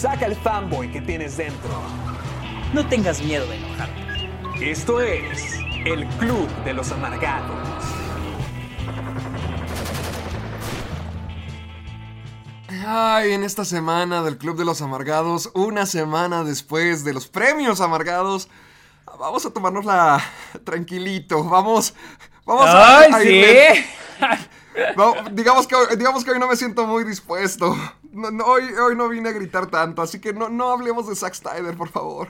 Saca el fanboy que tienes dentro. No tengas miedo de enojarte. Esto es el Club de los Amargados. Ay, en esta semana del Club de los Amargados, una semana después de los premios amargados, vamos a tomárnosla tranquilito, vamos, vamos a, ¡Ay, a sí! irle- No, digamos, que, digamos que hoy no me siento muy dispuesto. No, no, hoy, hoy no vine a gritar tanto, así que no, no hablemos de Zack Snyder, por favor.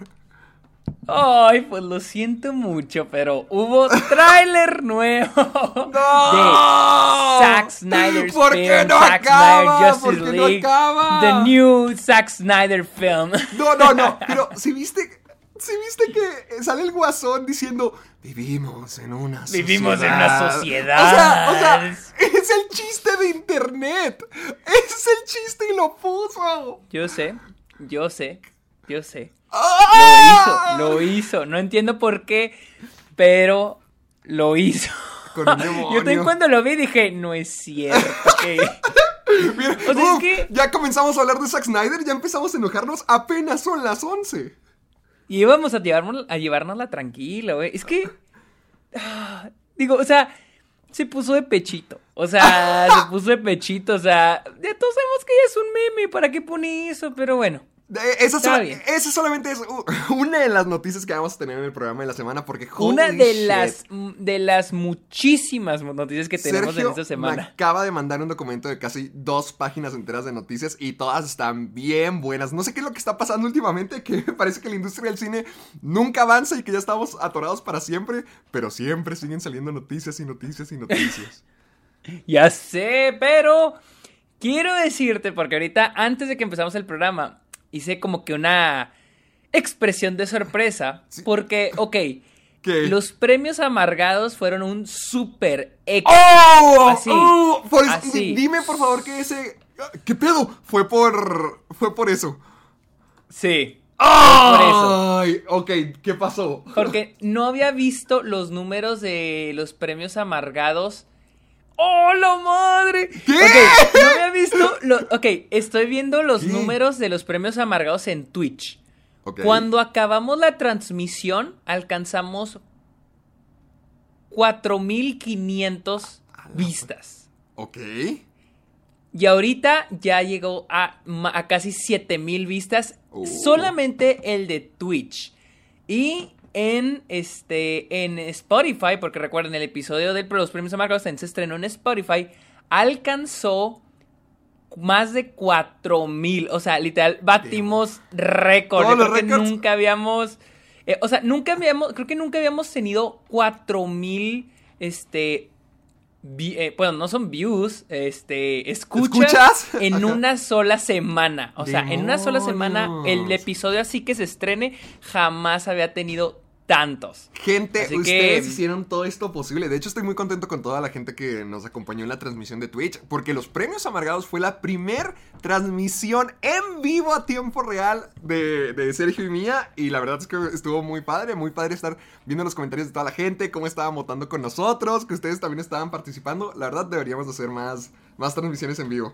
Ay, pues lo siento mucho, pero hubo tráiler nuevo ¡No! de Zack Snyder's ¿Por qué film, no Zack acaba? Snyder Justice ¿Por qué no League, acaba? the new Zack Snyder film. No, no, no, pero si viste, si viste que sale el guasón diciendo, vivimos en una sociedad. Vivimos en una sociedad. O sea, o sea, es el chiste de internet. Es el chiste y lo puso. Yo sé, yo sé, yo sé. ¡Ah! Lo hizo, lo hizo. No entiendo por qué, pero lo hizo. Con un. Yo también cuando lo vi dije, no es cierto que... Mira, O sea, es uf, que- Ya comenzamos a hablar de Zack Snyder, ya empezamos a enojarnos, apenas son las 11. Y íbamos a, llevarnos, a llevárnosla tranquilo, güey. Es que. ah, digo, o sea, se puso de pechito. O sea, se puso de pechito. O sea, ya todos sabemos que ella es un meme. ¿Para qué pone eso? Pero bueno. Eh, Esa, sola- solamente es una de las noticias que vamos a tener en el programa de la semana porque una de shit. las, mm, de las muchísimas noticias que tenemos Sergio en esta me semana. acaba de mandar un documento de casi dos páginas enteras de noticias y todas están bien buenas. No sé qué es lo que está pasando últimamente, que parece que la industria del cine nunca avanza y que ya estamos atorados para siempre, pero siempre siguen saliendo noticias y noticias y noticias. Ya sé, pero quiero decirte, porque ahorita, antes de que empezamos el programa, hice como que una expresión de sorpresa. Porque, ok, ¿Qué? los premios amargados fueron un super éxito. ¡Oh! Así, ¡Oh! Por así. Dime por favor que ese... ¿Qué pedo? Fue por... Fue por eso. Sí. ¡Ay! Ok, ¿qué pasó? Porque no había visto los números de los premios amargados. ¡Oh, la madre! ¿Qué? Ok, no había visto. lo- ok, estoy viendo los ¿Qué? números de los premios amargados en Twitch. Ok. Cuando acabamos la transmisión, alcanzamos 4500 vistas. Ok. Y ahorita ya llegó a, a casi 7000 vistas. Oh. Solamente el de Twitch. Y en este. En Spotify, porque recuerden, el episodio de los premios también se estrenó en Spotify. Alcanzó más de 4000. O sea, literal, batimos récord. Los creo que nunca habíamos. eh, o sea, nunca habíamos. Creo que nunca habíamos tenido 4000. Este. Vi- eh, bueno, no son views, este, escuchas, ¿Escuchas? en una sola semana. O sea, en una sola semana, el episodio así que se estrene jamás había tenido tantos. Gente, Así ustedes que- hicieron todo esto posible. De hecho, estoy muy contento con toda la gente que nos acompañó en la transmisión de Twitch, porque los premios amargados fue la primer transmisión en vivo a tiempo real de, de Sergio y mía. Y la verdad es que estuvo muy padre, muy padre estar viendo los comentarios de toda la gente, cómo estaban votando con nosotros, que ustedes también estaban participando. La verdad, deberíamos hacer más, más transmisiones en vivo.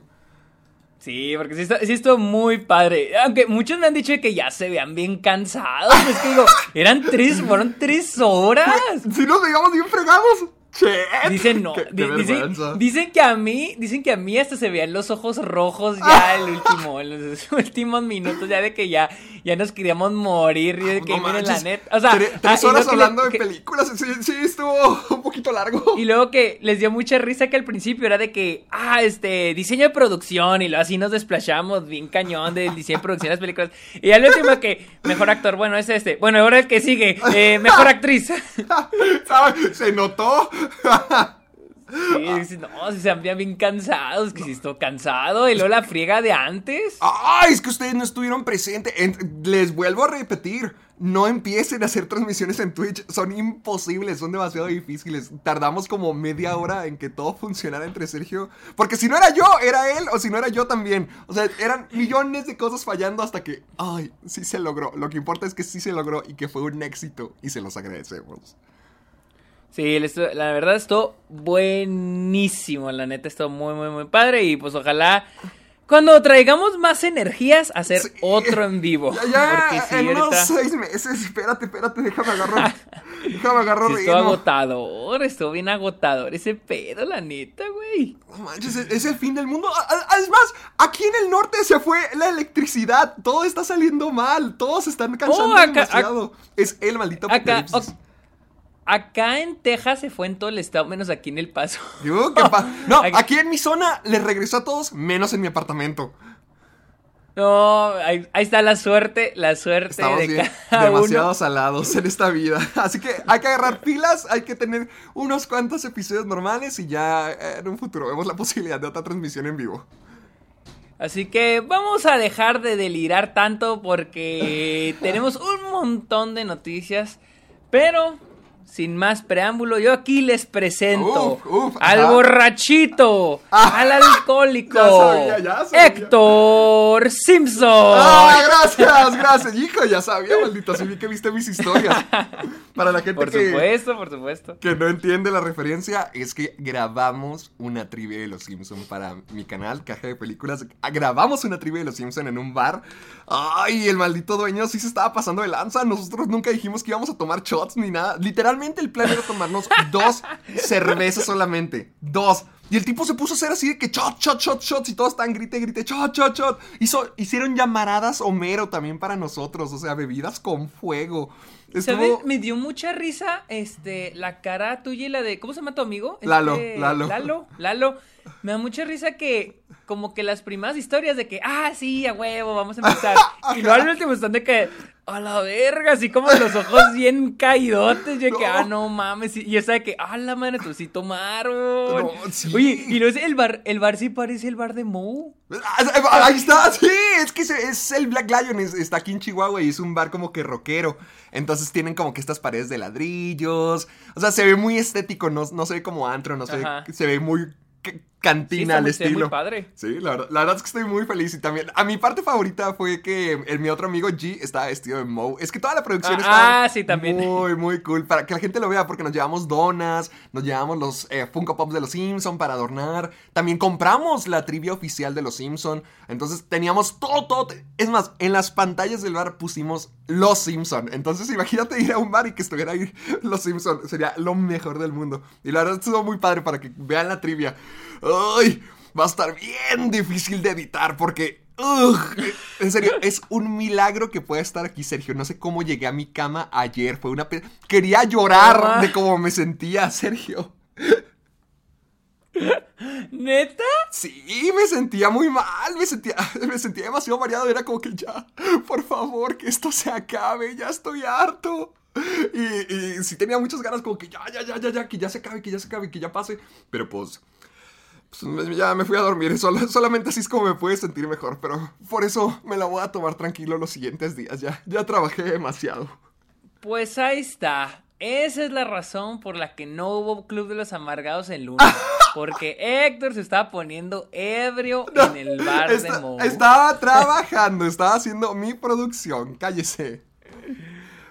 Sí, porque sí, está- estuvo muy padre. Aunque muchos me han dicho que ya se vean bien cansados. Es que digo, eran tres, fueron tres horas. Si nos veíamos bien fregados. Dicen no, Qué- qué di- dicen, dicen que a mí, dicen que a mí hasta se veían los ojos rojos ya el último, en los últimos minutos, ya de que ya, ya nos queríamos morir, y de que No miren manches, la neta, o sea, tre- ah, tres y horas le- hablando de que- películas. Sí, sí, estuvo un poquito largo. Y luego que les dio mucha risa que al principio era de que, ah, este, diseño de producción, y luego así nos desplachamos bien cañón del diseño de producción de las películas. Y al último que, mejor actor, bueno, es este. Bueno, ahora el que sigue, eh, mejor actriz. ¿Sabes? Se notó. Sí, no, se habían bien cansados, que si estoy cansado, y luego la friega de antes. Ay, es que ustedes no estuvieron presentes. En- les vuelvo a repetir. No empiecen a hacer transmisiones en Twitch. Son imposibles, son demasiado difíciles. Tardamos como media hora en que todo funcionara entre Sergio. Porque si no era yo, era él. O si no era yo también. O sea, eran millones de cosas fallando hasta que... Ay, sí se logró. Lo que importa es que sí se logró y que fue un éxito. Y se los agradecemos. Sí, la verdad estuvo buenísimo, la neta estuvo muy, muy, muy padre y pues ojalá cuando traigamos más energías hacer Sí. otro en vivo. Ya, ya, Porque sí, en unos ahorita seis meses. Espérate, espérate, déjame agarrar. déjame agarrar sí estuvo agotador, estuvo bien agotador ese pedo, la neta, güey. No manches, es, es el fin del mundo. A- Además, aquí en el norte se fue la electricidad. Todo está saliendo mal. Todos están cansando Oh, acá- demasiado. es el maldito Acá, apocalipsis. Acá en Texas se fue en todo el estado, menos aquí en El Paso. ¿qué pa- No, Aquí- aquí en mi zona les regresó a todos, menos en mi apartamento. No, ahí, ahí está la suerte, la suerte Estamos de bien, cada demasiado uno. salados en esta vida. Así que hay que agarrar pilas, hay que tener unos cuantos episodios normales y ya eh, en un futuro vemos la posibilidad de otra transmisión en vivo. Así que vamos a dejar de delirar tanto porque tenemos un montón de noticias. Pero, sin más preámbulo, yo aquí les presento Uf, uf, al ajá. borrachito, Ah, al alcohólico, ya sabía, ya sabía. Héctor Simpson. ¡Ah, gracias, gracias! Hijo, ya sabía, maldito, así vi que viste mis historias. Para la gente por que, supuesto, por supuesto. que no entiende la referencia, es que grabamos una trivia de Los Simpson para mi canal, Caja de Películas. Ah, Grabamos una trivia de Los Simpson en un bar. ¡Ay, el maldito dueño sí se estaba pasando de lanza! Nosotros nunca dijimos que íbamos a tomar shots ni nada. Literalmente el plan era tomarnos dos cervezas solamente. Dos. Y el tipo se puso a hacer así de que shot, shot, shot, shots y todos están grite, grite, shot, shot, shot. Hizo, hicieron llamaradas Homero también para nosotros, o sea, bebidas con fuego. ¿Sabes? Estuvo- Me dio mucha risa este, la cara tuya y la de. ¿Cómo se llama tu amigo? Lalo, Este, Lalo. Lalo, Lalo. Me da mucha risa que, como que las primeras historias de que, ah, sí, a huevo, vamos a empezar. y luego al último están de que, a la verga, así como los ojos bien caídotes. Yo que, No. ah, no mames. Y esa de que, ah, la madre, tú sí tomaron. No, sí. Oye, y luego el bar, el bar sí parece el bar de Moe. Ah, Ahí está, sí, es que es el Black Lion, es- está aquí en Chihuahua y es un bar como que rockero. Entonces tienen como que estas paredes de ladrillos. O sea, se ve muy estético, no, no se ve como antro, no se ve, se ve muy ca- Sí, cantina está al estilo. muy padre. Sí, la verdad, la verdad es que estoy muy feliz y también. A mi parte favorita fue que el, mi otro amigo G estaba vestido de Moe. Es que toda la producción Ah, está ah, sí, también. muy, muy cool. Para que la gente lo vea, porque nos llevamos donas, nos llevamos los eh, Funko Pops de los Simpson para adornar. También compramos la trivia oficial de los Simpson. Entonces teníamos todo, todo. Es más, en las pantallas del bar pusimos los Simpson. Entonces imagínate ir a un bar y que estuviera ahí los Simpson. Sería lo mejor del mundo. Y la verdad estuvo muy padre para que vean la trivia. ¡Ay! Va a estar bien difícil de editar porque... ugh, en serio, es un milagro que pueda estar aquí, Sergio. No sé cómo llegué a mi cama ayer. Fue una... pe- Quería llorar Ah. de cómo me sentía, Sergio. ¿Neta? Sí, me sentía muy mal, me sentía, me sentía demasiado mareado, era como que ya, por favor, que esto se acabe, ya estoy harto. Y, y sí tenía muchas ganas como que ya, ya, ya, ya, ya, que ya se acabe, que ya se acabe, que ya pase. Pero pues, pues, ya me fui a dormir, Sol- solamente así es como me pude sentir mejor. Pero por eso me la voy a tomar tranquilo los siguientes días, ya, ya trabajé demasiado. Pues ahí está. Esa es la razón por la que no hubo Club de los Amargados en lunes. Porque Héctor se estaba poniendo ebrio en el bar de Moe. estaba trabajando, estaba haciendo mi producción, cállese.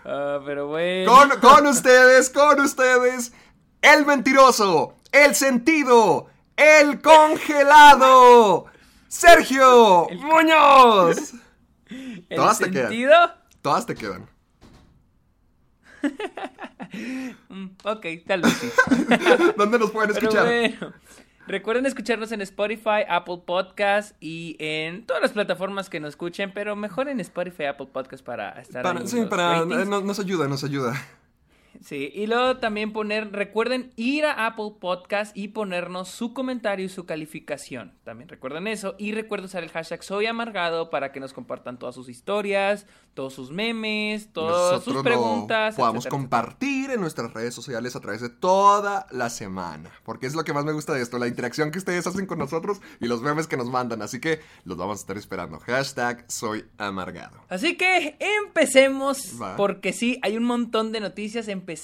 Ah, pero bueno. Con, con ustedes, con ustedes, el mentiroso, el sentido, el congelado, Sergio Muñoz. ¿El todas te quedan. sentido? Todas te quedan. Mm, ok, tal vez sí. ¿Dónde nos pueden Pero escuchar? bueno, recuerden escucharnos en Spotify, Apple Podcast y en todas las plataformas que nos escuchen, pero mejor en Spotify, Apple Podcast para estar Para- ahí sí, para, eh, nos, nos ayuda, nos ayuda. Sí, y luego también poner, recuerden ir a Apple Podcast y ponernos su comentario y su calificación. También recuerden eso. Y recuerden usar el hashtag Soy Amargado para que nos compartan todas sus historias, todos sus memes, todas sus Nosotros preguntas. lo podamos etcétera, compartir en nuestras redes sociales a través de toda la semana. Porque es lo que más me gusta de esto, la interacción que ustedes hacen con nosotros y los memes que nos mandan. Así que los vamos a estar esperando. Hashtag soy amargado. Así que empecemos, Va. porque sí, hay un montón de noticias. Empecemos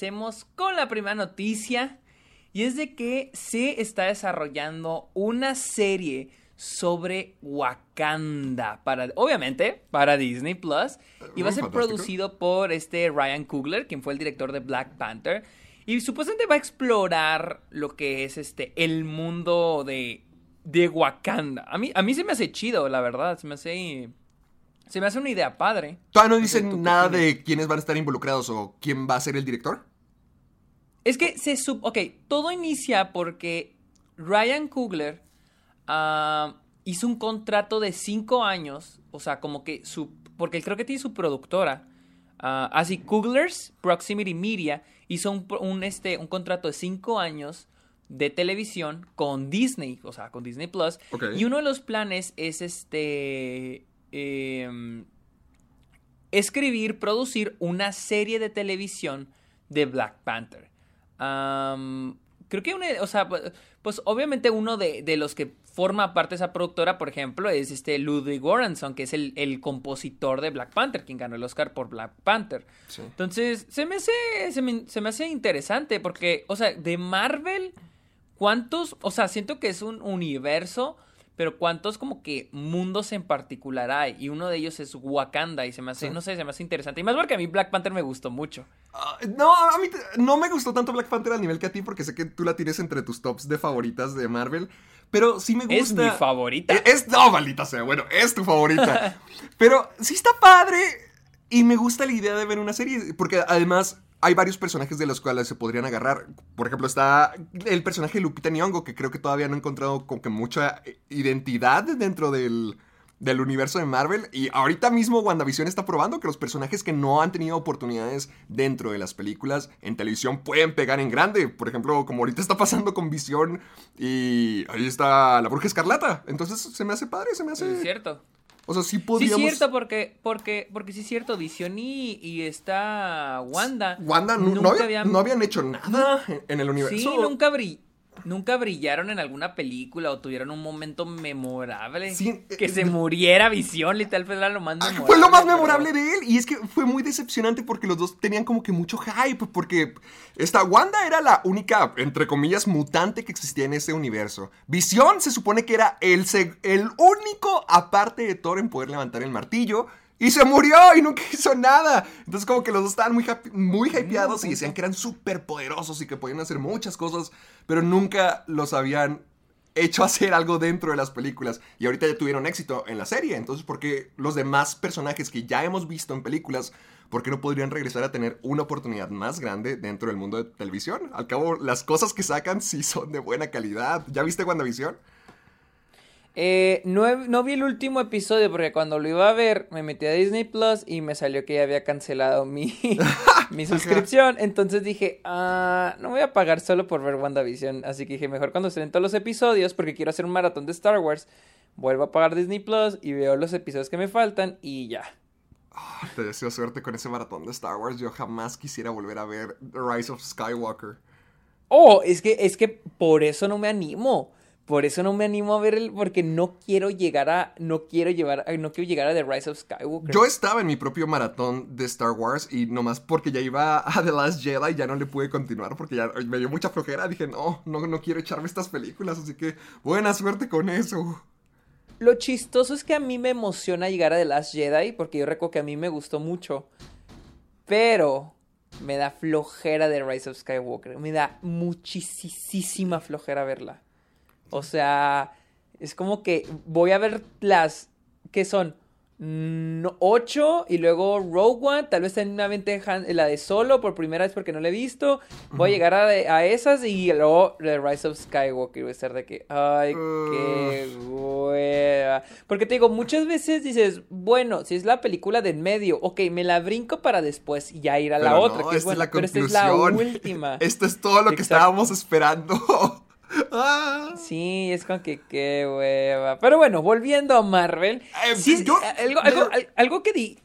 con la primera noticia. Y es de que se está desarrollando una serie sobre Wakanda. Para, obviamente, para Disney Plus. Y va a Mm, ser fantástico. producido por este Ryan Coogler, quien fue el director de Black Panther. Y supuestamente va a explorar lo que es este el mundo de, de Wakanda. A mí, a mí se me hace chido, la verdad. Se me hace. Se me hace una idea padre. Todavía no sé, ¿tú qué dicen nada de quiénes van a estar involucrados o quién va a ser el director. Es que se sub... Ok, todo inicia porque Ryan Coogler ah, hizo un contrato de cinco años. O sea, como que su... Porque él creo que tiene su productora. ah, así, Coogler's Proximity Media hizo un, un, este, un contrato de cinco años de televisión con Disney, o sea, con Disney Plus. Y uno de los planes es este... em, escribir, producir una serie de televisión de Black Panther. Creo que una, o sea, pu- pues obviamente uno de, de los que forma parte de esa productora, por ejemplo, es este Ludwig Göransson, que es el, el compositor de Black Panther, quien ganó el Oscar por Black Panther. Sí. Entonces, se me hace, se me, se me hace interesante porque, o sea, de Marvel, ¿cuántos? O sea, siento que es un universo, pero ¿cuántos como que mundos en particular hay? Y uno de ellos es Wakanda y se me hace, Sí. no sé, se me hace interesante. Y más porque a mí Black Panther me gustó mucho. Ah, no, a mí te- no me gustó tanto Black Panther al nivel que a ti porque sé que tú la tienes entre tus tops de favoritas de Marvel. Pero sí me gusta. Es mi favorita. Eh, Es, no, maldita sea, bueno, es tu favorita. Pero sí está padre y me gusta la idea de ver una serie, porque además hay varios personajes de los cuales se podrían agarrar. Por ejemplo, está el personaje de Lupita Nyong'o, que creo que todavía no ha encontrado como que mucha identidad dentro del, del universo de Marvel. Y ahorita mismo WandaVision está probando que los personajes que no han tenido oportunidades dentro de las películas en televisión pueden pegar en grande. Por ejemplo, como ahorita está pasando con Visión y ahí está la Bruja Escarlata. Entonces se me hace padre, se me hace... Es cierto. O sea, sí Sí, podríamos... es cierto, porque, porque, porque sí es cierto, Vision y, está Wanda. Wanda nu- no, nunca había- habían- no habían hecho nada en el universo. Sí, nunca, bri- nunca brillaron en alguna película o tuvieron un momento memorable. Sí, que eh, se muriera Visión, literal, fue lo más Ah, memorable. Fue lo más memorable de él. Y es que fue muy decepcionante porque los dos tenían como que mucho hype. Porque esta Wanda era la única, entre comillas, mutante que existía en ese universo. Visión se supone que era el, el único, aparte de Thor, en poder levantar el martillo. Y se murió y nunca hizo nada. Entonces como que los dos estaban muy, happy- muy hypeados y decían que eran súper poderosos y que podían hacer muchas cosas. Pero nunca los habían hecho hacer algo dentro de las películas y ahorita ya tuvieron éxito en la serie. Entonces, ¿por qué los demás personajes que ya hemos visto en películas, por qué no podrían regresar a tener una oportunidad más grande dentro del mundo de televisión? Al cabo, las cosas que sacan sí son de buena calidad. ¿Ya viste WandaVision? Eh, no, no vi el último episodio porque cuando lo iba a ver me metí a Disney Plus y me salió que ya había cancelado mi, mi suscripción. Entonces dije, ah, no voy a pagar solo por ver WandaVision. Así que dije, mejor cuando estén todos los episodios, porque quiero hacer un maratón de Star Wars, vuelvo a pagar Disney Plus y veo los episodios que me faltan y ya. Ah, Te deseo suerte con ese maratón de Star Wars. Yo jamás quisiera volver a ver The Rise of Skywalker. Oh, es que, es que por eso no me animo. Por eso no me animo a ver el, porque no quiero llegar a, no quiero llevar, no quiero llegar a The Rise of Skywalker. Yo estaba en mi propio maratón de Star Wars y nomás porque ya iba a The Last Jedi ya no le pude continuar porque ya me dio mucha flojera. Dije, no, no, no quiero echarme estas películas, así que buena suerte con eso. Lo chistoso es que a mí me emociona llegar a The Last Jedi porque yo recuerdo que a mí me gustó mucho. Pero me da flojera de Rise of Skywalker. Me da muchísima flojera verla. O sea, es como que voy a ver las que son 8 y luego Rogue One, tal vez en una ventaja la de solo por primera vez porque no la he visto. Voy a llegar a, a esas y luego The Rise of Skywalker. Voy a estar de que, ay, qué hueva. Porque te digo, muchas veces dices, bueno, si es la película de en medio, ok, me la brinco para después y ya ir a la Pero otra, no, que es la pero esta es la última. Esto es todo lo que Exacto. estábamos esperando. Ah. Sí, es como que qué hueva. Pero bueno, volviendo a Marvel. Eh, sí, yo- algo, algo, al- algo que di.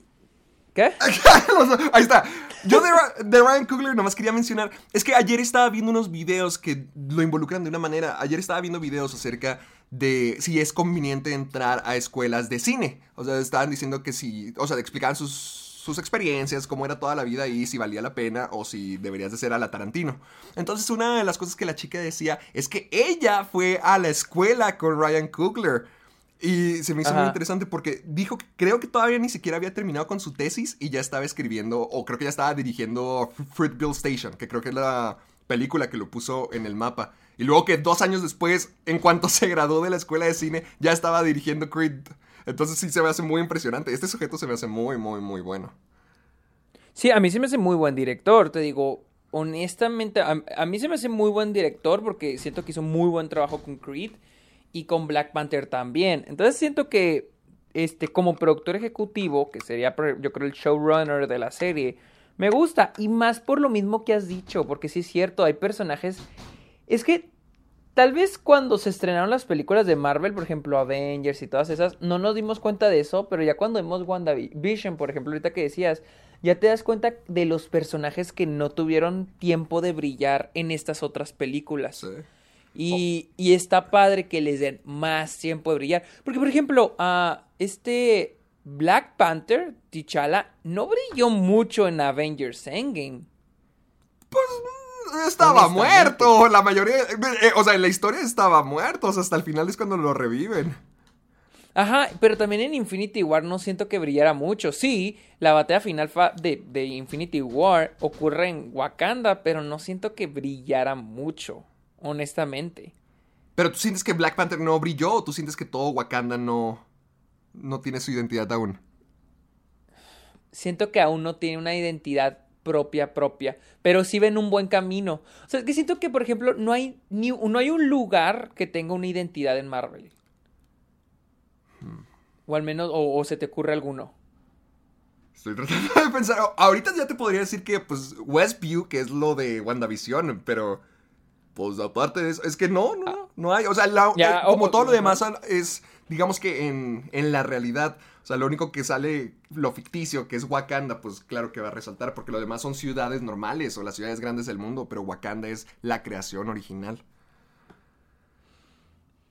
¿Qué? Ahí está. Yo de, Ra- de Ryan Coogler nomás quería mencionar. Es que ayer estaba viendo unos videos que lo involucran de una manera. Ayer estaba viendo videos acerca de si es conveniente entrar a escuelas de cine. O sea, estaban diciendo que si. O sea, explicaban sus, sus experiencias, cómo era toda la vida y si valía la pena o si deberías de ser a la Tarantino. Entonces, una de las cosas que la chica decía es que ella fue a la escuela con Ryan Coogler. Y se me hizo muy interesante porque dijo que creo que todavía ni siquiera había terminado con su tesis y ya estaba escribiendo, o creo que ya estaba dirigiendo Fruitville Station, que creo que es la película que lo puso en el mapa. Y luego que dos años después, en cuanto se graduó de la escuela de cine, ya estaba dirigiendo Creed. Entonces sí se me hace muy impresionante. Este sujeto se me hace muy, muy, muy bueno. Sí, a mí se me hace muy buen director, te digo, honestamente, a, mí se me hace muy buen director porque siento que hizo muy buen trabajo con Creed y con Black Panther también. Entonces siento que, este, como productor ejecutivo, que sería yo creo el showrunner de la serie, me gusta y más por lo mismo que has dicho, porque sí es cierto, hay personajes, es que Tal vez cuando se estrenaron las películas de Marvel, por ejemplo, Avengers y todas esas, no nos dimos cuenta de eso, pero ya cuando vemos WandaVision, por ejemplo, ahorita que decías, ya te das cuenta de los personajes que no tuvieron tiempo de brillar en estas otras películas. Sí. Y, y está padre que les den más tiempo de brillar. Porque, por ejemplo, a este Black Panther, T'Challa, no brilló mucho en Avengers Endgame. Estaba muerto. La mayoría. eh, o sea, en la historia estaba muerto. O sea, hasta el final es cuando lo reviven. Ajá, pero también en Infinity War no siento que brillara mucho. Sí, la batalla final de, de Infinity War ocurre en Wakanda, pero no siento que brillara mucho, honestamente. Pero tú sientes que Black Panther no brilló o tú sientes que todo Wakanda no. no tiene su identidad aún. Siento que aún no tiene una identidad propia, propia, pero sí ven un buen camino. O sea, es que siento que, por ejemplo, no hay, ni, no hay un lugar que tenga una identidad en Marvel. O al menos, o, o se te ocurre alguno. Estoy tratando de pensar. Ahorita ya te podría decir que, pues, Westview, que es lo de WandaVision, pero. Pues aparte de eso, es que no, no, no, no hay. O sea, la- Ya, eh, como todo lo demás es, digamos que en, en la realidad. O sea, lo único que sale, lo ficticio, que es Wakanda, pues claro que va a resaltar, porque lo demás son ciudades normales o las ciudades grandes del mundo, pero Wakanda es la creación original.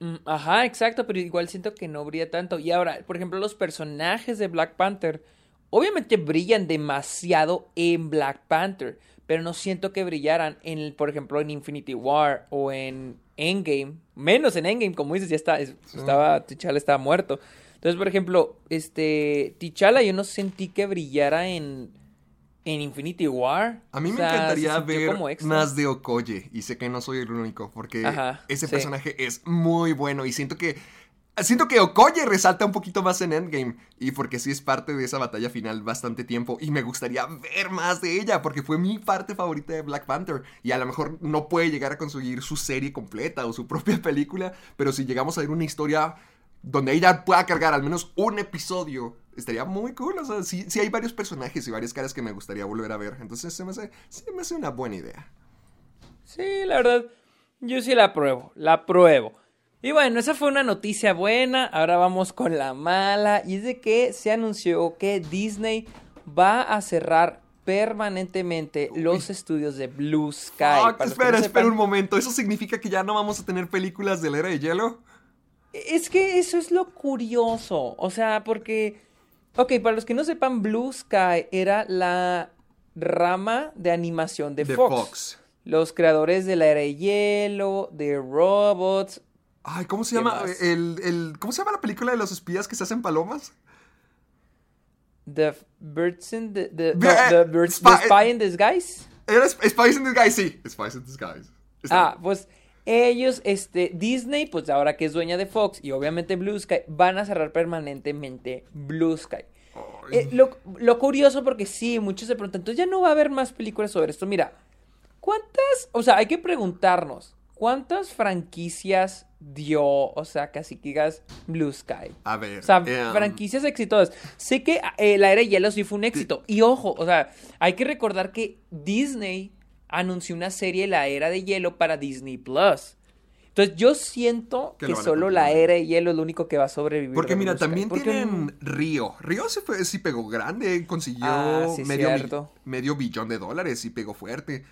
Mm, Ajá, exacto, pero igual siento que no brilla tanto. Y ahora, por ejemplo, los personajes de Black Panther, obviamente brillan demasiado en Black Panther, pero no siento que brillaran en, por ejemplo, en Infinity War o en Endgame, menos en Endgame, como dices, ya está, es- estaba, T'Challa estaba muerto. Entonces, por ejemplo, este, T'Challa yo no sentí que brillara en, en Infinity War. A mí O me sea, encantaría ver más de Okoye, y sé que no soy el único, porque Ajá, ese sí. personaje es muy bueno, y siento que... Siento que Okoye resalta un poquito más en Endgame, y porque sí es parte de esa batalla final bastante tiempo, y me gustaría ver más de ella, porque fue mi parte favorita de Black Panther, y a lo mejor no puede llegar a conseguir su serie completa o su propia película, pero si llegamos a ver una historia donde ella pueda cargar al menos un episodio, estaría muy cool. O sea, sí, sí hay varios personajes y varias caras que me gustaría volver a ver. Entonces se me hace, se me hace una buena idea. Sí, la verdad, yo sí la apruebo, la apruebo. Y bueno, esa fue una noticia buena, ahora vamos con la mala, y es de que se anunció que Disney va a cerrar permanentemente los estudios de Blue Sky. Fuck, espera, no espera sepan- un momento. ¿Eso significa que ya no vamos a tener películas de la era de hielo? Es que eso es lo curioso, o sea, porque, ok, para los que no sepan, Blue Sky era la rama de animación de, De Fox. Fox. Los creadores de la era de hielo, de robots, Ay, ¿cómo se ¿Qué llama? El, el, ¿Cómo se llama la película de los espías que se hacen palomas? The Birds in the, the, no, eh, the Birds- Spy- the Spy in Disguise. Era Sp- Spice in Disguise, sí. Spice in Disguise. Ah, pues ellos, este, Disney, pues ahora que es dueña de Fox y obviamente Blue Sky, van a cerrar permanentemente Blue Sky. Eh, lo, lo curioso porque sí, muchos se preguntan, entonces ya no va a haber más películas sobre esto. Mira, ¿cuántas? O sea, hay que preguntarnos, ¿cuántas franquicias dio, o sea, casi que digas Blue Sky? A ver. O sea, eh, franquicias exitosas. Sé que eh, la era de hielo sí fue un éxito. Y ojo, o sea, hay que recordar que Disney anunció una serie La Era de Hielo para Disney Plus. Entonces yo siento Que solo la. Era de Hielo es lo único que va a sobrevivir. Porque mira, también Porque tienen Río. Río sí, fue, sí pegó grande, consiguió Ah, sí, medio, mi- medio billón de dólares y pegó fuerte.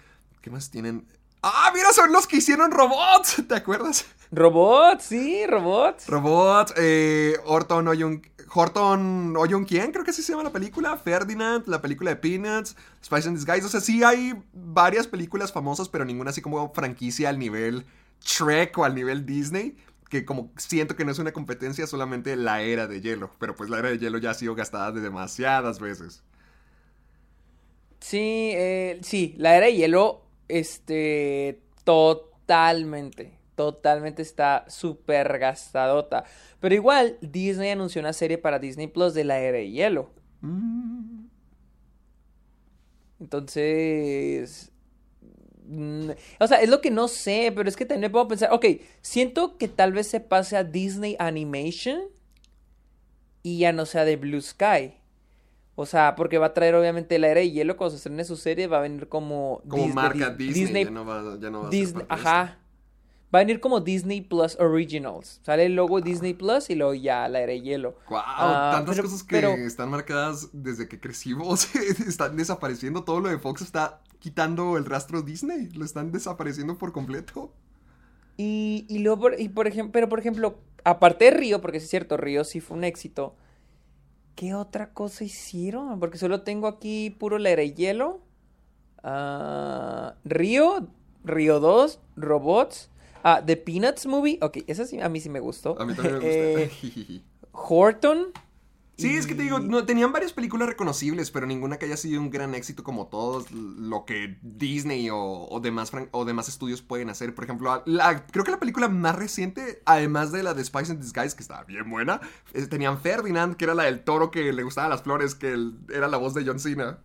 ¿Qué más tienen? Ah, mira, son los que hicieron robots, ¿te acuerdas? Robots, sí, robots. Robots, eh, Horton Oyun, Horton Oyun quién, creo que así se llama la película, Ferdinand, la película de Peanuts, Spice and Disguise, o sea, sí hay varias películas famosas, pero ninguna así como franquicia al nivel Shrek o al nivel Disney, que como siento que no es una competencia, solamente la era de hielo, pero pues la era de hielo ya ha sido gastada de demasiadas veces. Sí, eh, sí, la Era de Hielo, este, totalmente, totalmente está súper gastadota. Pero igual, Disney anunció una serie para Disney Plus de la Era de Hielo. Mm, Entonces... mm, O sea, es lo que no sé, pero es que también puedo pensar, ok, siento que tal vez se pase a Disney Animation y ya no sea de Blue Sky. O sea, porque va a traer obviamente la era de hielo cuando se estrene su serie, va a venir como... como marca Dis- Disney, ya no va, ya no va a ser Disney, ajá. Va a venir como Disney Plus Originals. Sale el logo Disney Plus y luego ya la era de hielo. Wow, Ah, tantas pero- cosas que pero- están marcadas desde que crecimos, están desapareciendo. Todo lo de Fox está quitando el rastro Disney, lo están desapareciendo por completo. Y, y luego, por, y por ejemplo, pero por ejemplo, aparte de Río, porque es cierto, Río sí fue un éxito. ¿Qué otra cosa hicieron? Porque solo tengo aquí puro la era de hielo. Ah, Río, Río 2, Robots. Ah, The Peanuts Movie. Ok, esa sí, a mí sí me gustó. A mí también me Eh, gusta. Horton. sí, es que te digo, no, tenían varias películas reconocibles, pero ninguna que haya sido un gran éxito como todos lo que Disney o, o demás, fran- o demás estudios pueden hacer. Por ejemplo, la- creo que la película más reciente, además de la de Spice and Disguise, que estaba bien buena, eh, tenían Ferdinand, que era la del toro que le gustaban las flores, que el- era la voz de John Cena.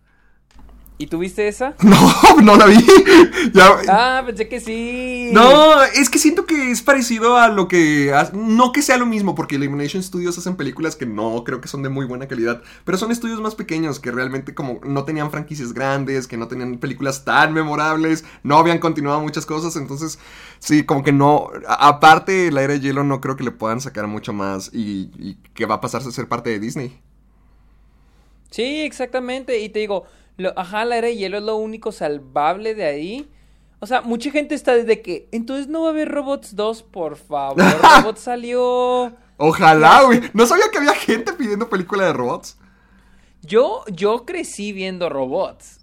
¿Y tuviste esa? No, no la vi. Ya- Ah, pensé que sí. No, es que siento que es parecido a lo que... ha- No que sea lo mismo, porque Illumination Studios hacen películas que no creo que son de muy buena calidad, pero son estudios más pequeños que realmente como no tenían franquicias grandes, que no tenían películas tan memorables, no habían continuado muchas cosas, entonces sí, como que no... a- Aparte, la era de hielo no creo que le puedan sacar mucho más y, y que va a pasarse a ser parte de Disney. Sí, exactamente. Y te digo, lo- ajá, la era de hielo es lo único salvable de ahí. O sea, mucha gente está desde que, entonces no va a haber Robots 2, por favor. Robots salió. Ojalá, güey. No sabía que había gente pidiendo película de robots. Yo, yo crecí viendo robots.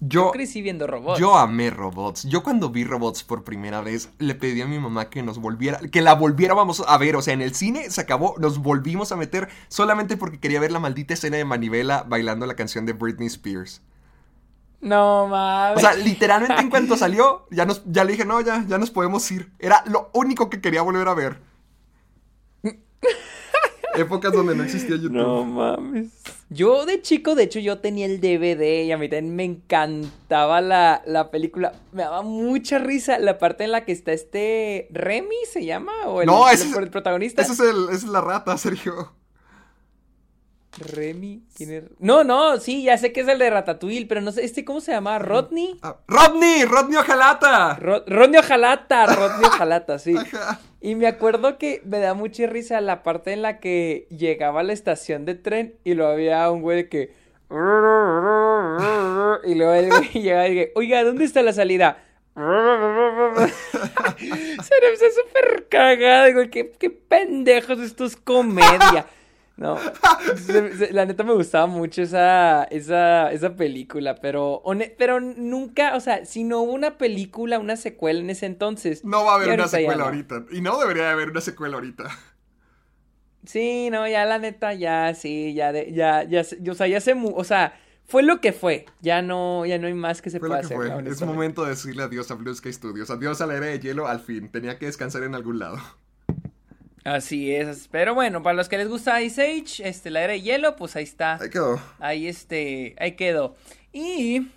Yo, Yo crecí viendo robots. Yo amé robots. Yo cuando vi robots por primera vez le pedí a mi mamá que nos volviera, que la volviéramos a ver. O sea, en el cine se acabó, nos volvimos a meter solamente porque quería ver la maldita escena de Manivela bailando la canción de Britney Spears. No mames. O sea, literalmente en cuanto salió, ya nos, ya le dije, no, ya, ya nos podemos ir. Era lo único que quería volver a ver. Épocas donde no existía YouTube. No mames. Yo de chico, de hecho, yo tenía el DVD y a mí también me encantaba la, la película. Me daba mucha risa la parte en la que está este Remy, ¿se llama? ¿O el, No, el- ese es- el protagonista? Ese es el, es la rata, Sergio. Remy, ¿quién es? No, no, sí, ya sé que es el de Ratatouille, pero no sé, este, ¿cómo se llama? ¿Rodney? Ah, ¡Rodney! ¡Rodney Ojalata! Ro- Rodney Ojalata, Rodney Ojalata, sí. Ajá. Y me acuerdo que me da mucha risa la parte en la que llegaba a la estación de tren y luego había un güey que... Y luego el güey llegaba y dije, oiga, ¿dónde está la salida? Se me súper cagado, güey, qué, qué pendejos, esto es comedia. No, se- se- la neta me gustaba mucho esa, esa, esa película, pero, pero nunca, o sea, si no hubo una película, una secuela en ese entonces. No va a haber una ya secuela no. ahorita. Y no debería de haber una secuela ahorita. Sí, no, ya la neta, ya, sí, ya, de, ya, ya, se- o sea, ya se, o sea, fue lo que fue. Ya no, ya no hay más que se Fue pueda lo que hacer. fue. Es momento de decirle adiós a Blue Sky Studios. Adiós a la era de hielo, al fin. Tenía que descansar en algún lado. Así es. Pero bueno, para los que les gusta Ice Age, este, la era de hielo, pues ahí está. Ahí quedó. Ahí este, ahí quedó. Y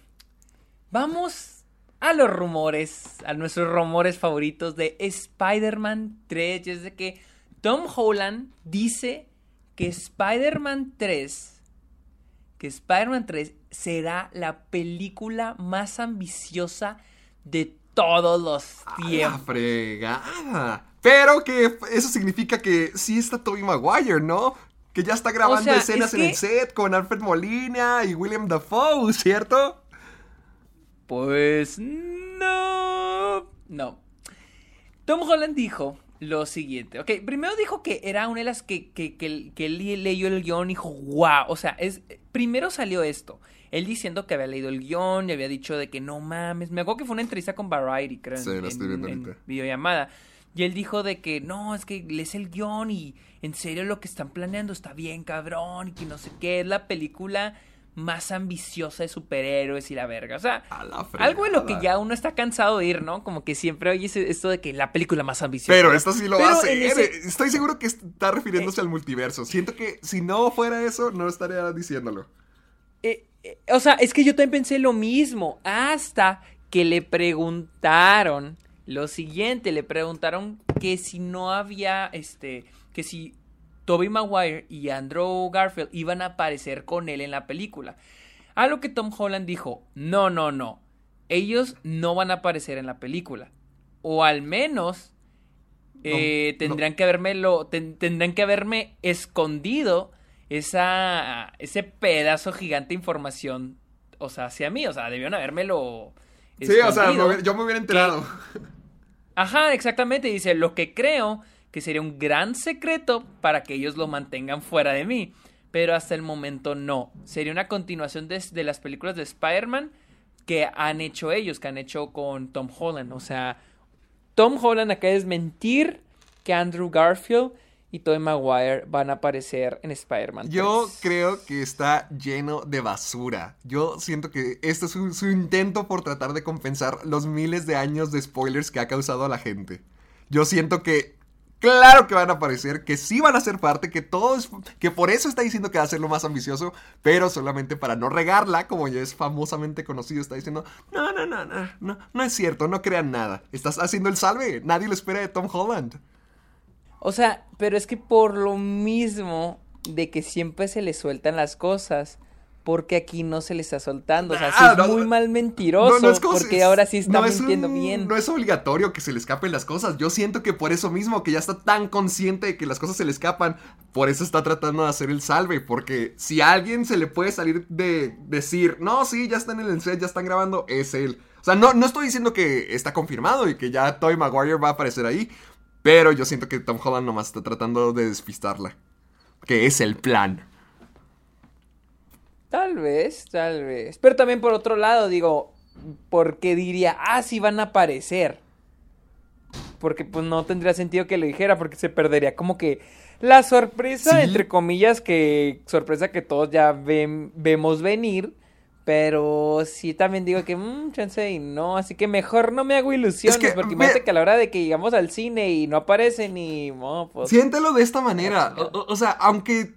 vamos a los rumores, a nuestros rumores favoritos de Spider-Man 3. Y es de que Tom Holland dice que Spider-Man 3, que Spider-Man 3 será la película más ambiciosa de todos los A la tiempos. fregada. Pero que eso significa que sí está Tobey Maguire, ¿no? Que ya está grabando sea, escenas es en el set con Alfred Molina y William Dafoe, ¿cierto? Pues no. No. Tom Holland dijo lo siguiente. Ok, primero dijo que era una de las que, que, que, que él leyó el guion y dijo, wow. O sea, es, primero salió esto. Él diciendo que había leído el guion y había dicho de que no mames. Me acuerdo que fue una entrevista con Variety, creo, en, Sí, la estoy en- viendo en ahorita. videollamada. Y él dijo de que no, es que lees el guion y en serio lo que están planeando está bien cabrón y que no sé qué. Es la película más ambiciosa de superhéroes y la verga. O sea, algo en lo que ya uno está cansado de ir, ¿no? Como que siempre oyes esto de que la película más ambiciosa. Pero esta sí lo hace. ese- Eh. Estoy seguro que está refiriéndose al multiverso. Siento que si no fuera eso, no estaría diciéndolo. Eh, eh, o sea, es que yo también pensé lo mismo. Hasta que le preguntaron lo siguiente. Le preguntaron que si no había, este, que si Tobey Maguire y Andrew Garfield iban a aparecer con él en la película. A lo que Tom Holland dijo, no, no, no. Ellos no van a aparecer en la película. O al menos eh, no. tendrían que haberme lo, ten- que haberme escondido esa ese pedazo gigante de información, o sea, hacia mí, o sea, debieron habérmelo Sí, o sea, yo me hubiera enterado. Ajá, exactamente. Dice, lo que creo que sería un gran secreto para que ellos lo mantengan fuera de mí. Pero hasta el momento no. Sería una continuación de, de las películas de Spider-Man que han hecho ellos, que han hecho con Tom Holland. O sea, Tom Holland acaba de desmentir que Andrew Garfield y Tobey Maguire van a aparecer en Spider-Man. Yo 3. creo que está lleno de basura. Yo siento que esto es su, su intento por tratar de compensar los miles de años de spoilers que ha causado a la gente. Yo siento que, claro que van a aparecer, que sí van a ser parte, que todo es, que por eso está diciendo que va a ser lo más ambicioso, pero solamente para no regarla, como ya es famosamente conocido, está diciendo, no, no, no, no, no, no es cierto, no crean nada. Estás haciendo el salve, nadie lo espera de Tom Holland. O sea, pero es que por lo mismo de que siempre se le sueltan las cosas, porque aquí no se le está soltando. O sea, sí Ah, es no, muy mal mentiroso, No, no es como porque ahora sí está es mintiendo un- bien. No es obligatorio que se le escapen las cosas. Yo siento que por eso mismo, que ya está tan consciente de que las cosas se le escapan, por eso está tratando de hacer el salve. Porque si a alguien se le puede salir de decir, no, sí, ya están en el set, ya están grabando, es él. O sea, no, no estoy diciendo que está confirmado y que ya Tobey Maguire va a aparecer ahí. Pero yo siento que Tom Holland nomás está tratando de despistarla. Que es el plan. Tal vez, tal vez. Pero también por otro lado, digo, porque diría, ah, sí van a aparecer. Porque pues no tendría sentido que lo dijera, porque se perdería como que la sorpresa, Sí. entre comillas, que sorpresa que todos ya ven- vemos venir. Pero sí también digo que, mmm, chance y no, así que mejor no me hago ilusiones, Es que, porque imagínate que a la hora de que llegamos al cine y no aparecen y, no, pues... Siéntelo de esta manera. O sea, aunque.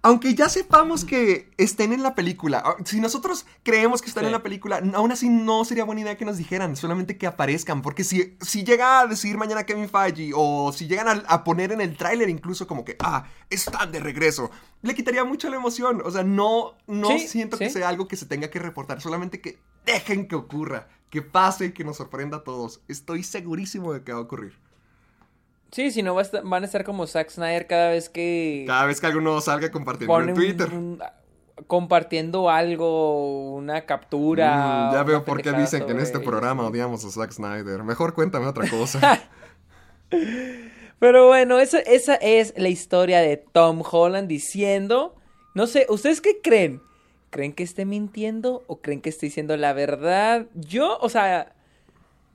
Aunque ya sepamos que estén en la película, o- si nosotros creemos que están Sí. en la película, aún así no sería buena idea que nos dijeran, solamente que aparezcan, porque si, si llega a decir mañana Kevin Feige, o si llegan a, a poner en el tráiler incluso como que, ah, están de regreso, le quitaría mucho la emoción, o sea, no, no Sí, siento que sea algo que se tenga que reportar, solamente que dejen que ocurra, que pase, que nos sorprenda a todos, estoy segurísimo de que va a ocurrir. Sí, si no va a estar- van a estar como Zack Snyder cada vez que... Cada vez que alguno salga compartiendo en Twitter. un- compartiendo algo, una captura. Mm, ya veo por qué dicen que en este programa odiamos a Zack Snyder. Mejor cuéntame otra cosa. Pero bueno, esa, esa es la historia de Tom Holland diciendo, no sé, ¿ustedes qué creen? ¿Creen que esté mintiendo o creen que esté diciendo la verdad? Yo, o sea,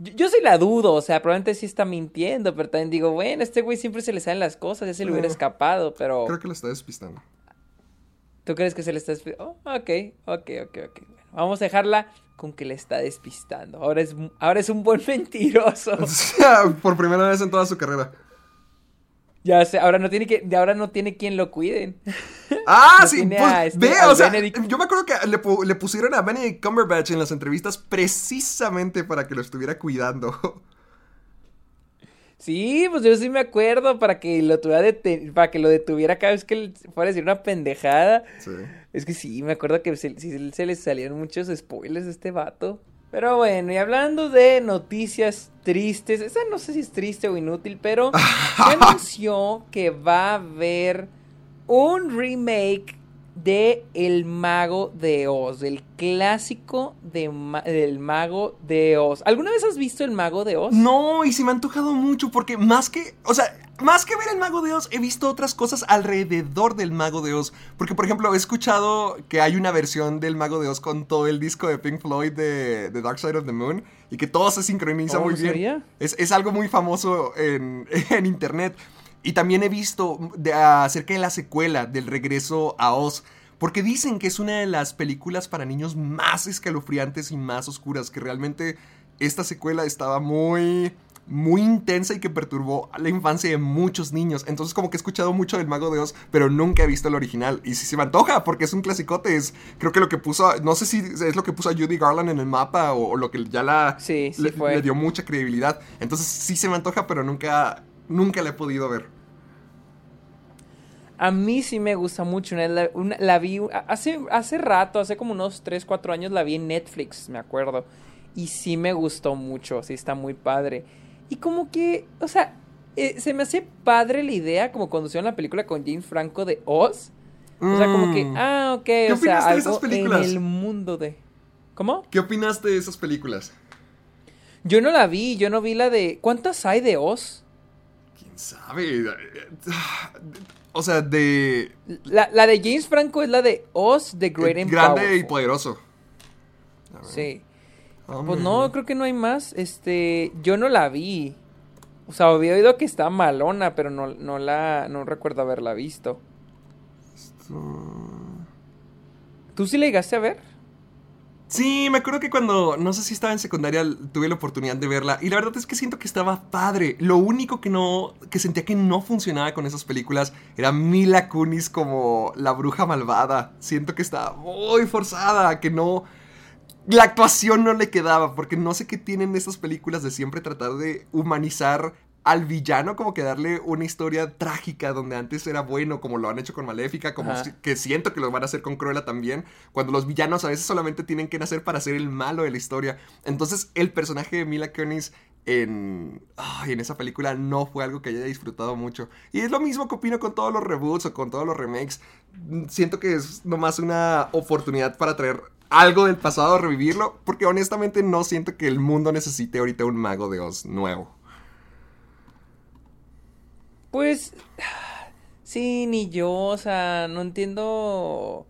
yo, yo sí la dudo, o sea, probablemente sí está mintiendo, pero también digo, bueno, este güey siempre se le salen las cosas, ya se le hubiera escapado, pero... Creo que lo está despistando. ¿Tú crees que se le está despistando? Oh, ok, ok, ok, ok. Bueno, vamos a dejarla con que le está despistando. Ahora es, ahora es un buen mentiroso. Por primera vez en toda su carrera. Ya sé, ahora no tiene que, de ahora no tiene quien lo cuiden. Ah, sí, pues, este, ve, o sea, yo me acuerdo que le, le, pusieron a Benedict Cumberbatch en las entrevistas precisamente para que lo estuviera cuidando. Sí, pues yo sí me acuerdo para que lo tuviera para que lo detuviera cada vez que él fuera a decir una pendejada. Sí. Es que sí, me acuerdo que se, se les salieron muchos spoilers de este vato. Pero bueno, y hablando de noticias tristes, esa no sé si es triste o inútil, pero se anunció que va a haber un remake de El Mago de Oz, del clásico de del Mago de Oz. ¿Alguna vez has visto El Mago de Oz? No, y se me ha antojado mucho porque más que, o sea, más que ver El Mago de Oz, he visto otras cosas alrededor del Mago de Oz. Porque, por ejemplo, he escuchado que hay una versión del Mago de Oz con todo el disco de Pink Floyd de The Dark Side of the Moon y que todo se sincroniza oh, muy bien. Es, es, algo muy famoso en, en internet. Y también he visto de, acerca de la secuela del regreso a Oz. Porque dicen que es una de las películas para niños más escalofriantes y más oscuras. Que realmente esta secuela estaba muy muy intensa y que perturbó la infancia de muchos niños. Entonces como que he escuchado mucho del Mago de Oz, pero nunca he visto el original. Y si se me antoja, porque es un clasicote, es creo que lo que puso, no sé si es lo que puso a Judy Garland en el mapa o, lo que ya la sí, le, le, dio mucha credibilidad. Entonces sí se me antoja, pero nunca, nunca la he podido ver. A mí sí me gusta mucho. la vi hace, hace rato, hace como unos 3, 4 años la vi en Netflix, me acuerdo. Y sí me gustó mucho, sí está muy padre. Y como que, o sea, eh, se me hace padre la idea, como cuando hicieron la película con James Franco de Oz. O sea, como que, mm. ah, ok, o sea, algo esas películas? en el mundo de... ¿Cómo? ¿Qué opinaste de esas películas? Yo no la vi, yo no vi la de... ¿Cuántas hay de Oz? ¿Quién sabe? O sea, de. La, de James Franco es la de Oz, The Great and Grande y poderoso. Sí. pues no, creo que no hay más. Este. Yo no la vi. O sea, había oído que está malona, pero no, no la. No recuerdo haberla visto. ¿Tú sí la llegaste a ver? Sí, me acuerdo que cuando, no sé si estaba en secundaria, tuve la oportunidad de verla. Y la verdad es que siento que estaba padre. Lo único que no, que sentía que no funcionaba con esas películas era Mila Kunis como la bruja malvada. Siento que estaba muy forzada, que no... La actuación no le quedaba, porque no sé qué tienen esas películas de siempre tratar de humanizar al villano como que darle una historia trágica donde antes era bueno, como lo han hecho con Maléfica, como que siento que lo van a hacer con Cruella también, cuando los villanos a veces solamente tienen que nacer para ser el malo de la historia. Entonces el personaje de Mila Kunis en, en esa película no fue algo que haya disfrutado mucho. Y es lo mismo que opino con todos los reboots o con todos los remakes. Siento que es nomás una oportunidad para traer algo del pasado, revivirlo, porque honestamente no siento que el mundo necesite ahorita un mago de Oz nuevo. Pues. Sí, ni yo, o sea, no entiendo.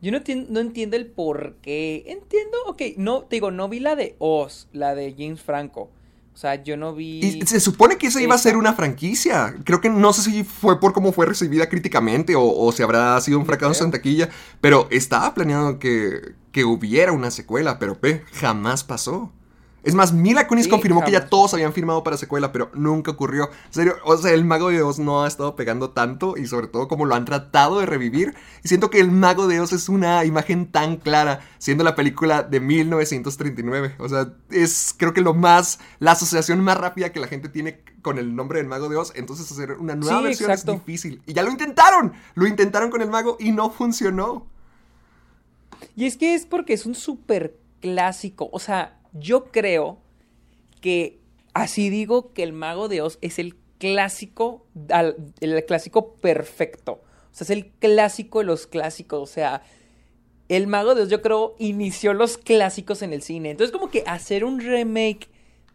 Yo no, no entiendo el por qué. Entiendo, ok, no, te digo, no vi la de Oz, la de James Franco. O sea, yo no vi. Y se supone que esa, iba a ser una franquicia. Creo que no sé si fue por cómo fue recibida críticamente o, o si habrá sido un fracaso en taquilla. Pero estaba planeado que, que hubiera una secuela, pero pe, jamás pasó. Es más, Mila Kunis confirmó que ya todos habían firmado para secuela, pero nunca ocurrió. En serio, o sea, el Mago de Oz no ha estado pegando tanto y sobre todo como lo han tratado de revivir. Y siento que el Mago de Oz es una imagen tan clara, siendo la película de 1939. O sea, es creo que lo más, la asociación más rápida que la gente tiene con el nombre del Mago de Oz. Entonces hacer una nueva versión es difícil. Y ya lo intentaron, lo intentaron con el Mago y no funcionó. Y es que es porque es un súper clásico, o sea yo creo que así digo que el mago de Oz es el clásico, el clásico perfecto. O sea, es el clásico de los clásicos. O sea, el mago de Oz yo creo inició los clásicos en el cine. Entonces como que hacer un remake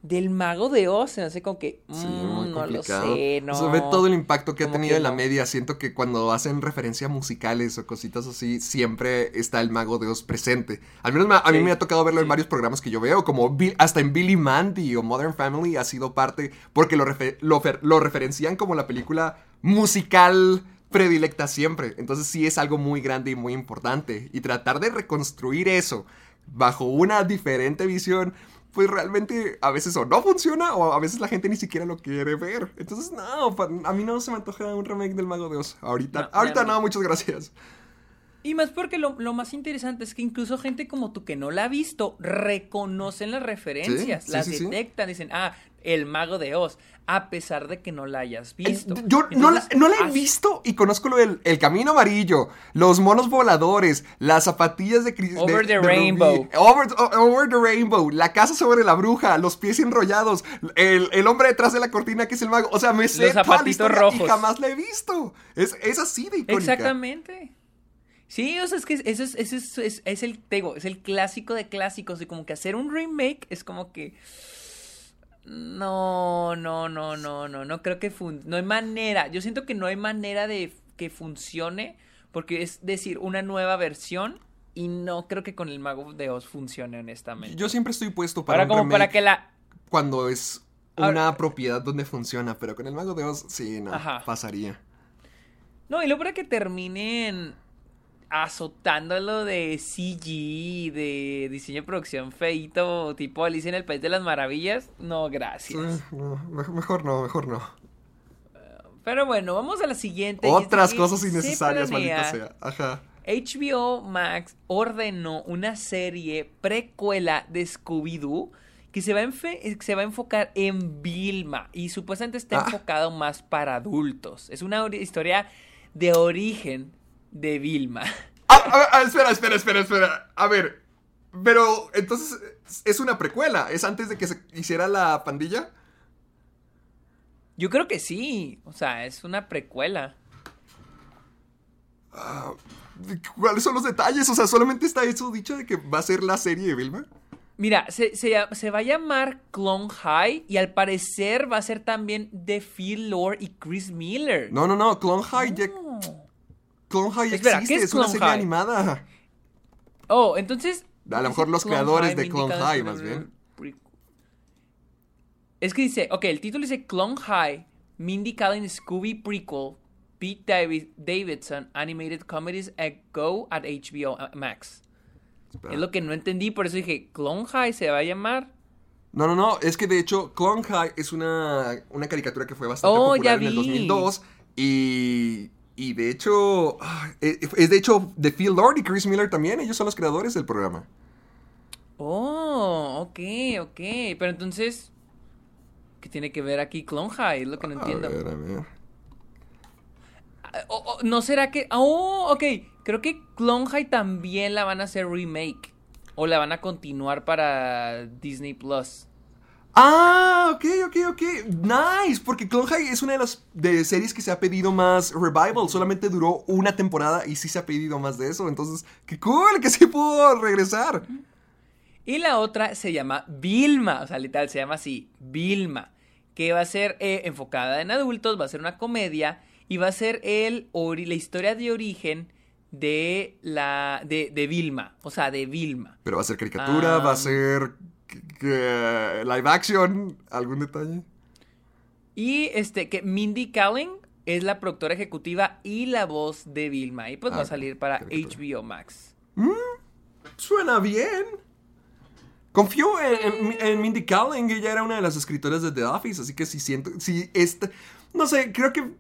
del mago de Oz se hace como que mm, no lo sé, no. Se ve todo el impacto que ha tenido en la media. Siento que cuando hacen referencia a musicales o cositas así, siempre está el mago de Oz presente. Al menos a mí me ha tocado verlo en varios programas que yo veo, como hasta en Billy Mandy o Modern Family ha sido parte, porque lo, lo, lo referencian como la película musical predilecta siempre. Entonces sí es algo muy grande y muy importante. Y tratar de reconstruir eso bajo una diferente visión, pues realmente a veces o no funciona o a veces la gente ni siquiera lo quiere ver. Entonces, no, a mí no se me antoja un remake del Mago de Oz. Ahorita, No, ahorita no. no, muchas gracias. Y más porque lo, lo más interesante es que incluso gente como tú que no la ha visto reconocen las referencias, Sí, las sí, sí. detectan, dicen, ah, el mago de Oz, a pesar de que no la hayas visto. Yo no, la, no la he haz- visto y conozco lo del el camino amarillo, los monos voladores, las zapatillas de Cris- Over the de rainbow. Over, the rainbow. La casa sobre la bruja. Los pies enrollados. El, el hombre detrás de la cortina que es el mago. O sea, me sé Los toda la zapatitos rojos. y jamás la he visto. Es, es así de icónica. Exactamente. Sí, o sea, es que eso es, eso es, es- es el, te digo, es el clásico de clásicos y como que hacer un remake es como que... No, no, no, no, no, no creo que fun no hay manera. Yo siento que no hay manera de que funcione porque es decir, una nueva versión y no creo que con el Mago de Oz funcione honestamente. Yo siempre estoy puesto para Ahora un como para que la cuando es Ahora- una propiedad donde funciona, pero con el mago de Oz sí, no, Ajá. pasaría. No, y luego para que terminen azotándolo de CG, de diseño de producción feito, tipo Alicia en el País de las Maravillas, no, gracias. No, mejor no, mejor no. Pero bueno, vamos a la siguiente. Otras cosas innecesarias, maldita sea. Ajá. HBO Max ordenó una serie precuela de Scooby-Doo que se va, a se va a enfocar en Vilma y supuestamente está Ah. enfocado más para adultos. Es una ori- historia de origen de Vilma. Ah, ah, ah, espera, espera, espera, espera. A ver, pero entonces es una precuela. ¿Es antes de que se hiciera la pandilla? Yo creo que sí, o sea, es una precuela. ¿Cuáles son los detalles? O sea, solamente está eso dicho de que va a ser la serie de Vilma. Mira, se, se ll- se va a llamar Clone High y al parecer va a ser también de Phil Lord y Chris Miller. No, no, no. Clone High ya. Clone High Espera, existe. ¿qué es, es una Clone serie High? animada. Oh, entonces. A lo mejor los Clone creadores High, de Clone High, más bien. Es que dice, ok, el título dice Clone High, Mindy Kaling Scooby Prequel, Pete Davi- Davidson Animated Comedies at Go at HBO Max. Espera. Es lo que no entendí, por eso dije, Clone High se va a llamar. No, no, no. Es que de hecho, Clone High es una, una caricatura que fue bastante Oh, popular en el vi. 2002. Y, y de hecho, ah, es, es de hecho de Phil Lord y Chris Miller también. Ellos son los creadores del programa. Oh, ok, ok. Pero entonces, ¿qué tiene que ver aquí Clone High? Es lo que no entiendo. A ver, a ver. Ah, o- o, ¿No será que.? Oh, ok. Creo que Clone High también la van a hacer remake. O la van a continuar para Disney Plus. Ah, ok, ok, ok. Nice, porque Clone High es una de las de series que se ha pedido más revival. Solamente duró una temporada y sí se ha pedido más de eso. Entonces, qué cool que sí pudo regresar. Y la otra se llama Vilma. O sea, literal, se llama así: Vilma. Que va a ser eh, enfocada en adultos, va a ser una comedia. Y va a ser el, ori- la historia de origen de la. de, de Vilma. O sea, de Vilma. Pero va a ser caricatura, va a ser que- live action, algún detalle. Y este, que Mindy Kaling es la productora ejecutiva y la voz de Vilma. Y pues va Ah, a salir para. HBO Max. Suena bien. Confío en, en- en Mindy Kaling, ella era una de las escritoras de The Office, así que si siento, si esta, no sé, creo que,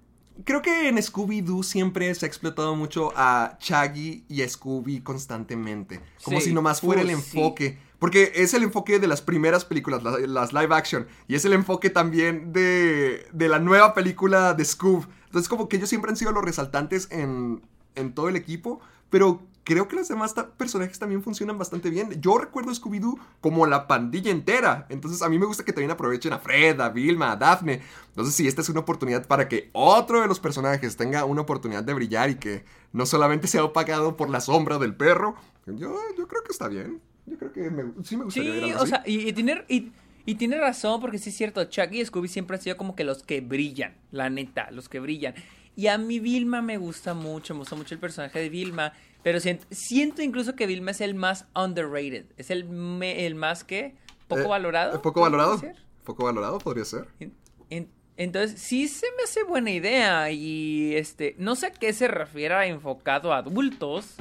creo que en Scooby-Doo siempre se ha explotado mucho a Shaggy y a Scooby constantemente, como Sí. si nomás fuera Uh, el sí. Porque es el enfoque de las primeras películas, la- las, live action, y es el enfoque también de, de la nueva película de Scoob, entonces como que ellos siempre han sido los resaltantes en, en todo el equipo, pero creo que los demás ta- personajes también funcionan bastante bien. Yo recuerdo a Scooby-Doo como la pandilla entera. Entonces a mí me gusta que también aprovechen a Fred, a Vilma, a Daphne. Entonces si esta es una oportunidad para que otro de los personajes tenga una oportunidad de brillar y que no solamente sea opacado por la sombra del perro, yo, yo creo que está bien. Yo creo que me- sí me gustaría ver Sí, algo o así. sea, y, y tiene, y, y tiene razón, porque sí es cierto, Chuck y Scooby siempre han sido como que los que brillan, la neta, los que brillan. Y a mí Vilma me gusta mucho, me gusta mucho el personaje de Vilma, pero siento, siento incluso que Vilma es el más underrated, es el, me- el más que poco Eh, valorado. ¿Poco ¿podría valorado? ser? Poco valorado podría ser. En- en- Entonces, sí se me hace buena idea y este, no sé a qué se refiere enfocado a adultos,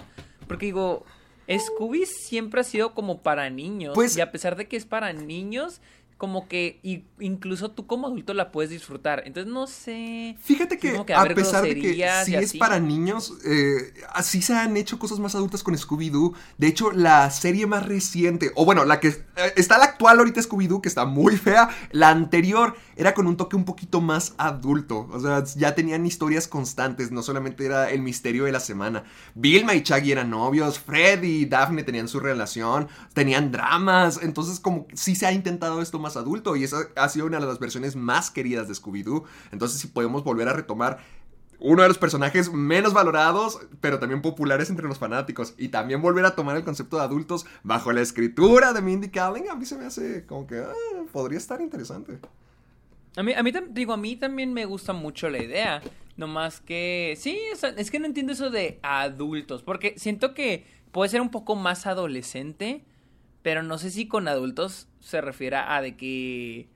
porque digo, Scooby siempre ha sido como para niños Pues- y a pesar de que es para niños, como que y- incluso tú como adulto la puedes disfrutar. Entonces, no sé. Fíjate que, a pesar de que sí es así. para niños, eh, así se han hecho cosas más adultas con Scooby-Doo. De hecho, la serie más reciente, o bueno, la que eh, está la actual ahorita Scooby-Doo, que está muy fea, la anterior era con un toque un poquito más adulto. O sea, ya tenían historias constantes, no solamente era el misterio de la semana. Vilma y Shaggy eran novios, Fred y Daphne tenían su relación, tenían dramas, entonces como sí se ha intentado esto más adulto y esa ha sido una de las versiones más queridas de Scooby-Doo. Entonces si podemos volver a retomar uno de los personajes menos valorados, pero también populares entre los fanáticos. Y también volver a tomar el concepto de adultos bajo la escritura de Mindy Kaling, a mí se me hace como que ah, podría estar interesante. A mí, a mí, digo, a mí también me gusta mucho la idea. No más que. Sí, o es que no entiendo eso de adultos. Porque siento que puede ser un poco más adolescente. Pero no sé si con adultos se refiere a de que.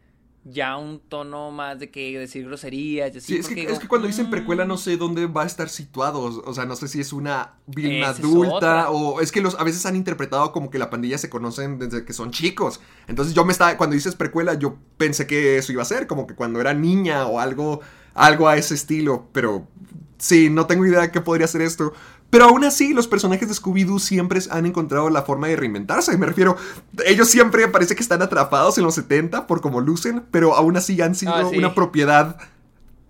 Ya un tono más de que decir groserías así. Sí, es que, digo, es que cuando dicen mm, precuela no sé dónde va a estar situado. O sea, no sé si es una es adulta o es que los a veces han interpretado como que la pandilla se conocen desde que son chicos. Entonces yo me estaba cuando dices precuela yo pensé que eso iba a ser como que cuando era niña o algo algo a ese estilo, pero sí, no tengo idea de qué podría ser esto. Pero aún así, los personajes de Scooby-Doo siempre han encontrado la forma de reinventarse. Me refiero, ellos siempre parece que están atrapados en los 70 por cómo lucen, pero aún así han sido Ah, sí. una propiedad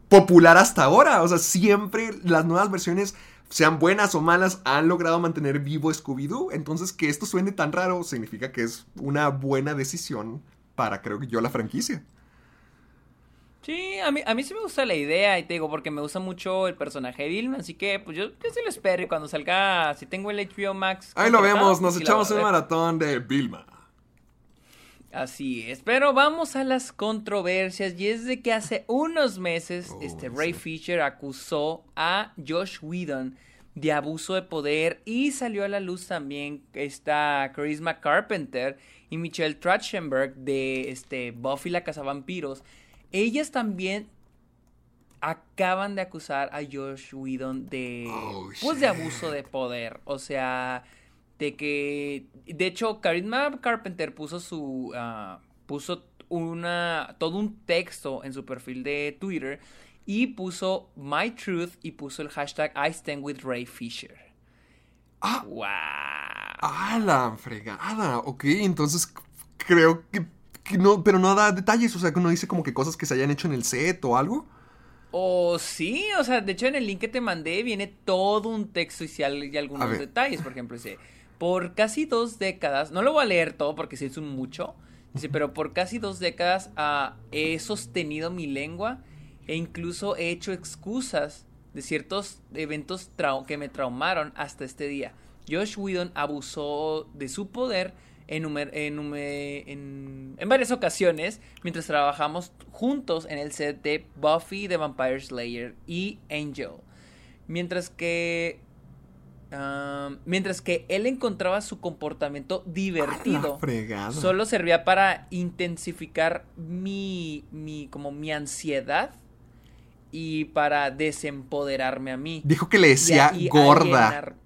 popular hasta ahora. O sea, siempre las nuevas versiones, sean buenas o malas, han logrado mantener vivo Scooby-Doo. Entonces, que esto suene tan raro significa que es una buena decisión para, creo que yo, la franquicia. Sí, a mí, a mí sí me gusta la idea, y te digo, porque me gusta mucho el personaje de Vilma, así que pues yo, yo sí lo espero y cuando salga, si tengo el HBO Max. Ahí lo vemos, nos sí echamos un maratón de Vilma. Así es, pero vamos a las controversias y es de que hace unos meses Oh, este Ray sí. Fisher acusó a Josh Whedon de abuso de poder y salió a la luz también esta Charisma Carpenter y Michelle Trachtenberg de este Buffy la cazavampiros. Ellas también acaban de acusar a Josh Whedon de Oh, pues de abuso de poder, o sea, de que de hecho Charisma Carpenter puso su ah, puso una todo un texto en su perfil de Twitter y puso my truth y puso el hashtag I stand with Ray Fisher. Ah. Wow. La fregada. Ok, entonces creo que no, pero no da detalles, o sea, que no dice como que cosas que se hayan hecho en el set o algo. O sí, o sea, de hecho en el link que te mandé viene todo un texto y, si al- y A algunos detalles. Por ejemplo, dice, por casi dos décadas, no lo voy a leer todo porque sí es un mucho, dice, pero por casi dos décadas ah, he sostenido mi lengua e incluso he hecho excusas de ciertos eventos que me traumaron hasta este día. Josh Whedon abusó de su poder en, en, varias ocasiones mientras trabajamos juntos en el set de Buffy the Vampire Slayer y Angel. Mientras que. ah, mientras que él encontraba su comportamiento La divertido. Solo servía para intensificar mi, mi, como mi ansiedad y para desempoderarme a mí. Dijo que le decía y gorda. alienar-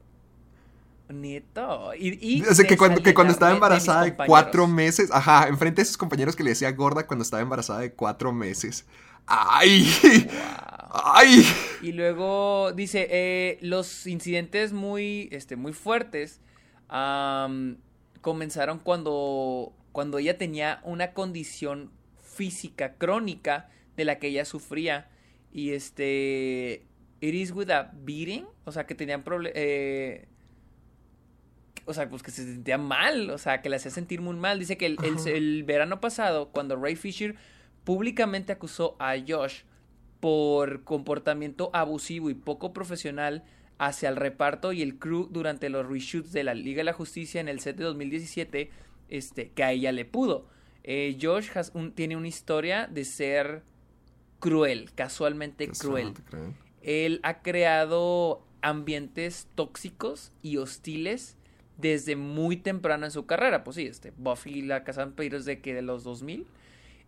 Neto. Y, y O sea, que cuando, que cuando estaba de embarazada de cuatro meses, ajá, enfrente de sus compañeros que le decía gorda cuando estaba embarazada de cuatro meses. ¡Ay! ¡Ay! Y luego dice, eh, los incidentes muy, este, muy fuertes comenzaron cuando, cuando ella tenía una condición física crónica de la que ella sufría. Y este, it is with a beating, o sea, que tenían problemas... o sea, pues que se sentía mal, o sea, que le hacía sentir muy mal. Dice que el, el- Ajá. el verano pasado, cuando Ray Fisher públicamente acusó a Josh por comportamiento abusivo y poco profesional hacia el reparto y el crew durante los reshoots de la Liga de la Justicia en el set de 2017, este, que a ella le pudo. Eh, Josh has un- tiene una historia de ser cruel, casualmente cruel. Él ha creado ambientes tóxicos y hostiles desde muy temprano en su carrera. Pues sí, este, Buffy la Casa de Vampiros de que de los 2000.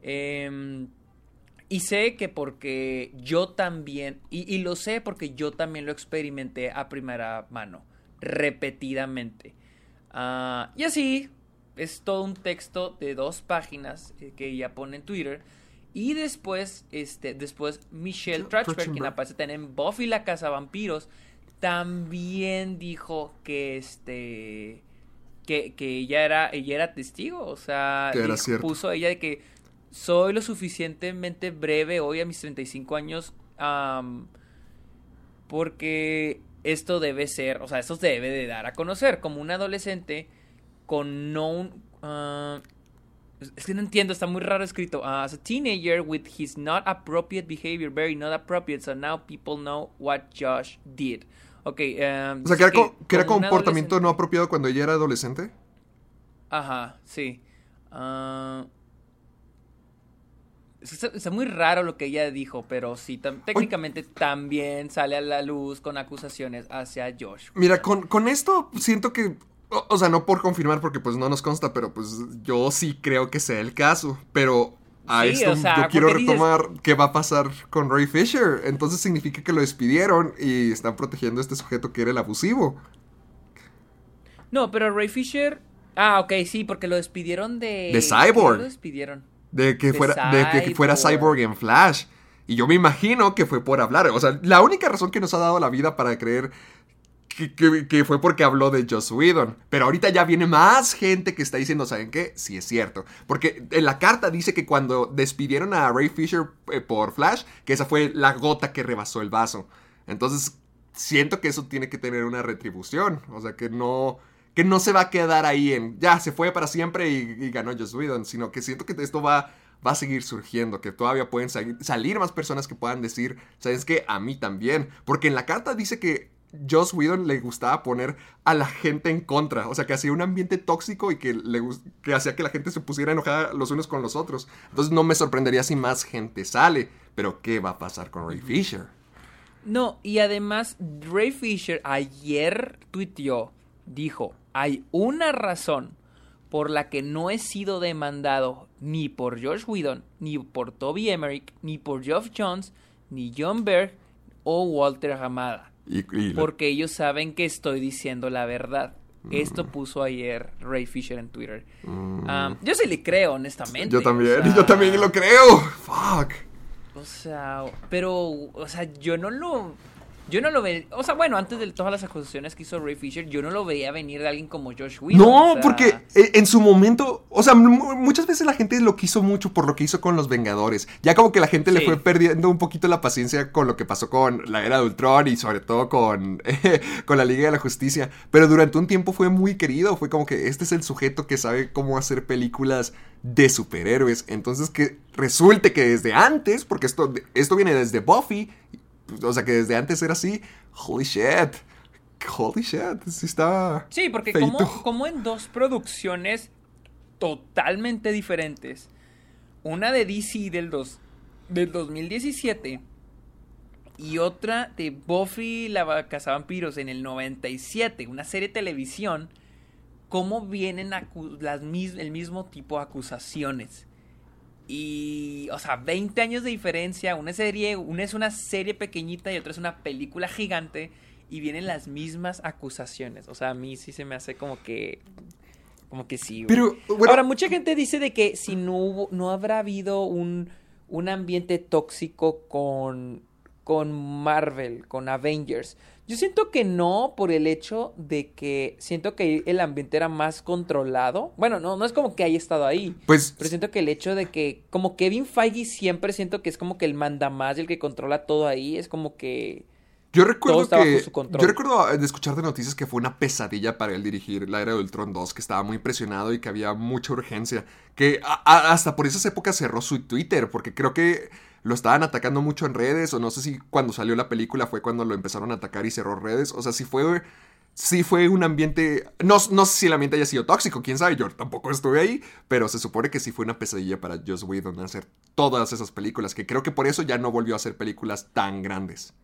Em, y sé que porque yo también, y, lo sé porque yo también lo experimenté a primera mano, repetidamente. Ah, y así, es todo un texto de dos páginas eh, que ella pone en Twitter. Y después, este, después Michelle Trachberg, quien aparece también en Buffy la Casa Vampiros, también dijo que este que, que ella era ella era testigo, o sea, que puso ella de que soy lo suficientemente breve hoy a mis 35 años porque esto debe ser, o sea, esto se debe de dar a conocer como un adolescente con no un... Ah, es que no entiendo, está muy raro escrito. Ah, as a teenager with his not appropriate behavior, very not appropriate, so now people know what Josh did. Ok, um, o sea, que era, que era comportamiento no apropiado cuando ella era adolescente. Ajá, sí. Uh, Está, muy raro lo que ella dijo, pero sí, técnicamente también sale a la luz con acusaciones hacia Josh. Mira, con, con esto siento que, o, sea, no por confirmar porque pues no nos consta, pero pues yo sí creo que sea el caso, pero a esto yo quiero retomar qué va a pasar con Ray Fisher. Entonces significa que lo despidieron y están protegiendo a este sujeto que era el abusivo. No, pero Ray Fisher... Ah, ok, sí, porque lo despidieron de... De Cyborg. Lo despidieron de que, fuera, de que fuera Cyborg en Flash. Y yo me imagino que fue por hablar. O sea, la única razón que nos ha dado la vida para creer que, fue porque habló de Joss Whedon. Pero ahorita ya viene más gente que está diciendo, ¿saben qué? Sí es cierto. Porque en la carta dice que cuando despidieron a Ray Fisher eh, por Flash, que esa fue la gota que rebasó el vaso. Entonces, siento que eso tiene que tener una retribución. O sea, que no que no se va a quedar ahí en ya se fue para siempre y, ganó Joss Whedon, sino que siento que esto va, va a seguir surgiendo, que todavía pueden salir más personas que puedan decir, ¿sabes qué? A mí también. Porque en la carta dice que Joss Whedon le gustaba poner a la gente en contra, o sea, que hacía un ambiente tóxico y que, le, que hacía que la gente se pusiera enojada los unos con los otros. Entonces no me sorprendería si más gente sale, pero ¿qué va a pasar con Ray Fisher? No, y además Ray Fisher ayer tuiteó, dijo, hay una razón por la que no he sido demandado ni por George Whedon, ni por Toby Emmerich, ni por Geoff Jones, ni John Berg o Walter Hamada. Porque ellos saben que estoy diciendo la verdad. Esto mm. puso ayer Ray Fisher en Twitter. Mm. yo sí le creo, honestamente. Yo también, yo también lo creo. Fuck. O sea, pero, o sea, yo no lo yo no lo veía, o sea, bueno, antes de todas las acusaciones que hizo Ray Fisher, yo no lo veía venir de alguien como Josh Whedon. No, porque en su momento, o sea, muchas veces la gente lo quiso mucho por lo que hizo con los Vengadores. Ya como que la gente le fue perdiendo un poquito la paciencia con lo que pasó con la era de Ultron y sobre todo con, con la Liga de la Justicia. Pero durante un tiempo fue muy querido, fue como que este es el sujeto que sabe cómo hacer películas de superhéroes. Entonces que resulte que desde antes, porque esto, esto viene desde Buffy o sea, que desde antes era así, holy shit. Holy shit, sí está. Sí, porque como, en dos producciones totalmente diferentes, una de DC del, dos, del 2017 y otra de Buffy la Cazavampiros en el 97, una serie de televisión, cómo vienen las, el mismo tipo de acusaciones. Y, o sea, 20 años de diferencia. Una serie, una es una serie pequeñita y otra es una película gigante. Y vienen las mismas acusaciones. O sea, a mí sí se me hace como que. Como que sí. Pero, Ahora, mucha gente dice de que si no hubo, no habrá habido un, un ambiente tóxico con, con Marvel, con Avengers. Yo siento que no, por el hecho de que siento que el ambiente era más controlado. Bueno, no, no es como que haya estado ahí. Pues. Pero siento que el hecho de que, como Kevin Feige siempre siento que es como que el manda más y el que controla todo ahí, es como que. Yo recuerdo que. Yo recuerdo de escuchar de noticias que fue una pesadilla para él dirigir la era del Tron 2, que estaba muy impresionado y que había mucha urgencia. Que hasta por esas épocas cerró su Twitter, porque creo que lo estaban atacando mucho en redes, o no sé si cuando salió la película fue cuando lo empezaron a atacar y cerró redes. O sea, si fue. Sí fue un ambiente. No, no sé si el ambiente haya sido tóxico, quién sabe, yo tampoco estuve ahí. Pero se supone que sí fue una pesadilla para Joss Whedon hacer todas esas películas. Que creo que por eso ya no volvió a hacer películas tan grandes.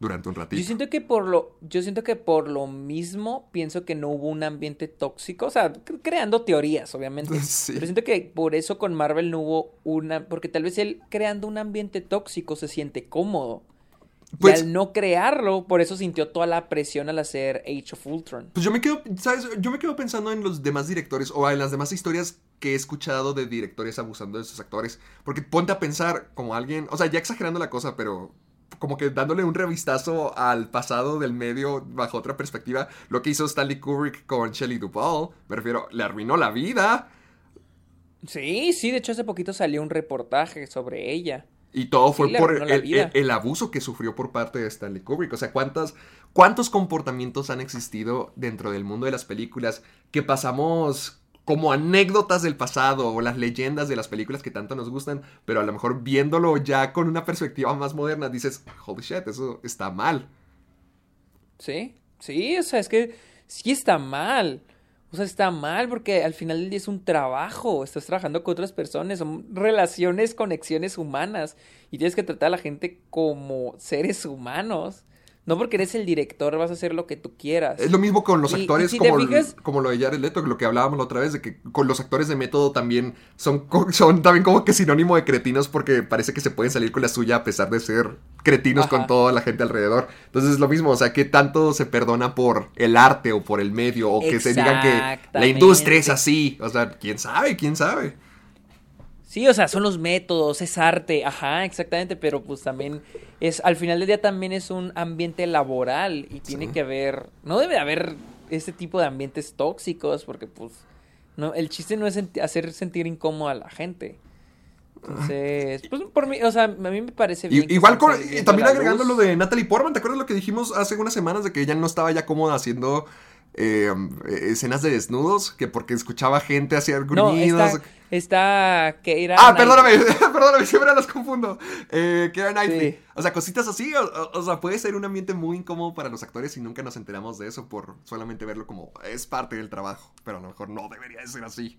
Durante un ratito. Yo siento que por lo, yo siento que por lo mismo pienso que no hubo un ambiente tóxico, o sea, cre- creando teorías, obviamente. Sí. Pero siento que por eso con Marvel no hubo una, porque tal vez él creando un ambiente tóxico se siente cómodo. Pues- y al no crearlo, por eso sintió toda la presión al hacer Age of Ultron. Pues yo me quedo, ¿sabes? Yo me quedo pensando en los demás directores o en las demás historias que he escuchado de directores abusando de sus actores. Porque ponte a pensar como alguien, o sea, ya exagerando la cosa, pero como que dándole un revistazo al pasado del medio bajo otra perspectiva, lo que hizo Stanley Kubrick con Shelley Duvall, me refiero, le arruinó la vida. Sí, sí, de hecho hace poquito salió un reportaje sobre ella. Y todo fue por el, el abuso que sufrió por parte de Stanley Kubrick. O sea, ¿cuántas, ¿cuántos comportamientos han existido dentro del mundo de las películas que pasamos como anécdotas del pasado o las leyendas de las películas que tanto nos gustan, pero a lo mejor viéndolo ya con una perspectiva más moderna dices, holy shit, eso está mal. Sí, sí, o sea, es que sí está mal. O sea, está mal porque al final del día es un trabajo. Estás trabajando con otras personas, son relaciones, conexiones humanas. Y tienes que tratar a la gente como seres humanos. No porque eres el director vas a hacer lo que tú quieras. Es lo mismo con los Y- y actores si como, fijas- como lo de Jared Leto, lo que hablábamos la otra vez, de que con los actores de método también son, son también como que sinónimo de cretinos porque parece que se pueden salir con la suya a pesar de ser cretinos con toda la gente alrededor. Entonces es lo mismo, o sea, que tanto se perdona por el arte o por el medio o que se digan que la industria es así. O sea, quién sabe, quién sabe. Sí, o sea, son los métodos, es arte, ajá, exactamente, pero pues también es, al final del día también es un ambiente laboral y tiene que haber, no debe haber ese tipo de ambientes tóxicos porque pues, no, el chiste no es senti- hacer sentir incómodo a la gente. Entonces, pues por mí, o sea, a mí me parece Y- bien. que igual con- y también agregando luz. lo de Natalie Portman, ¿te acuerdas lo que dijimos hace unas semanas de que ella no estaba ya cómoda haciendo eh, escenas de desnudos? Que porque escuchaba gente hacer No, gruñidos. está, está que era Ah, perdóname, perdóname, siempre las confundo. Eh, Keira Knightley. Sí. O sea, cositas así. O, o- o sea, puede ser un ambiente muy incómodo para los actores y nunca nos enteramos de eso por solamente verlo como es parte del trabajo. Pero a lo mejor no debería de ser así.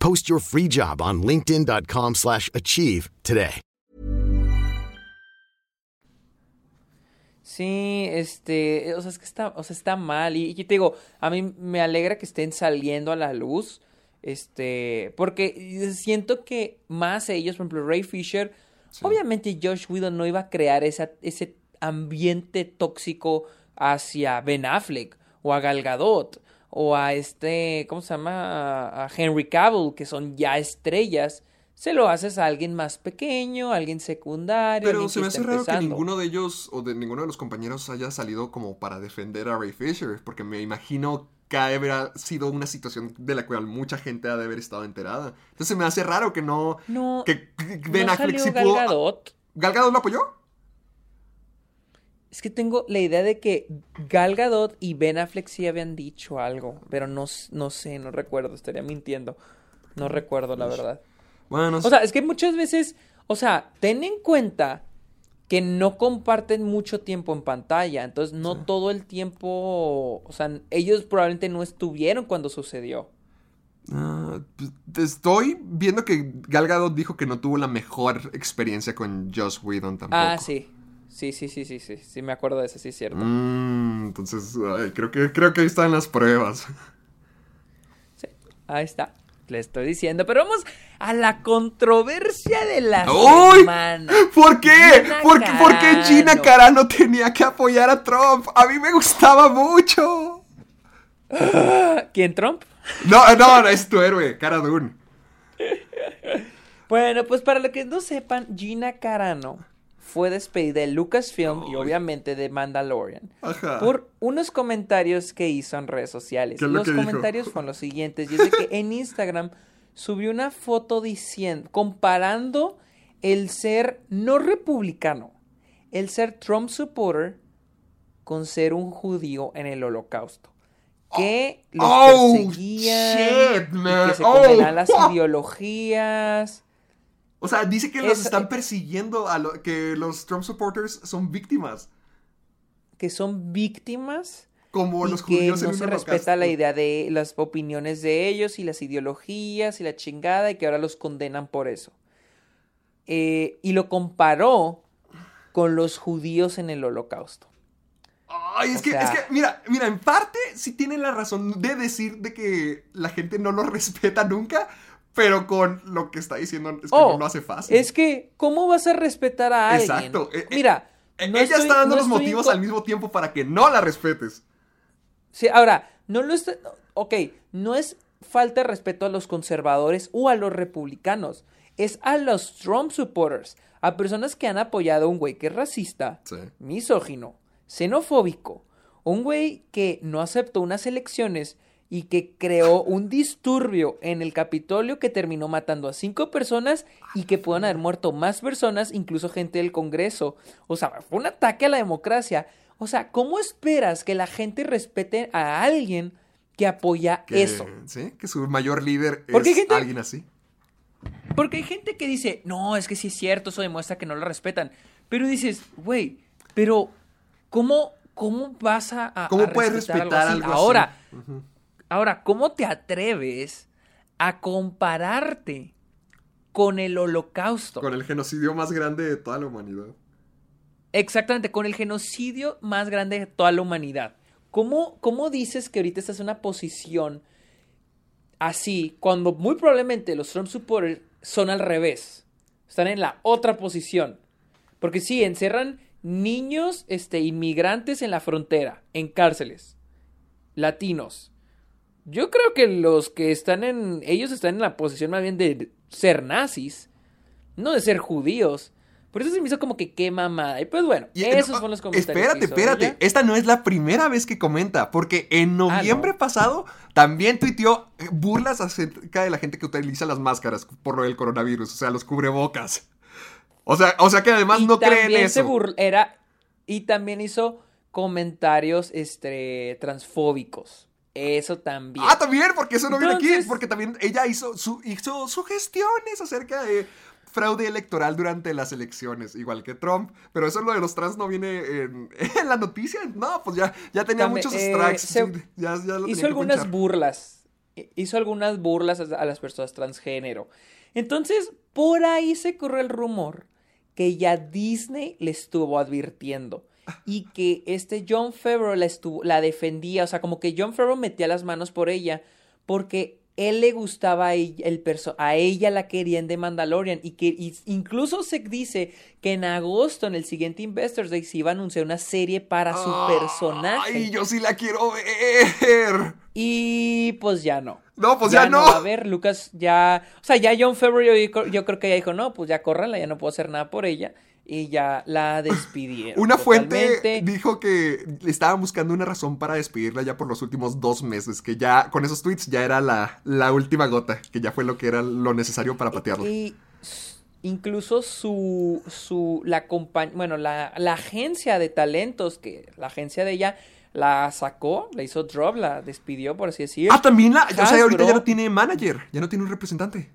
Post your free job on linkedin.com/achieve slash achieve today. Sí, este, o sea, es que está, o sea, está mal. Y, y te digo, a mí me alegra que estén saliendo a la luz. Este, porque siento que más ellos, por ejemplo, Ray Fisher, obviamente Josh Whedon no iba a crear esa, ese ambiente tóxico hacia Ben Affleck o a Gal Gadot o a este, ¿cómo se llama? A Henry Cavill, que son ya estrellas. Se lo haces a alguien más pequeño, a alguien secundario. Pero alguien se me hace raro que ninguno de ellos o de ninguno de los compañeros haya salido como para defender a Ray Fisher. Porque me imagino que ha de haber sido una situación de la cual mucha gente ha de haber estado enterada. Entonces se me hace raro que no. No, que Ben no Affleck salió sí Gal pudo. Gadot. ¿Gal Gadot lo apoyó? Es que tengo la idea de que Gal Gadot y Ben Affleck sí habían dicho algo, pero no, no sé, no recuerdo, estaría mintiendo. No recuerdo, la verdad. Bueno, O sea, es que muchas veces, o sea, ten en cuenta que no comparten mucho tiempo en pantalla, entonces no todo el tiempo, o sea, ellos probablemente no estuvieron cuando sucedió. Ah, pues, estoy viendo que Gal Gadot dijo que no tuvo la mejor experiencia con Joss Whedon tampoco. Ah, sí. Sí, sí, sí, sí, sí, sí, me acuerdo de eso, sí es cierto. Mm, entonces, ay, creo que creo que ahí están las pruebas. Sí, ahí está. Le estoy diciendo, pero vamos a la controversia de la ¡Uy! semana. ¿Por qué? Gina ¿Por qué, por qué Gina Carano. Tenía que apoyar a Trump? A mí me gustaba mucho. ¿Quién, Trump? No, no, no, es tu héroe, Cara Dune. Bueno, pues para los que no sepan, Gina Carano fue despedida de Lucasfilm y obviamente de Mandalorian Ajá. por unos comentarios que hizo en redes sociales. ¿Qué es lo Los que dijo? comentarios fueron los siguientes. Y es de que en Instagram subió una foto diciendo, comparando el ser no republicano, el ser Trump supporter con ser un judío en el holocausto. Que los Oh, perseguían, shit, y man. que se Oh, las ideologías. O sea, dice que los Es- están persiguiendo, a lo- que los Trump supporters son víctimas. que son víctimas Como y los que judíos en no un se respeta la idea de las opiniones de ellos y las ideologías y la chingada y que ahora los condenan por eso. Eh, y lo comparó con los judíos en el holocausto. Ay, es que, sea- es que, mira, mira, en parte sí tienen la razón de decir de que la gente no lo respeta nunca, pero con lo que está diciendo es que Oh, no lo hace fácil. Es que, ¿cómo vas a respetar a alguien? Exacto. Eh, eh, Mira, Eh, no Ella estoy- está dando no los motivos al mismo tiempo para que no la respetes. Sí, ahora, no lo está. Ok, no es falta de respeto a los conservadores o a los republicanos. Es a los Trump supporters, a personas que han apoyado a un güey que es racista, Sí. misógino, xenofóbico, un güey que no aceptó unas elecciones y que creó un disturbio en el Capitolio que terminó matando a cinco personas y que puedan haber muerto más personas, incluso gente del Congreso. O sea, fue un ataque a la democracia. O sea, ¿cómo esperas que la gente respete a alguien que apoya Que, eso? Sí, que su mayor líder Porque es gente- alguien así. Porque hay gente que dice, no, es que sí es cierto, eso demuestra que no lo respetan. Pero dices, güey, pero ¿cómo, cómo vas a, a- ¿Cómo puedes respetar respetar algo así? algo así? Ahora. Ahora, ¿cómo te atreves a compararte con el holocausto? Con el genocidio más grande de toda la humanidad. Exactamente, con el genocidio más grande de toda la humanidad. ¿Cómo, cómo dices que ahorita estás en una posición así cuando muy probablemente los Trump supporters son al revés? Están en la otra posición. Porque sí, encerran niños este, inmigrantes en la frontera, en cárceles, latinos. Yo creo que los que están en... Ellos están en la posición más bien de ser nazis, no de ser judíos. Por eso se me hizo como que qué mamada. Y pues bueno, Y, esos no, fueron los comentarios. Espérate, hizo espérate. Esta no es la primera vez que comenta, porque en noviembre ¿no? pasado también tuiteó eh, burlas acerca de la gente que utiliza las máscaras por lo del coronavirus, o sea, los cubrebocas. O sea, o sea que además Y no creen se eso. era Y también hizo comentarios este, transfóbicos. Eso también. Ah, también, porque eso no viene aquí, porque también ella hizo, su, hizo sugestiones acerca de fraude electoral durante las elecciones, igual que Trump, pero eso lo de los trans no viene en, en la noticia, no, pues ya, ya tenía También, muchos eh, se- ya, ya lo tenía hizo algunas burlas. eh, Hizo algunas burlas a a las personas transgénero. Entonces, por ahí se corre el rumor que ya Disney le estuvo advirtiendo. Y que este John Favreau la, estuvo, la defendía. O sea, como que John Favreau metía las manos por ella. Porque él le gustaba a ella, el perso a ella la querían de Mandalorian. Y que y incluso se dice que en agosto, en el siguiente Investors Day, se iba a anunciar una serie para su personaje. Ay, yo sí la quiero ver. Y pues ya no. No, pues ya no. a haber, Lucas ya. O sea, ya John Favreau, yo, yo creo que ya dijo, no, pues ya córranla, ya no puedo hacer nada por ella. Y ya la despidieron. Una fuente dijo que estaban buscando una razón para despedirla ya por los últimos dos meses, que ya con esos tweets ya era la, la última gota, que ya fue lo que era lo necesario para patearla. Y incluso su. su la compañía. Bueno, la, la agencia de talentos, que la agencia de ella la sacó, la hizo drop, la despidió, por así decir. Ah, también la. O sea, ahorita ya no tiene manager, ya no tiene un representante.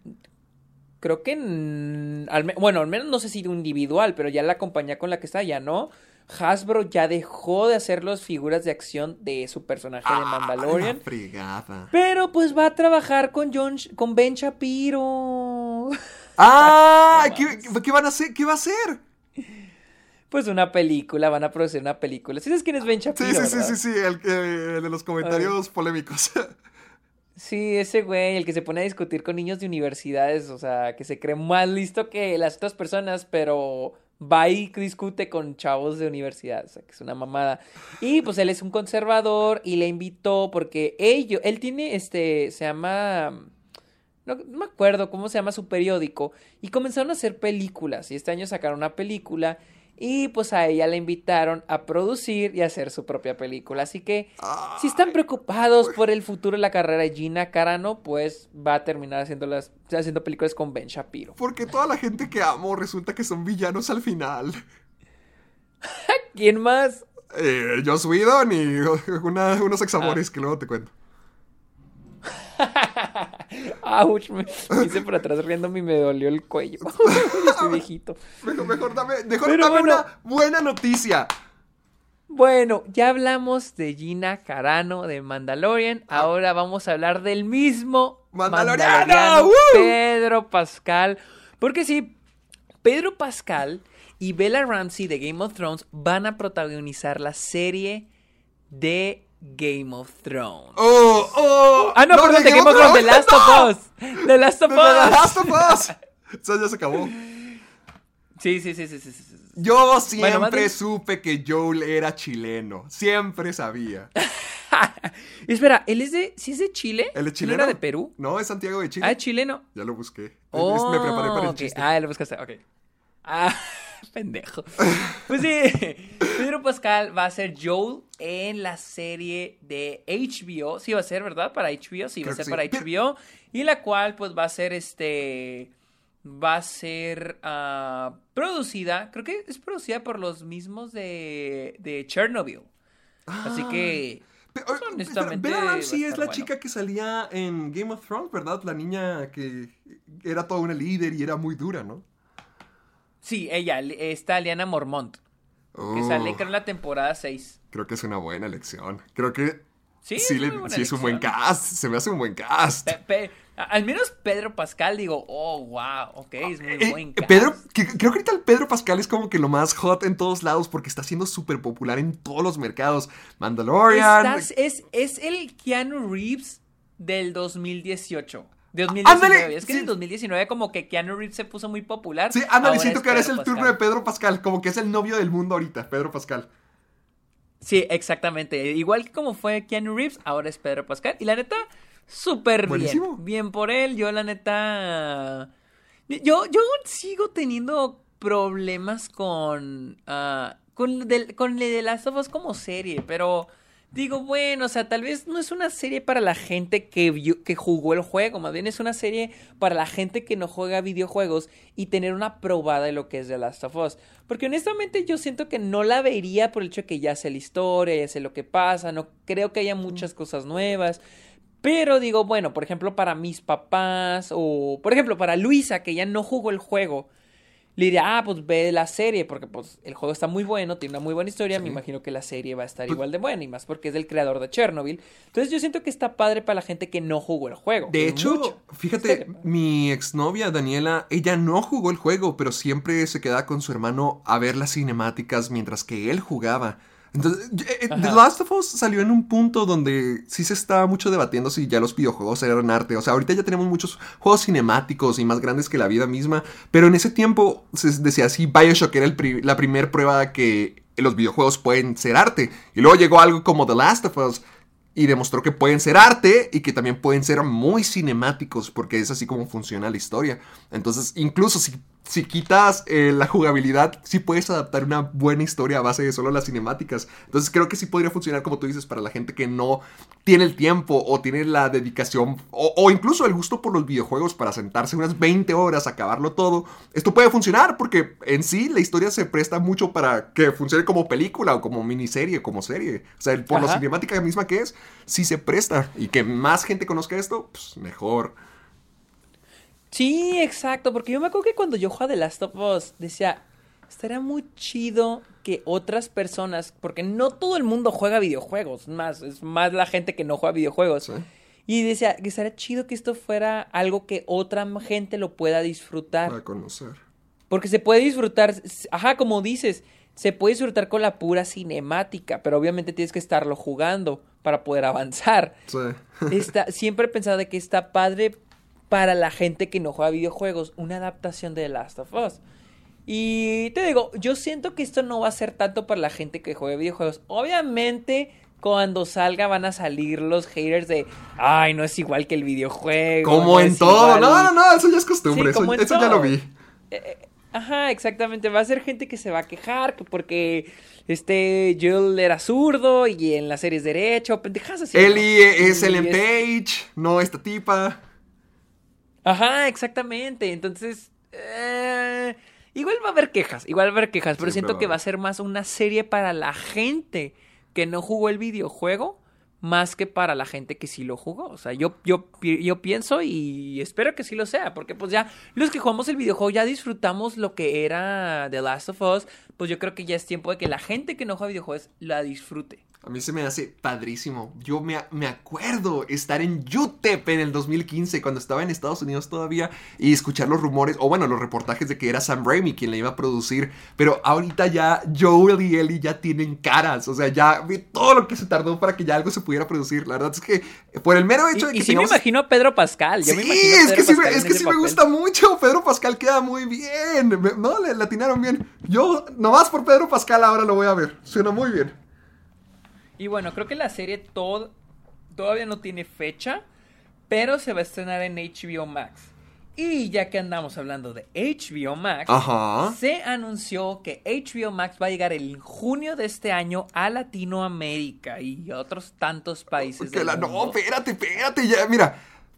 Creo que, en- al me- bueno, al menos no sé si individual, pero ya la compañía con la que está ya no. Hasbro ya dejó de hacer las figuras de acción de su personaje de Ah, Mandalorian. la. Pero pues va a trabajar con John, con Ben Shapiro. ¡Ah! ¿qué, qué van a hacer? ¿Qué va a hacer? Pues una película, van a producir una película. ¿Sí sabes quién es Ben Sí, Shapiro? sí, sí, verdad? sí, sí, el, el de los comentarios polémicos. Sí, ese güey, el que se pone a discutir con niños de universidades, o sea, que se cree más listo que las otras personas, pero va y discute con chavos de universidad, o sea, que es una mamada. Y pues él es un conservador y le invitó porque ellos, él tiene este, se llama, no, no me acuerdo cómo se llama su periódico, y comenzaron a hacer películas, y este año sacaron una película. Y pues a ella la invitaron a producir y a hacer su propia película. Así que si están preocupados por el futuro de la carrera de Gina Carano, pues va a terminar haciendo, las, haciendo películas con Ben Shapiro. Porque toda la gente que amo resulta que son villanos al final. ¿Quién más? Eh, Joss Whedon y una- unos examores que luego te cuento. Ouch, me, hice por atrás riendo y me dolió el cuello. Estoy viejito. Mejor, mejor dame, mejor Pero dame bueno. una buena noticia. Bueno, ya hablamos de Gina Carano de Mandalorian. Ahora vamos a hablar del mismo Ah. ¡Mandaloriano! Mandaloriano. Pedro Pascal. Porque sí, Pedro Pascal y Bella Ramsey de Game of Thrones van a protagonizar la serie de Game of Thrones. Oh, oh. ah, no, perdón, de Game of Thrones, The Last ¡No! of Us. The Last of De The Last Us. of Us. Eso ya se acabó. Sí, sí, sí, sí, sí, sí. Yo siempre Bueno, supe que Joel era chileno. Siempre sabía. Espera, ¿él es de, sí es de Chile? ¿Él es ¿No chileno? era de Perú? No, es Santiago de Chile. Ah, es chileno. Ya lo busqué. Oh, me preparé para el ok. chiste. Ah, lo buscaste, ok. Ah, pendejo. Pues sí, Pedro Pascal va a ser Joel en la serie de HBO. Sí va a ser, ¿verdad? Para HBO, sí va Creo a ser sí. para Pero- HBO. Y la cual, pues, va a ser este... Va a ser ah, producida, creo que es producida por los mismos de, de Chernobyl. Así que... Pe- oye, honestamente, Bella Ramsey es la bueno. chica que salía en Game of Thrones, ¿verdad? La niña que era toda una líder y era muy dura, ¿no? Sí, ella, está Liana Mormont, que sale creo en la temporada 6. Creo que es una buena elección. Creo que Sí, sí, es le- sí es un buen cast. Se me hace un buen cast. Pe- pe- a- al menos Pedro Pascal, digo, oh, wow, ok, es muy Eh, buen cast. Pedro, que- creo que ahorita el Pedro Pascal es como que lo más hot en todos lados porque está siendo súper popular en todos los mercados. Mandalorian. Estás- es, es el Keanu Reeves del 2018. De 2019. Ándale, es que sí. en el 2019 como que Keanu Reeves se puso muy popular. Sí, ándale, ahora siento que ahora es el turno de Pedro Pascal, como que es el novio del mundo ahorita, Pedro Pascal. Sí, exactamente. Igual que como fue Keanu Reeves, ahora es Pedro Pascal. Y la neta, súper bien. Bien por él. Yo, la neta. Yo, yo sigo teniendo problemas con. ah, con, del- con The Last of Us como serie, pero. Digo, bueno, o sea, tal vez no es una serie para la gente que, vio- que jugó el juego, más bien es una serie para la gente que no juega videojuegos y tener una probada de lo que es The Last of Us. Porque honestamente yo siento que no la vería por el hecho de que ya sé la historia, ya sé lo que pasa, no creo que haya muchas cosas nuevas. Pero digo, bueno, por ejemplo, para mis papás o, por ejemplo, para Luisa, que ya no jugó el juego, le diría, ah, pues ve la serie, porque pues el juego está muy bueno, tiene una muy buena historia, me imagino que la serie va a estar Pues- igual de buena, y más porque es del creador de Chernobyl. Entonces yo siento que está padre para la gente que no jugó el juego. De hecho, mucho. fíjate, mi exnovia Daniela, ella no jugó el juego, pero siempre se quedaba con su hermano a ver las cinemáticas mientras que él jugaba. Entonces, eh, eh, The. Last of Us salió en un punto donde sí se estaba mucho debatiendo si ya los videojuegos eran arte. O sea, ahorita ya tenemos muchos juegos cinemáticos y más grandes que la vida misma, pero en ese tiempo se decía así, Bioshock era el pri- la primera prueba que los videojuegos pueden ser arte. Y luego llegó algo como The Last of Us, y demostró que pueden ser arte y que también pueden ser muy cinemáticos porque es así como funciona la historia. Entonces, incluso si, si quitas eh, la jugabilidad, sí puedes adaptar una buena historia a base de solo las cinemáticas. Entonces, creo que sí podría funcionar, como tú dices, para la gente que no tiene el tiempo o tiene la dedicación o, o incluso el gusto por los videojuegos para sentarse unas 20 horas a acabarlo todo. Esto puede funcionar porque en sí la historia se presta mucho para que funcione como película o como miniserie, como serie. O sea, por la cinemática misma que es, sí se presta. Y que más gente conozca esto, pues mejor. Sí, exacto, porque yo me acuerdo que cuando yo jugaba The Last of Us, decía, estaría muy chido que otras personas, porque no todo el mundo juega videojuegos, más, es más la gente que no juega videojuegos. Sí. Y decía que estaría chido que esto fuera algo que otra gente lo pueda disfrutar. Para conocer. Porque se puede disfrutar, ajá, como dices, se puede disfrutar con la pura cinemática, pero obviamente tienes que estarlo jugando para poder avanzar. Sí. Está, siempre he pensado de que está padre para la gente que no juega videojuegos, una adaptación de The Last of Us. Y te digo, yo siento que esto no va a ser tanto para la gente que juega videojuegos. Obviamente, cuando salga van a salir los haters de, ay, no es igual que el videojuego. Como no en todo. igual". No, no, no, eso ya es costumbre. Sí, eso ya lo vi. Ajá, exactamente. Va a ser gente que se va a quejar que porque este Joel era zurdo y en la serie es derecho, pendejas así. ¿no? Ellie es Ellen Page, no esta tipa. Ajá, exactamente. Entonces, eh, Igual va a haber quejas, igual va a haber quejas, pero siento que va a ser más una serie para la gente que no jugó el videojuego más que para la gente que sí lo jugó. O sea, yo, yo, yo pienso y espero que sí lo sea, porque pues ya los que jugamos el videojuego ya disfrutamos lo que era The Last of Us, pues yo creo que ya es tiempo de que la gente que no juega videojuegos la disfrute. A mí se me hace padrísimo. Yo me, me acuerdo estar en UTEP en el 2015, cuando estaba en Estados Unidos todavía, y escuchar los rumores, o bueno, los reportajes de que era Sam Raimi quien la iba a producir. Pero ahorita ya Joel y Ellie ya tienen caras. O sea, ya vi todo lo que se tardó para que ya algo se pudiera producir. La verdad es que por el mero hecho de Y, que y sí me imagino a Pedro Pascal. Yo sí, me imagino a es que sí, me, es que me gusta mucho. Pedro Pascal queda muy bien. Me- no, le latinaron bien. Yo, nomás por Pedro Pascal ahora lo voy a ver. Suena muy bien. Y bueno, creo que la serie todo, todavía no tiene fecha, pero se va a estrenar en HBO Max. Y ya que andamos hablando de HBO Max, Ajá. se anunció que HBO Max va a llegar en junio de este año a Latinoamérica y otros tantos países. Que del la- no, espérate, espérate, ya, mira.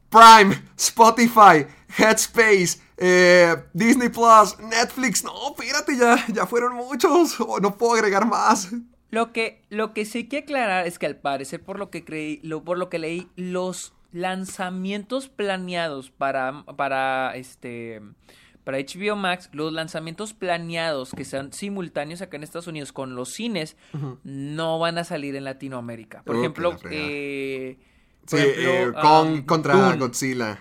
Prime, Spotify, Headspace, eh, Disney Plus, Netflix. No, espérate, ya, ya fueron muchos. Oh, no puedo agregar más. Lo que, lo que sí hay que aclarar es que al parecer, por lo que creí, lo, por lo que leí, los lanzamientos planeados para, para este para HBO Max, los lanzamientos planeados que sean simultáneos acá en Estados Unidos con los cines no van a salir en Latinoamérica. Por ejemplo, eh, Sí, ejemplo, eh, con, um, contra Dune. Godzilla.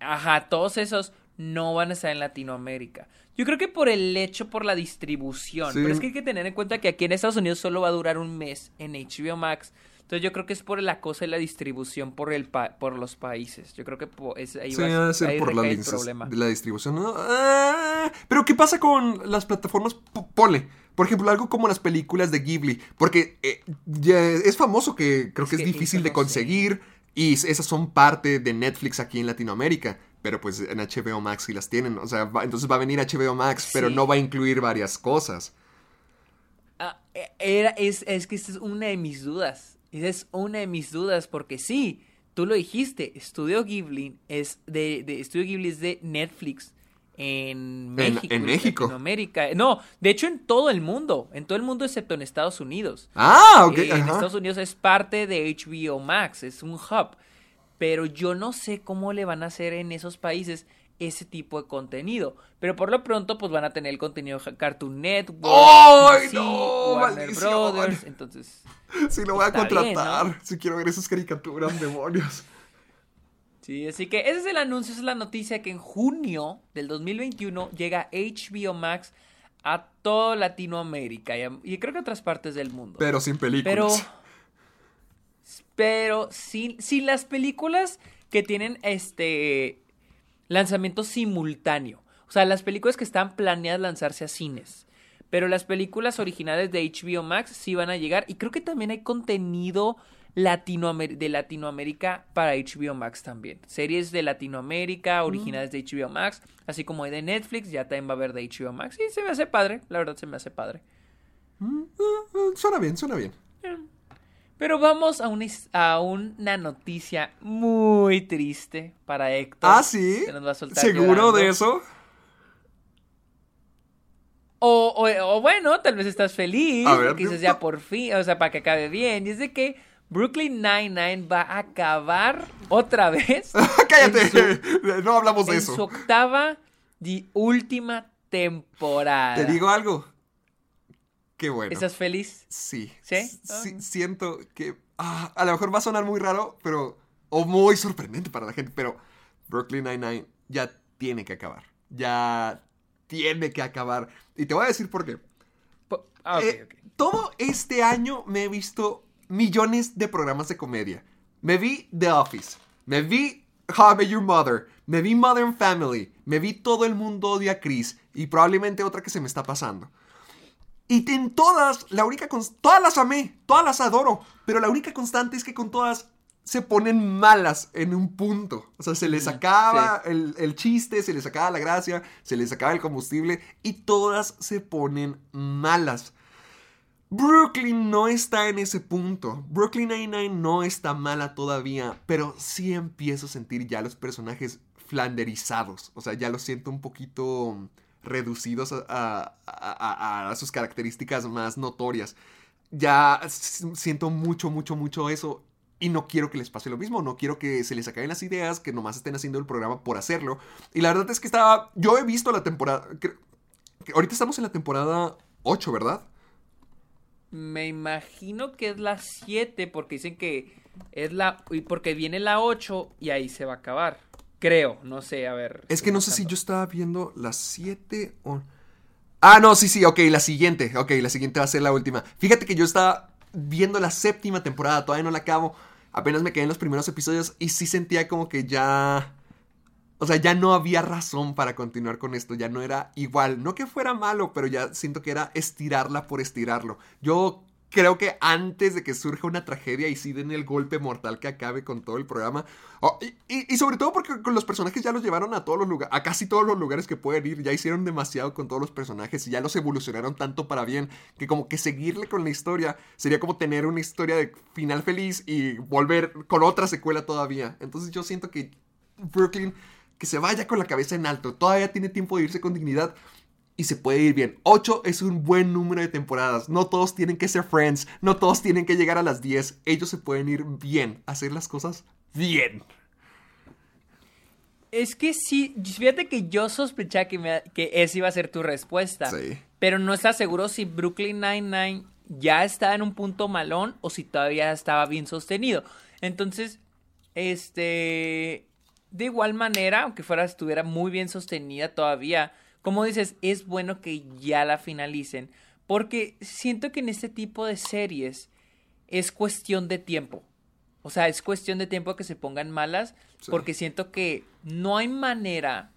Ajá, todos esos no van a estar en Latinoamérica. Yo creo que por el hecho, por la distribución. Sí. Pero es que hay que tener en cuenta que aquí en Estados Unidos solo va a durar un mes en HBO Max. Entonces yo creo que es por la cosa de la distribución por el pa- por los países. Yo creo que es, ahí Sí, va de ser ahí por la, el problema. de la distribución. ¿no? Ah, pero ¿qué pasa con las plataformas? P- Ponle, por ejemplo, algo como las películas de Ghibli. Porque eh, ya es famoso que creo Es que es difícil de no conseguir. Y esas son parte de Netflix aquí en Latinoamérica. Pero pues en HBO Max sí las tienen. O sea, va- entonces va a venir HBO Max, pero Sí. no va a incluir varias cosas. Ah, era, es, es que esta es una de mis dudas. Esa es una de mis dudas porque sí, tú lo dijiste, Estudio Ghibli es de, de Estudio Ghibli es de Netflix en México. en México. Latinoamérica. No, de hecho en todo el mundo, en todo el mundo excepto en Estados Unidos. Ah, ok. Eh, en. Estados Unidos es parte de HBO Max, es un hub. Pero yo no sé cómo le van a hacer en esos países ese tipo de contenido. Pero por lo pronto, pues van a tener el contenido de Cartoon Network, ¡Ay, DC, no! Warner ¡Maldición! Brothers. Entonces, Sí, lo voy a bien, contratar. ¿no? Si quiero ver esas caricaturas, demonios. sí, así que ese es el anuncio, esa es la noticia que en junio del 2021 llega HBO Max a toda Latinoamérica y, a- y creo que a otras partes del mundo. Pero sin películas. Pero sin, sin las películas que tienen este lanzamiento simultáneo. O sea, las películas que están planeadas lanzarse a cines. Pero las películas originales de HBO Max sí van a llegar. Y creo que también hay contenido latinoamer- de Latinoamérica para HBO Max también. Series de Latinoamérica originales de HBO Max. Así como hay de Netflix, ya también va a haber de HBO Max. Y se me hace padre. La verdad se me hace padre. Mm, mm, Suena bien, suena bien. Pero vamos a una, his- a una noticia muy triste para Héctor. Ah, sí. Se nos va a soltar ¿Seguro llorando. de eso? O, o- o bueno, tal vez estás feliz. A ver, dices ya por fin, o sea, para que acabe bien. Y es de que Brooklyn Nine-Nine va a acabar otra vez. Cállate. No hablamos de en eso. su octava y última temporada. Te digo algo. Qué bueno. ¿Estás feliz? Sí. ¿Sí? Sí, Siento que. ah, a lo mejor va a sonar muy raro, pero. O muy sorprendente para la gente, pero. Brooklyn Nine-Nine ya tiene que acabar. Ya tiene que acabar. Y te voy a decir por qué. Po- ah, Eh. Todo este año me he visto millones de programas de comedia. Me vi The Office. Me vi How I Met Your Mother. Me vi Modern Family. Me vi Todo el mundo odia a Chris. Y probablemente otra que se me está pasando. Y en todas, la única todas las amé, todas las adoro, pero la única constante es que con todas se ponen malas en un punto. O sea, se les acaba el, el chiste, se les acaba la gracia, se les acaba el combustible y todas se ponen malas. Brooklyn no está en ese punto. Brooklyn Nine-Nine no está mala todavía, pero sí empiezo a sentir ya los personajes flanderizados. O sea, ya los siento un poquito reducidos a, sus características más notorias. Ya siento mucho, mucho, mucho eso. Y no quiero que les pase lo mismo, no quiero que se les acaben las ideas, que nomás estén haciendo el programa por hacerlo. Y la verdad es que estaba, yo he visto la temporada, cre- que ahorita estamos en la temporada 8, ¿verdad? Me imagino que es la 7 porque dicen que es la... Porque viene la 8 y ahí se va a acabar. Creo, no sé, a ver. Es que no sé si yo estaba viendo las 7 o... Ah, no, sí, sí, ok, la siguiente, ok, la siguiente va a ser la última. Fíjate que yo estaba viendo la séptima temporada, todavía no la acabo. Apenas me quedé en los primeros episodios y sí sentía como que ya... O sea, ya no había razón para continuar con esto, ya no era igual. No que fuera malo, pero ya siento que era estirarla por estirarlo. Yo creo que antes de que surja una tragedia y sí den el golpe mortal que acabe con todo el programa. Oh, y, y- sobre todo porque con los personajes ya los llevaron a todos los lugares, a casi todos los lugares que pueden ir. Ya hicieron demasiado con todos los personajes y ya los evolucionaron tanto para bien que como que seguirle con la historia sería como tener una historia de final feliz y volver con otra secuela todavía. Entonces yo siento que Brooklyn que se vaya con la cabeza en alto. Todavía tiene tiempo de irse con dignidad y se puede ir bien. 8 es un buen número de temporadas. No todos tienen que ser friends. No todos tienen que llegar a las 10. Ellos se pueden ir bien. Hacer las cosas bien. Es que sí, fíjate que yo sospechaba que, me- que esa iba a ser tu respuesta. Sí. Pero no estás seguro si Brooklyn Nine-Nine ya estaba en un punto malón o si todavía estaba bien sostenido. Entonces, este. De igual manera, aunque fuera, estuviera muy bien sostenida todavía, como dices, es bueno que ya la finalicen. Porque siento que en este tipo de series es cuestión de tiempo. O sea, es cuestión de tiempo que se pongan malas. Sí. Porque siento que no hay manera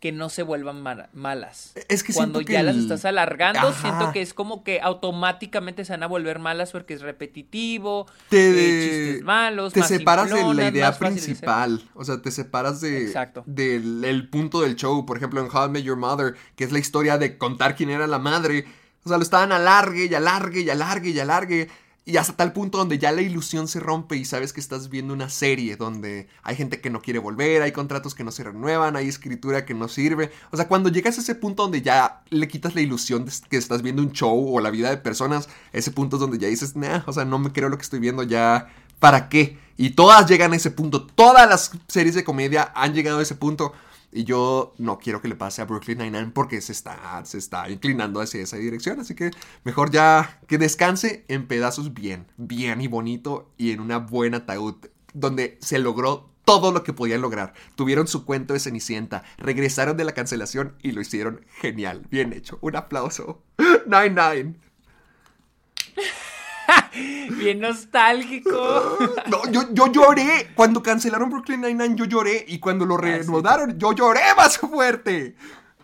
que no se vuelvan mala- malas. Es que Cuando que ya las el- estás alargando, Ajá. siento que es como que automáticamente se van a volver malas porque es repetitivo, Te, eh, chistes malos, te más separas de la idea de principal. O sea, te separas de, Exacto. del el punto del show. Por ejemplo, en How I Met Your Mother, que es la historia de contar quién era la madre. O sea, lo estaban alargue y alargue y alargue y alargue. Y hasta tal punto donde ya la ilusión se rompe y sabes que estás viendo una serie donde hay gente que no quiere volver, hay contratos que no se renuevan, hay escritura que no sirve. O sea, cuando llegas a ese punto donde ya le quitas la ilusión de que estás viendo un show o la vida de personas, ese punto es donde ya dices, nah, o sea, no me creo lo que estoy viendo ya. ¿Para qué? Y todas llegan a ese punto. Todas las series de comedia han llegado a ese punto. Y yo no quiero que le pase a Brooklyn Nine-Nine porque se está, se está inclinando hacia esa dirección. Así que mejor ya que descanse en pedazos bien, bien y bonito y en una buena ataúd. Donde se logró todo lo que podían lograr. Tuvieron su cuento de Cenicienta, regresaron de la cancelación y lo hicieron genial. Bien hecho. Un aplauso. Nine-Nine. Bien nostálgico. No, yo, yo lloré. Cuando cancelaron Brooklyn Nine-Nine, yo lloré. Y cuando lo reanudaron, yo lloré más fuerte.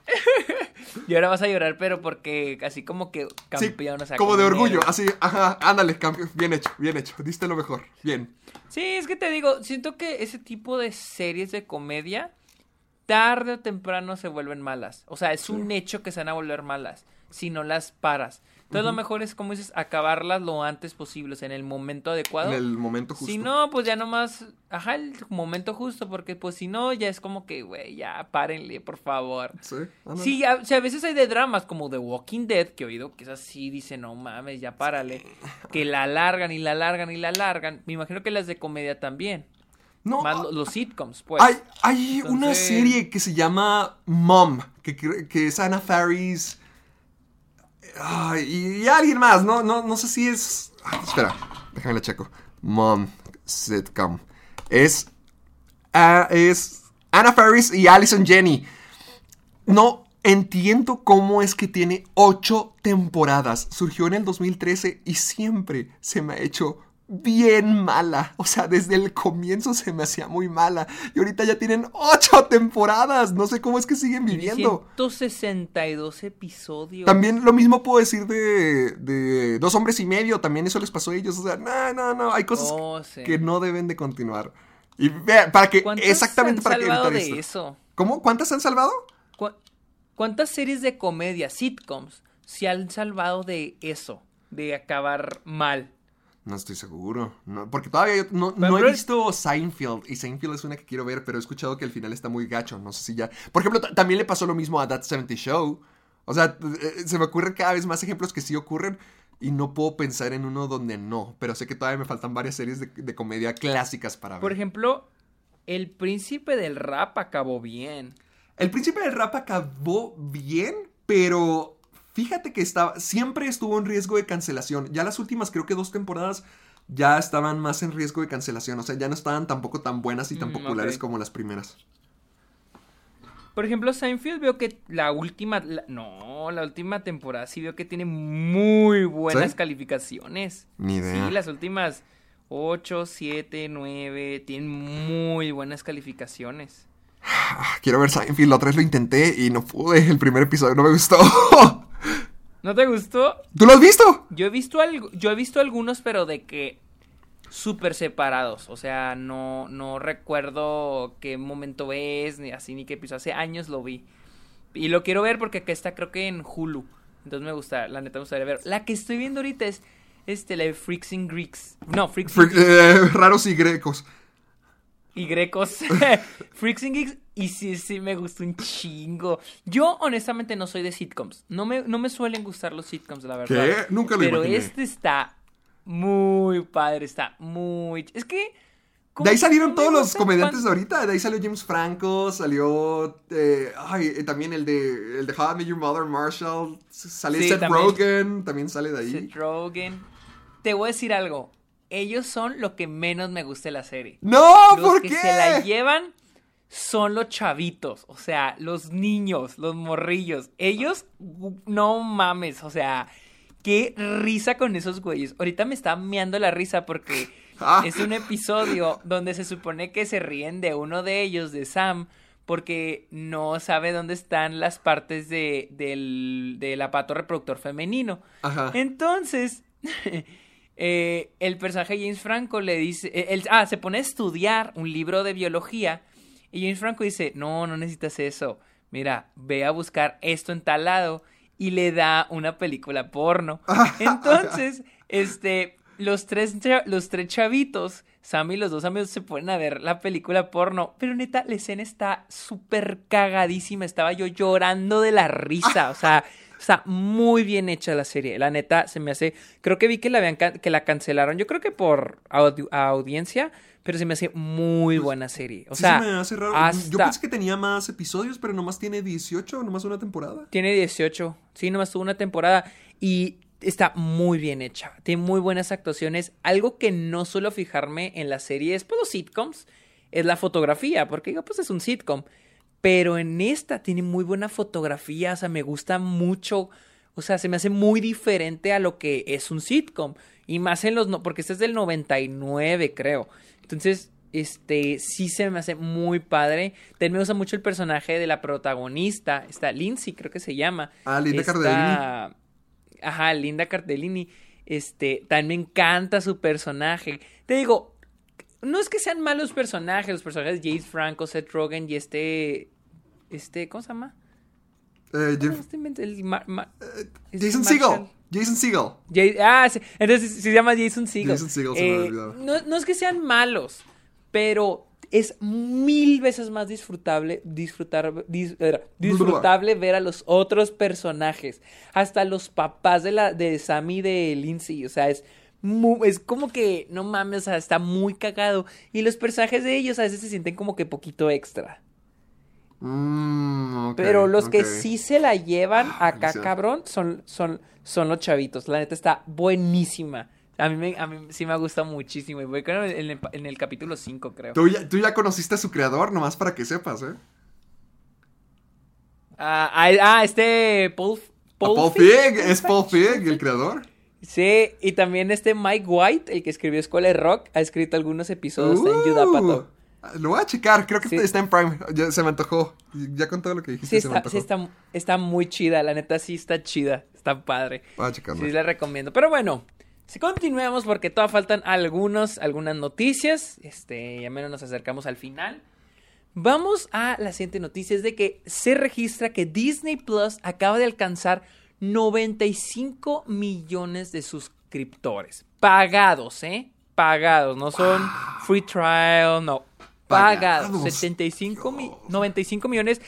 y ahora vas a llorar, pero porque así como que Sí, campeón, o sea, como de orgullo, así, ajá, ándale, campeón, bien hecho, bien hecho, diste lo mejor, bien. Sí, es que te digo, siento que ese tipo de series de comedia, tarde o temprano se vuelven malas. O sea, es un hecho que se van a volver malas si no las paras. Entonces lo mejor es, como dices, acabarlas lo antes posible, o sea, en el momento adecuado. En el momento justo. Si no, pues ya nomás, ajá, el momento justo, porque pues si no, ya es como que, güey, ya párenle, por favor. Sí. Sí, a, o sea, a veces hay de dramas como The Walking Dead, que he oído que es así, dice, no mames, ya párale. Que la alargan y la alargan y la alargan. Me imagino que las de comedia también. No, Más ah, lo- los sitcoms, pues. hay, hay una serie que se llama Mom, que, que es Anna Faris. Y, alguien más, no, no, no sé si es. espera, déjame la checo. Mom sitcom. Es. ah, es Anna Faris y Allison Jenny. No entiendo cómo es que tiene ocho temporadas. Surgió en el 2013 y siempre se me ha hecho bien mala. O sea, desde el comienzo se me hacía muy mala. Y ahorita ya tienen ocho temporadas. No sé cómo es que siguen viviendo. 162 episodios. También lo mismo puedo decir de, de Dos Hombres y Medio. También eso les pasó a ellos. O sea, no, no, no. Hay cosas Oh, sí. que no deben de continuar. Y vea, para que, ¿Cuántas exactamente han para que evitar de esto. eso? ¿Cómo? ¿Cuántas han salvado? ¿Cu- ¿Cuántas series de comedia, sitcoms, se han salvado de eso? De acabar mal. No estoy seguro. No, porque todavía yo no, no he visto Seinfeld. Y Seinfeld es una que quiero ver, pero he escuchado que el final está muy gacho. No sé si ya. Por ejemplo, ta- también le pasó lo mismo a That 70 Show. O sea, eh, se me ocurren cada vez más ejemplos que sí ocurren. Y no puedo pensar en uno donde no. Pero sé que todavía me faltan varias series de, de comedia clásicas para ver. Por ejemplo, El Príncipe del Rap acabó bien. El Príncipe del Rap acabó bien, pero fíjate que estaba, siempre estuvo en riesgo de cancelación. Ya las últimas, creo que dos temporadas, ya estaban más en riesgo de cancelación. O sea, ya no estaban tampoco tan buenas y tan Mm, populares como las primeras. Por ejemplo, Seinfeld veo que la última, la- no, la última temporada sí veo que tiene muy buenas ¿Sí? calificaciones. Ni idea. Sí, las últimas 8, 7, 9 tienen muy buenas calificaciones. Ah, quiero ver Seinfeld, la otra vez lo intenté y no pude. El primer episodio no me gustó. ¿No te gustó? ¿Tú lo has visto? Yo he visto algo, yo he visto algunos, pero de que súper separados. O sea, no, no recuerdo qué momento es, ni así, ni qué episodio. Hace años lo vi. Y lo quiero ver porque acá está, creo que en Hulu. Entonces me gusta, la neta me gustaría ver. La que estoy viendo ahorita es este, la de Freaks and Greeks. No, Freaks and Fre- eh, raros y grecos. Y Grecos. Freaks and Geeks. Y sí, sí, me gustó un chingo. Yo, honestamente, no soy de sitcoms. No me, no me suelen gustar los sitcoms, la verdad. ¿Qué? Nunca lo Pero imaginé. este está muy padre, está muy... Es que... De ahí salieron todos los comediantes de ahorita. De ahí salió James Franco, salió. eh, ay, eh, también el de, el de How I Met Your Mother, Marshall. Sale Sí, Seth también. Rogen, también sale de ahí. Seth Rogen. Te voy a decir algo. Ellos son lo que menos me gusta de la serie. ¡No! los ¿Por que qué? se la llevan son los chavitos, o sea, los niños, los morrillos. Ellos, no mames, o sea, qué risa con esos güeyes. Ahorita me está meando la risa porque Ah. es un episodio donde se supone que se ríen de uno de ellos, de Sam, porque no sabe dónde están las partes de, del, del aparato reproductor femenino. Ajá. Entonces, eh, el personaje James Franco le dice, eh, él- ah, se pone a estudiar un libro de biología y James Franco dice, no, no necesitas eso, mira, ve a buscar esto en tal lado y le da una película porno. Entonces, este, los tres, los tres chavitos, Sam y los dos amigos se ponen a ver la película porno, pero neta, la escena está súper cagadísima, estaba yo llorando de la risa, o sea... Está muy bien hecha la serie. La neta se me hace. Creo que vi que la habían que la cancelaron. Yo creo que por audi- audiencia. Pero se me hace muy buena serie. O Sí, sea, se me hace raro. Yo pensé que tenía más episodios, pero nomás tiene 18, nomás una temporada. Tiene 18. Sí, nomás tuvo una temporada. Y está muy bien hecha. Tiene muy buenas actuaciones. Algo que no suelo fijarme en la serie es pues los sitcoms. Es la fotografía. Porque digo, pues es un sitcom. Pero en esta tiene muy buena fotografía. O sea, me gusta mucho. O sea, se me hace muy diferente a lo que es un sitcom. Y más en los... no- Porque este es del 99, creo. Entonces, este, sí se me hace muy padre. También me gusta mucho el personaje de la protagonista. Está Lindsay, creo que se llama. Ah, Linda Cardellini. Ajá, Linda Cardellini. Este, también me encanta su personaje. Te digo, no es que sean malos personajes, los personajes de James Franco, Seth Rogen y este, este, ¿cómo se llama? Eh, Jason. Segel. Jason Segel. Jay- ah, sí, entonces se llama Jason Segel. Jason Segel, se me Eh, no, no es que sean malos, pero es mil veces más disfrutable, disfrutar, dis- era, disfrutable ver a los otros personajes. Hasta los papás de la de Sammy de Lindsay. O sea, es es como que, no mames, o sea, está muy cagado. Y los personajes de ellos a veces se sienten como que poquito extra. Mm, Pero los que sí se la llevan acá, maldición. cabrón, son, son, son los chavitos. La neta está buenísima. A mí, me, a mí sí me gusta muchísimo. Y voy creo en el, en el capítulo 5, creo. Tú ya, tú ya conociste a su creador, nomás para que sepas, ¿eh? Ah, ah, ah, este Paul, Paul. Fig, es Paul Fig, el creador. Sí, y también este Mike White, el que escribió Escuela de Rock, ha escrito algunos episodios en Uh, Yudapato. Lo voy a checar, creo que Sí. está en Prime. Ya se me antojó. Ya con todo lo que dijiste Sí, se me está, antojó. sí está, está muy chida, la neta sí está chida, está padre. Voy a checarlo. Sí, la recomiendo. Pero bueno, si continuemos porque todavía faltan algunos, algunas noticias. Este, ya menos nos acercamos al final. Vamos a la siguiente noticia, es de que se registra que Disney Plus acaba de alcanzar 95 millones de suscriptores. Pagados, ¿eh? Pagados, no son free trial, no. Pagados. Pagados. 75 mi- 95 millones.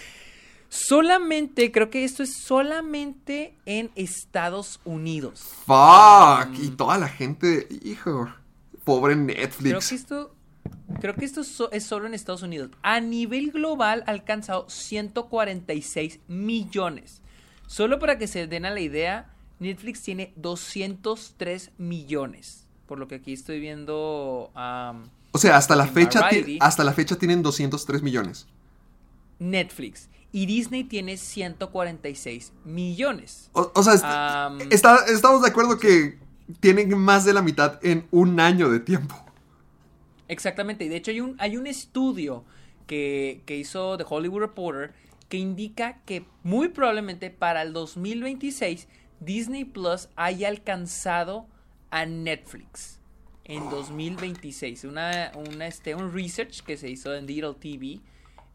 Solamente, creo que esto es solamente en Estados Unidos. Fuck. Y toda la gente, hijo. Pobre Creo que Netflix. esto, creo que esto so- es solo en Estados Unidos. A nivel global ha alcanzado 146 millones. Solo para que se den a la idea, Netflix tiene 203 millones. Por lo que aquí estoy viendo O sea, hasta la fecha, Variety. hasta la fecha tienen 203 millones. Netflix. Y Disney tiene 146 millones. O, o sea, est- Am, está- estamos de acuerdo que tienen más de la mitad en un año de tiempo. Exactamente, y de hecho hay un, hay un estudio que, que hizo The Hollywood Reporter que indica que muy probablemente para el 2026 Disney Plus haya alcanzado a Netflix en 2026. Una, una, este, un research que se hizo en Digital TV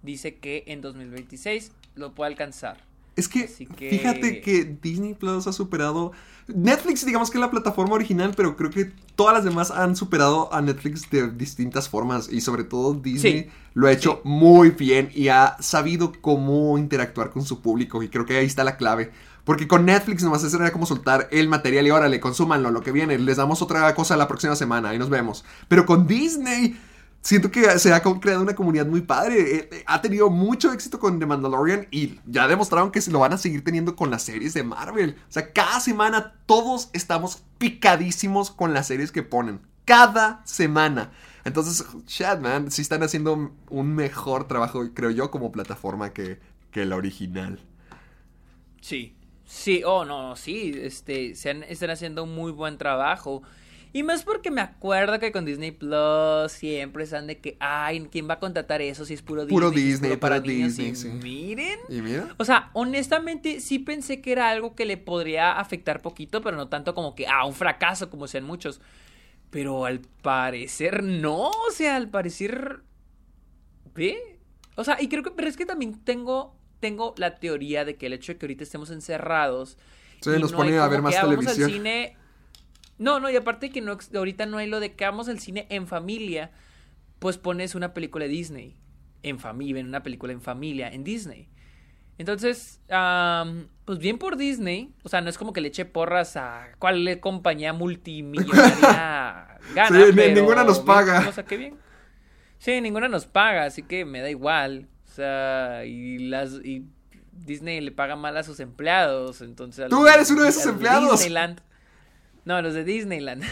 dice que en 2026 lo puede alcanzar. Es que, fíjate que Disney Plus ha superado. Netflix, digamos que es la plataforma original, pero creo que todas las demás han superado a Netflix de distintas formas. Y sobre todo Disney Sí, lo ha hecho sí. muy bien y ha sabido cómo interactuar con su público. Y creo que ahí está la clave. Porque con Netflix nomás era como soltar el material y órale, consúmanlo, lo que viene. Les damos otra cosa la próxima semana, ahí nos vemos. Pero con Disney. Siento que se ha creado una comunidad muy padre. Eh, eh, Ha tenido mucho éxito con The Mandalorian y ya demostraron que se lo van a seguir teniendo con las series de Marvel. O sea, cada semana todos estamos picadísimos con las series que ponen. Cada semana. Entonces, chat, man, sí están haciendo un mejor trabajo, creo yo, como plataforma que, que la original. Sí, sí, oh no, sí, este, se han- están haciendo un muy buen trabajo. Y más porque me acuerdo que con Disney Plus siempre están de que, ay, ¿quién va a contratar eso si es puro Disney? Puro Disney, puro para niños? Disney, Y sí. miren. Y mira. O sea, honestamente sí pensé que era algo que le podría afectar poquito, pero no tanto como que, ah, un fracaso como sean muchos. Pero al parecer no, o sea, al parecer... ¿Ve? O sea, y creo que, pero es que también tengo, tengo la teoría de que el hecho de que ahorita estemos encerrados... Sí, y nos no pone a ver más al televisión. cine... No, no, y aparte que no, ahorita no hay lo de que vamos al cine en familia, pues pones una película de Disney en familia, en una película en familia en Disney. Entonces, am, pues bien por Disney, o sea, no es como que le eche porras a cuál compañía multimillonaria gana, Sí, pero ninguna nos bien, paga. O sea, qué bien. Sí, ninguna nos paga, así que me da igual. O sea, y las y Disney le paga mal a sus empleados, entonces Tú eres uno de esos empleados. Disneyland. No, los de Disneyland.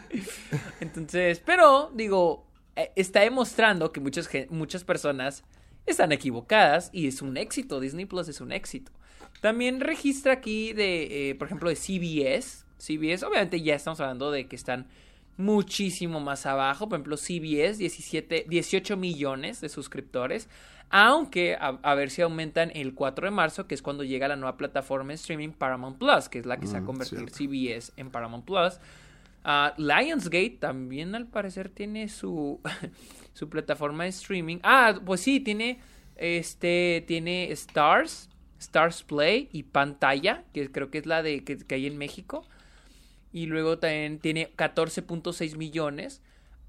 Entonces, pero digo, eh, está demostrando que muchas, muchas personas están equivocadas y es un éxito. Disney Plus es un éxito. También registra aquí de, eh, por ejemplo, de CBS. CBS, obviamente ya estamos hablando de que están muchísimo más abajo. Por ejemplo, CBS, 17, 18 millones de suscriptores. Aunque a, a ver si aumentan el 4 de marzo, que es cuando llega la nueva plataforma de streaming Paramount Plus, que es la que se va a Mm, convertir cierto. CBS en Paramount Plus. Ah, Lionsgate también al parecer tiene su, su plataforma de streaming. Ah, pues sí, tiene este tiene Stars, Stars Play y Pantalla, que creo que es la de que, que hay en México. Y luego también tiene 14.6 millones.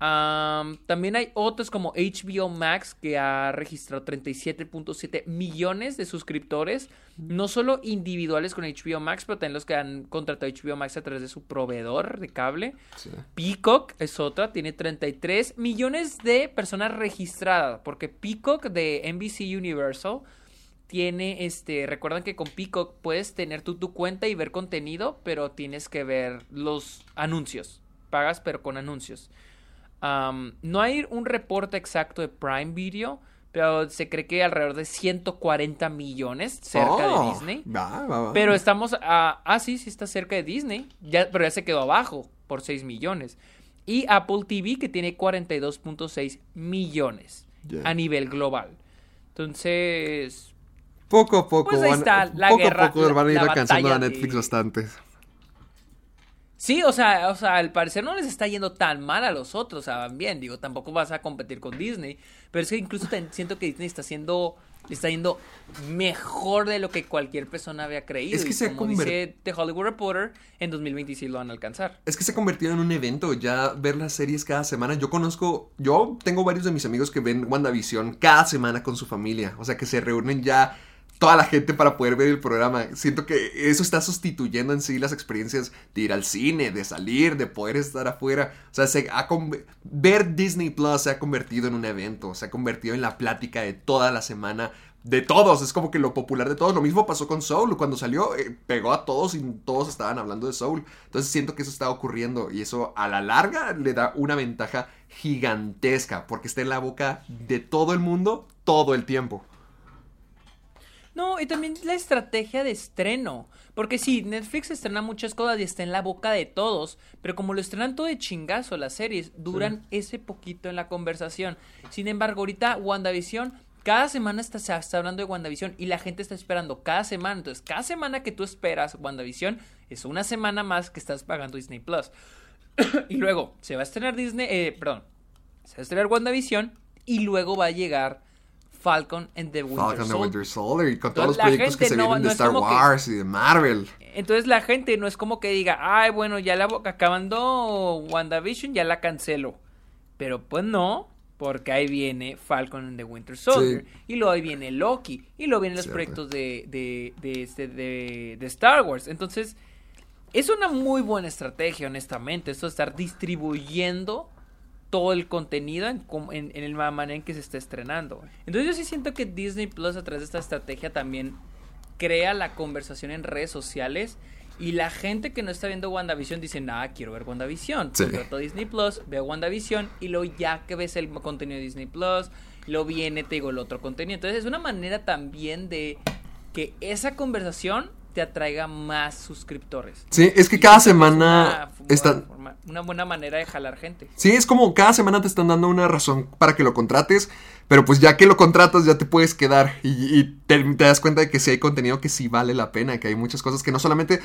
Am, también hay otros como HBO Max que ha registrado 37.7 millones de suscriptores, no solo individuales con HBO Max, pero también los que han contratado HBO Max a través de su proveedor de cable. Sí. Peacock es otra, tiene 33 millones de personas registradas, porque Peacock de NBC Universal tiene este, recuerdan que con Peacock puedes tener tú tu cuenta y ver contenido, pero tienes que ver los anuncios. Pagas pero con anuncios. No hay un reporte exacto de Prime Video, pero se cree que alrededor de 140 millones cerca de Oh, Disney. va, va, va. Pero estamos a... Ah, sí, sí está cerca de Disney. Ya, pero ya se quedó abajo por 6 millones. Y Apple TV que tiene 42.6 millones a nivel global. Entonces... Poco a poco Pues ahí van, está, la poco guerra, a poco van a ir alcanzando a Netflix bastante. Sí, o sea, o sea, al parecer no les está yendo tan mal a los otros, o sea, van bien, digo, tampoco vas a competir con Disney, pero es que incluso siento que Disney está haciendo, le está yendo mejor de lo que cualquier persona había creído. Es que y se como dice The Hollywood Reporter, en 2026 lo van a alcanzar. Es que se ha convertido en un evento ya ver las series cada semana. Yo conozco, yo tengo varios de mis amigos que ven WandaVision cada semana con su familia. O sea, que se reúnen ya toda la gente para poder ver el programa. Siento que eso está sustituyendo en sí las experiencias de ir al cine, de salir, de poder estar afuera. O sea, se ha ver Disney Plus se ha convertido en un evento, se ha convertido en la plática de toda la semana. De todos, es como que lo popular de todos. Lo mismo pasó con Soul. Cuando salió, eh, pegó a todos y todos estaban hablando de Soul. Entonces siento que eso está ocurriendo y eso a la larga le da una ventaja gigantesca porque está en la boca de todo el mundo todo el tiempo. No, y también la estrategia de estreno. Porque sí, Netflix estrena muchas cosas y está en la boca de todos. Pero como lo estrenan todo de chingazo las series, duran ese poquito en la conversación. Sin embargo, ahorita WandaVision, cada semana está, se está hablando de WandaVision y la gente está esperando cada semana. Entonces, cada semana que tú esperas WandaVision es una semana más que estás pagando Disney Plus. y luego se va a estrenar Disney, eh, perdón, se va a estrenar WandaVision y luego va a llegar Falcon and the Winter Falcon the Soldier. Winter Soldier y con todos los proyectos que se no- vienen de Star que- Wars y de Marvel. Entonces la gente no es como que diga, ay, bueno, ya la acabando WandaVision, ya la cancelo. Pero pues no, porque ahí viene Falcon and the Winter Soldier. Sí. Y luego ahí viene Loki. Y luego vienen los Cierto. proyectos de, de, de, este, de, de Star Wars. Entonces, es una muy buena estrategia, honestamente. Esto de estar distribuyendo todo el contenido en, en, en el manera en que se está estrenando. Entonces yo sí siento que Disney Plus a través de esta estrategia también crea la conversación en redes sociales y la gente que no está viendo WandaVision dice, nada, quiero ver WandaVision. Sí. Contrato Disney Plus, veo WandaVision y luego ya que ves el contenido de Disney Plus, lo viene, te digo, el otro contenido. Entonces es una manera también de que esa conversación te atraiga más suscriptores. Sí, es que Y cada que es semana una- forma- una buena manera de jalar gente. Sí, es como cada semana te están dando una razón para que lo contrates, pero pues ya que lo contratas ya te puedes quedar y, y te, te das cuenta de que sí hay contenido que sí vale la pena, que hay muchas cosas que no solamente...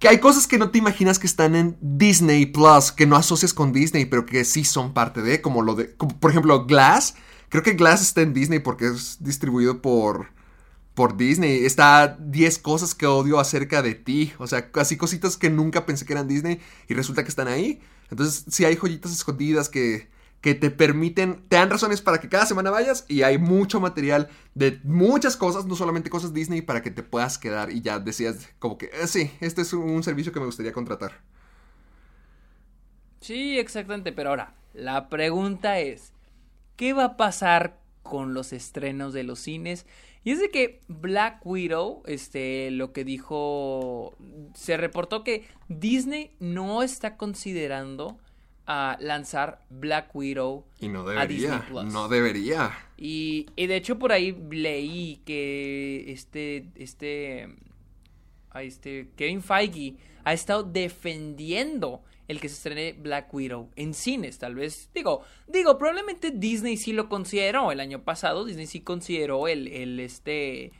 Que hay cosas que no te imaginas que están en Disney Plus, que no asocias con Disney, pero que sí son parte de, como lo de... como, por ejemplo, Glass. Creo que Glass está en Disney porque es distribuido por por Disney. Está 10 cosas que odio acerca de ti. O sea, así cositas que nunca pensé que eran Disney y resulta que están ahí. Entonces, sí hay joyitas escondidas que, que te permiten, te dan razones para que cada semana vayas y hay mucho material de muchas cosas, no solamente cosas Disney, para que te puedas quedar y ya decías como que, "Eh, sí, este es un servicio que me gustaría contratar. Sí, exactamente. Pero ahora, la pregunta es, ¿qué va a pasar con los estrenos de los cines? Y es de que Black Widow, este, lo que dijo, se reportó que Disney no está considerando a lanzar Black Widow Y no a Disney debería, Plus. no debería. Y, y de hecho por ahí leí que este, este, a este Kevin Feige ha estado defendiendo el que se estrene Black Widow en cines, tal vez, digo, digo, probablemente Disney sí lo consideró el año pasado, Disney sí consideró el, el este,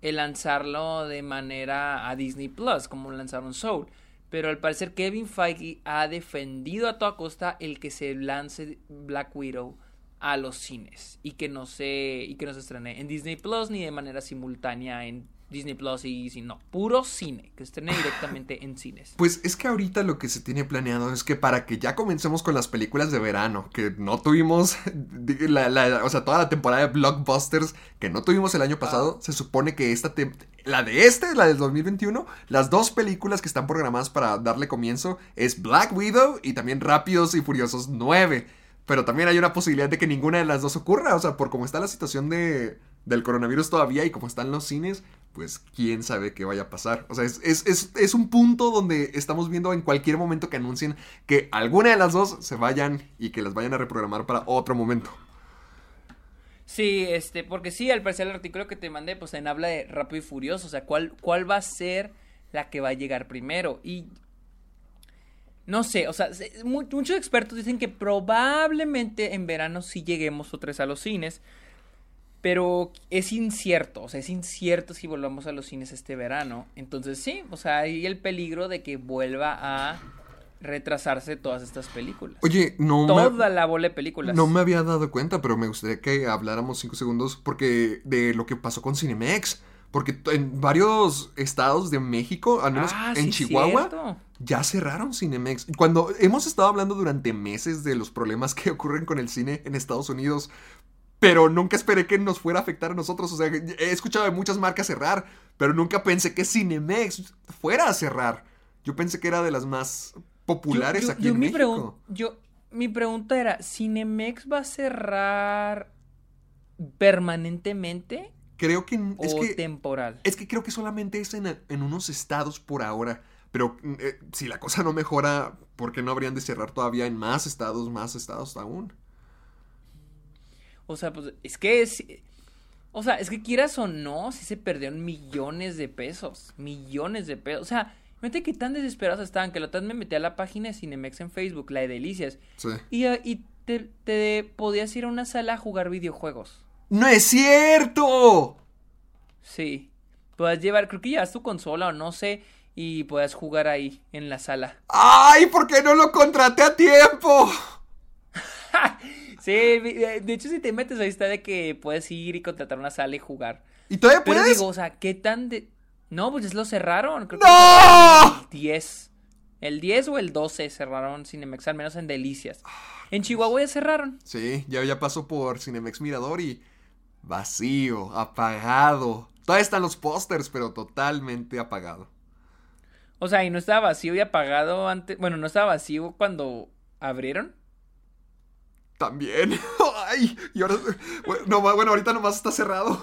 el lanzarlo de manera a Disney Plus, como lanzaron Soul. Pero al parecer Kevin Feige ha defendido a toda costa el que se lance Black Widow a los cines y que no se y que no se estrene en Disney Plus ni de manera simultánea en Disney Plus y si no, puro cine, que estrene directamente en cines. Pues es que ahorita lo que se tiene planeado es que para que ya comencemos con las películas de verano, que no tuvimos, la, la- o sea, toda la temporada de blockbusters que no tuvimos el año pasado, se supone que esta, la de este, la del 2021, las dos películas que están programadas para darle comienzo es Black Widow y también Rápidos y Furiosos 9. Pero también hay una posibilidad de que ninguna de las dos ocurra, o sea, por cómo está la situación de, del coronavirus todavía y cómo están los cines, pues quién sabe qué vaya a pasar. O sea, es, es, es, es un punto donde estamos viendo en cualquier momento que anuncien que alguna de las dos se vayan y que las vayan a reprogramar para otro momento. Sí, este, porque sí, al parecer el artículo que te mandé, pues en habla de Rápido y Furioso, o sea, cuál, cuál va a ser la que va a llegar primero. Y no sé, o sea, se- mu- muchos expertos dicen que probablemente en verano sí lleguemos otra vez a los cines, pero es incierto, o sea, es incierto si volvamos a los cines este verano. Entonces sí, o sea, hay el peligro de que vuelva a retrasarse todas estas películas. Oye, no Toda la bola de películas. No me había dado cuenta, pero me gustaría que habláramos cinco segundos porque de lo que pasó con Cinemex. Porque en varios estados de México, al menos Ah, en sí, Chihuahua, cierto. ya cerraron Cinemex. Cuando hemos estado hablando durante meses de los problemas que ocurren con el cine en Estados Unidos, pero nunca esperé que nos fuera a afectar a nosotros. O sea, he escuchado de muchas marcas cerrar, pero nunca pensé que Cinemex fuera a cerrar. Yo pensé que era de las más populares Yo- yo- aquí yo en mi México. yo, mi pregunta era, ¿Cinemex va a cerrar permanentemente Creo que o es que temporal? Es que creo que solamente es en, en unos estados por ahora. Pero eh, si la cosa no mejora, ¿por qué no habrían de cerrar todavía en más estados, más estados aún? O sea, pues es que es... O sea, es que quieras o no, sí se perdieron millones de pesos. Millones de pesos. O sea, fíjate que tan desesperados estaban que la vez me metí a la página de Cinemex en Facebook, la de Delicias. Sí. Y, eh, y te, te podías ir a una sala a jugar videojuegos. ¡No es cierto! Sí. Puedes llevar, creo que llevas tu consola o no sé, y puedes jugar ahí, en la sala. ¡Ay! ¿Por qué no lo contraté a tiempo? Sí, de de hecho si te metes ahí está de que puedes ir y contratar una sala y jugar. ¿Y todavía Pero puedes? digo, o sea, ¿qué tan de...? No, pues ya lo cerraron. Creo ¡No! que el 10. El 10 o el 12 cerraron Cinemex, al menos en Delicias. En Chihuahua ya cerraron. Sí, ya, ya pasó por Cinemex Mirador y vacío, apagado. Todavía están los pósters, pero totalmente apagado. O sea, y no estaba vacío y apagado antes... Bueno, no estaba vacío cuando abrieron. También. Ay, y ahora. Bueno, no, bueno, ahorita nomás está cerrado.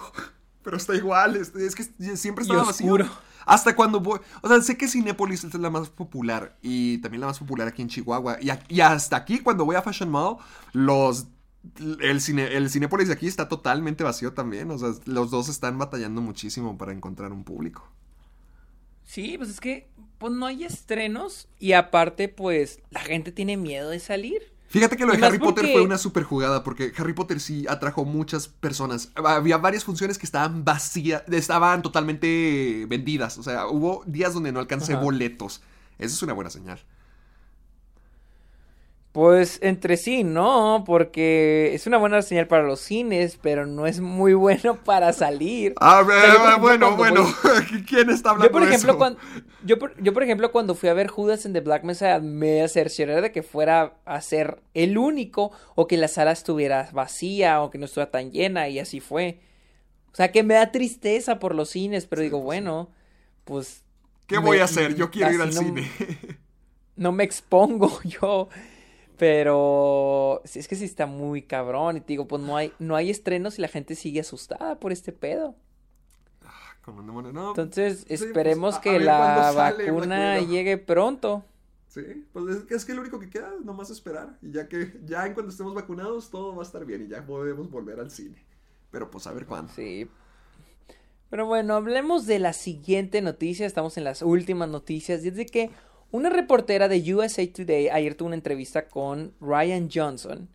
Pero está igual. Es, es que siempre estaba vacío. oscuro. Hasta cuando voy. O sea, sé que Cinépolis es la más popular. Y también la más popular aquí en Chihuahua. Y, y hasta aquí, cuando voy a Fashion Mall, los. El, cine, el Cinépolis de aquí está totalmente vacío también. O sea, los dos están batallando muchísimo para encontrar un público. Sí, pues es que pues no hay estrenos y aparte pues la gente tiene miedo de salir. Fíjate que lo de Harry Potter fue una super jugada porque Harry Potter sí atrajo muchas personas. Había varias funciones que estaban vacías, estaban totalmente vendidas. O sea, hubo días donde no alcancé Ajá. boletos. Eso es una buena señal. Pues entre sí, no, porque es una buena señal para los cines, pero no es muy bueno para salir. A O sea, ejemplo, bueno, bueno. voy- ¿Quién está hablando Yo por de ejemplo eso? cuando yo por, yo por ejemplo cuando fui a ver Judas en The Black Mesa me cercioré de que fuera a ser el único o que la sala estuviera vacía o que no estuviera tan llena y así fue. O sea que me da tristeza por los cines, pero digo, bueno, pues ¿Qué me- voy a hacer? Yo quiero ir al no- cine. no me expongo yo. Pero es que sí está muy cabrón. Y te digo, pues no hay, no hay estrenos y la gente sigue asustada por este pedo. No. Entonces, pues, esperemos a- a que la sale vacuna llegue pronto. Sí, pues es que, es que lo único que queda es nomás esperar. Y ya que, ya en cuando estemos vacunados, todo va a estar bien y ya podemos volver al cine. Pero pues a ver cuándo. Sí. Pero bueno, hablemos de la siguiente noticia. Estamos en las últimas noticias. Y es de que una reportera de USA Today ayer tuvo una entrevista con Ryan Johnson.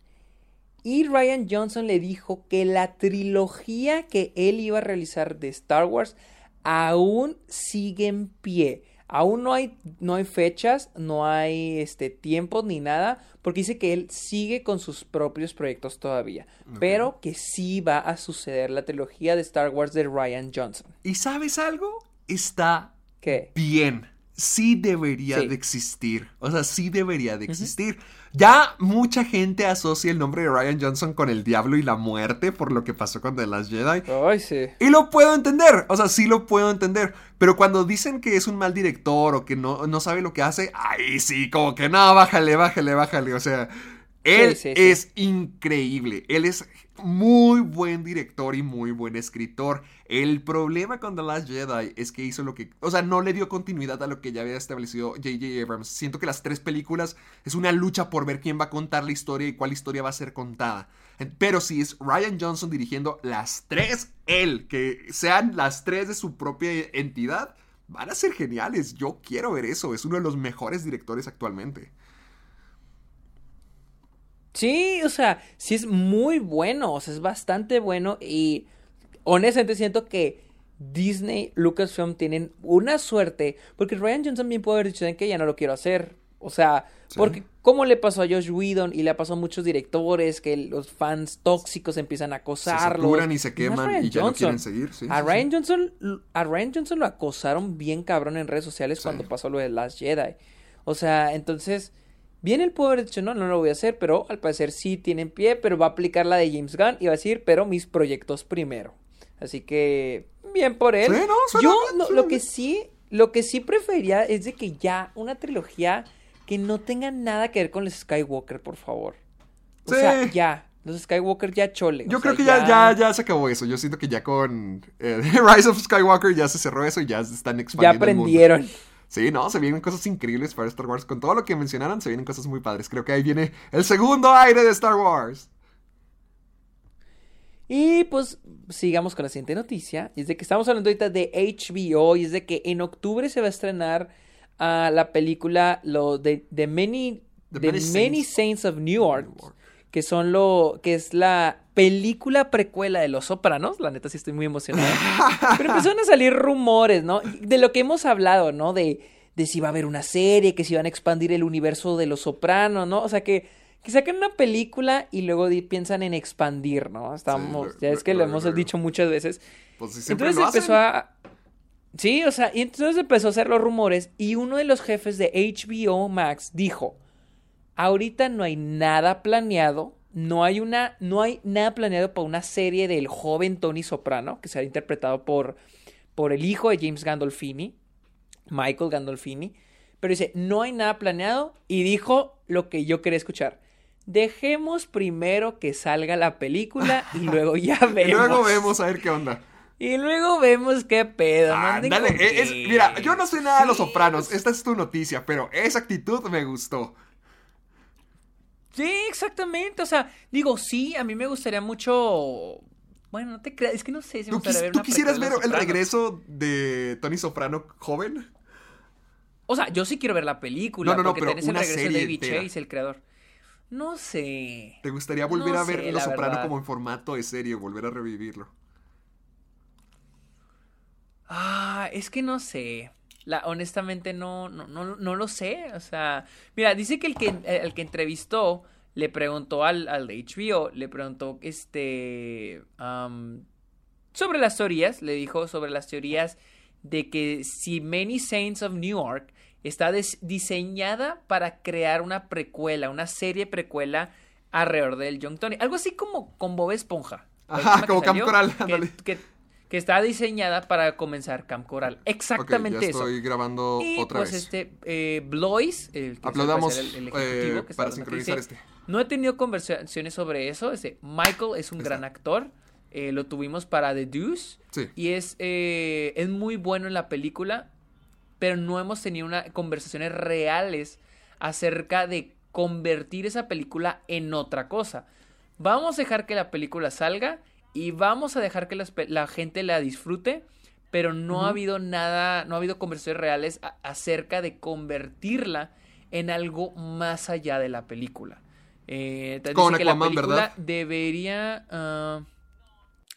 Y Ryan Johnson le dijo que la trilogía que él iba a realizar de Star Wars aún sigue en pie. Aún no hay, no hay fechas, no hay este, tiempos ni nada, porque dice que él sigue con sus propios proyectos todavía, pero que sí va a suceder la trilogía de Star Wars de Ryan Johnson. ¿Y sabes algo? Está ¿Qué? bien. Sí debería Sí. de existir. O sea, sí debería de existir. Ya mucha gente asocia el nombre de Ryan Johnson con el diablo y la muerte por lo que pasó con The Last Jedi. Ay, sí. Y lo puedo entender, o sea, sí lo puedo entender. Pero cuando dicen que es un mal director o que no, no sabe lo que hace, ahí sí, como que no, bájale, bájale, bájale. O sea, él sí, sí. es increíble. Él es muy buen director y muy buen escritor. El problema con The Last Jedi es que hizo lo que. O sea, no le dio continuidad a lo que ya había establecido J.J. Abrams. Siento que las tres películas es una lucha por ver quién va a contar la historia y cuál historia va a ser contada. Pero si es Ryan Johnson dirigiendo las tres, él, que sean las tres de su propia entidad, van a ser geniales. Yo quiero ver eso. Es uno de los mejores directores actualmente. Sí, o sea, sí es muy bueno, o sea, es bastante bueno y honestamente siento que Disney, Lucasfilm tienen una suerte, porque Ryan Johnson bien puede haber dicho, ¿saben qué? Ya no lo quiero hacer, O sea, porque como le pasó a Josh Whedon y le ha pasado a muchos directores que los fans tóxicos empiezan a acosarlo. Se y se queman y ya no quieren seguir. a, Ryan Johnson, a Ryan Johnson lo acosaron bien cabrón en redes sociales cuando pasó lo de Last Jedi. O sea, entonces, bien el haber dicho, no, no lo voy a hacer, pero al parecer sí tiene en pie, pero va a aplicar la de James Gunn y va a decir, pero mis proyectos primero. Así que, bien por él. Yo lo que sí, lo que sí preferiría es de que ya una trilogía que no tenga nada que ver con los Skywalker, por favor. O sea, ya. Los Skywalker ya chole. Yo creo que ya... Ya, ya, se acabó eso. Yo siento que ya con eh, Rise of Skywalker ya se cerró eso y ya se están expandiendo. Ya aprendieron. Sí, no, se vienen cosas increíbles para Star Wars. Con todo lo que mencionaron, se vienen cosas muy padres. Creo que ahí viene el segundo aire de Star Wars. Y pues sigamos con la siguiente noticia. es de que estamos hablando ahorita de HBO y es de que en octubre se va a estrenar a la película lo de, The Many, Many, Saints. of Newark, que son lo que es la película precuela de Los Sopranos. La neta sí estoy muy emocionado. Pero empezaron a salir rumores, ¿no? De lo que hemos hablado, ¿no? De, de si va a haber una serie, que si van a expandir el universo de Los Sopranos, ¿no? O sea que que saquen una película y luego piensan en expandir, ¿no? Estamos, ya es que lo hemos dicho muchas veces. Pues entonces empezó a Sí, o sea, y entonces empezó a hacer los rumores y uno de los jefes de HBO Max dijo, ahorita no hay nada planeado, no hay una, no hay nada planeado para una serie del joven Tony Soprano, que será interpretado por, por el hijo de James Gandolfini, Michael Gandolfini, pero dice, no hay nada planeado y dijo lo que yo quería escuchar. Dejemos primero que salga la película y luego ya vemos. y luego vemos a ver qué onda. Y luego vemos qué pedo. dale, mira, yo no sé nada de los sopranos. Esta es tu noticia, pero esa actitud me gustó. Sí, exactamente. O sea, digo, sí, a mí me gustaría mucho. Bueno, no te creas, es que no sé si me gustaría ver ¿Tú quisieras ver el regreso de Tony Soprano joven? O sea, yo sí quiero ver la película. No, no, no, porque tenés el regreso de David Chase, el creador. No sé. ¿Te gustaría volver a ver Los Soprano como en formato de serie, volver a revivirlo? Ah, es que no sé. La, honestamente no, no, no, no lo sé. O sea, mira, dice que el que, el que entrevistó le preguntó al, al de HBO, le preguntó este sobre las teorías, le dijo sobre las teorías de que si Many Saints of Newark está diseñada para crear una precuela, una serie precuela alrededor del Young Tony. Algo así como con Bob Esponja. Ajá, como Camp Coral. Que, que, está diseñada para comenzar Camp Coral. Exactamente okay, ya estoy grabando y otra pues este, eh, Blois, el que Aplaudamos el, eh, para sincronizar este. No he tenido conversaciones sobre eso. Este, Michael es un gran actor. Eh, lo tuvimos para The Deuce. Sí. Y es, eh, es muy bueno en la película pero no hemos tenido una, conversaciones reales acerca de convertir esa película en otra cosa. Vamos a dejar que la película salga y vamos a dejar que la, gente la disfrute, pero no ha habido nada, no ha habido conversaciones reales acerca de convertirla en algo más allá de la película. Eh, Con que la película debería ah,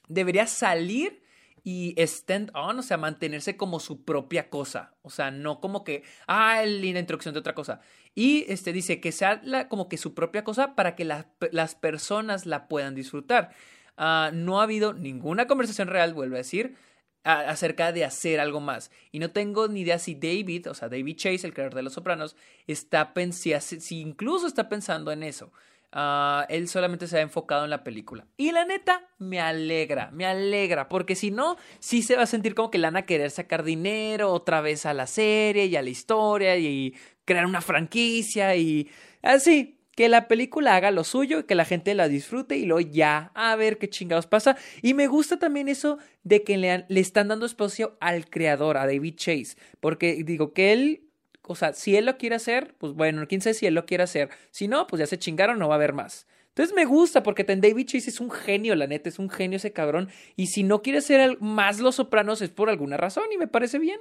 debería salir y stand on, o sea, mantenerse como su propia cosa, o sea, no como que, ah, la introducción de otra cosa. Y este dice que sea como que su propia cosa para que las personas la puedan disfrutar. Ah, no ha habido ninguna conversación real, vuelvo a decir, acerca de hacer algo más. Y no tengo ni idea si David, o sea, David Chase, el creador de Los Sopranos, está si, si incluso está pensando en eso. Ah, él solamente se ha enfocado en la película. Y la neta, me alegra, me alegra, porque si no, sí se va a sentir como que le van a querer sacar dinero otra vez a la serie y a la historia y crear una franquicia y así. Que la película haga lo suyo, que la gente la disfrute y luego ya, a ver qué chingados pasa. Y me gusta también eso de que le, le están dando espacio al creador, a David Chase, porque digo que él o sea, si él lo quiere hacer, pues bueno, quién sabe si él lo quiere hacer. Si no, pues ya se chingaron, no va a haber más. Entonces me gusta porque David Chase es un genio, la neta, es un genio ese cabrón. Y si no quiere ser más Los Sopranos es por alguna razón y me parece bien.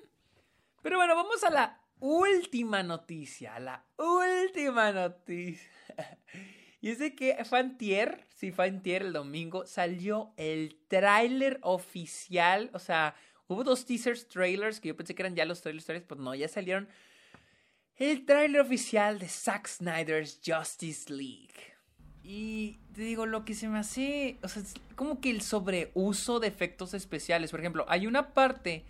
Pero bueno, vamos a la última noticia, la última noticia. Y es de que Fantier, sí, Fantier el domingo, salió el tráiler oficial. O sea, hubo dos teasers, trailers, que yo pensé que eran ya los trailers, trailers pues no, ya salieron el tráiler oficial de Zack Snyder's Justice League. Y te digo, lo que se me hace, o sea, es como que el sobreuso de efectos especiales. Por ejemplo, hay una parte,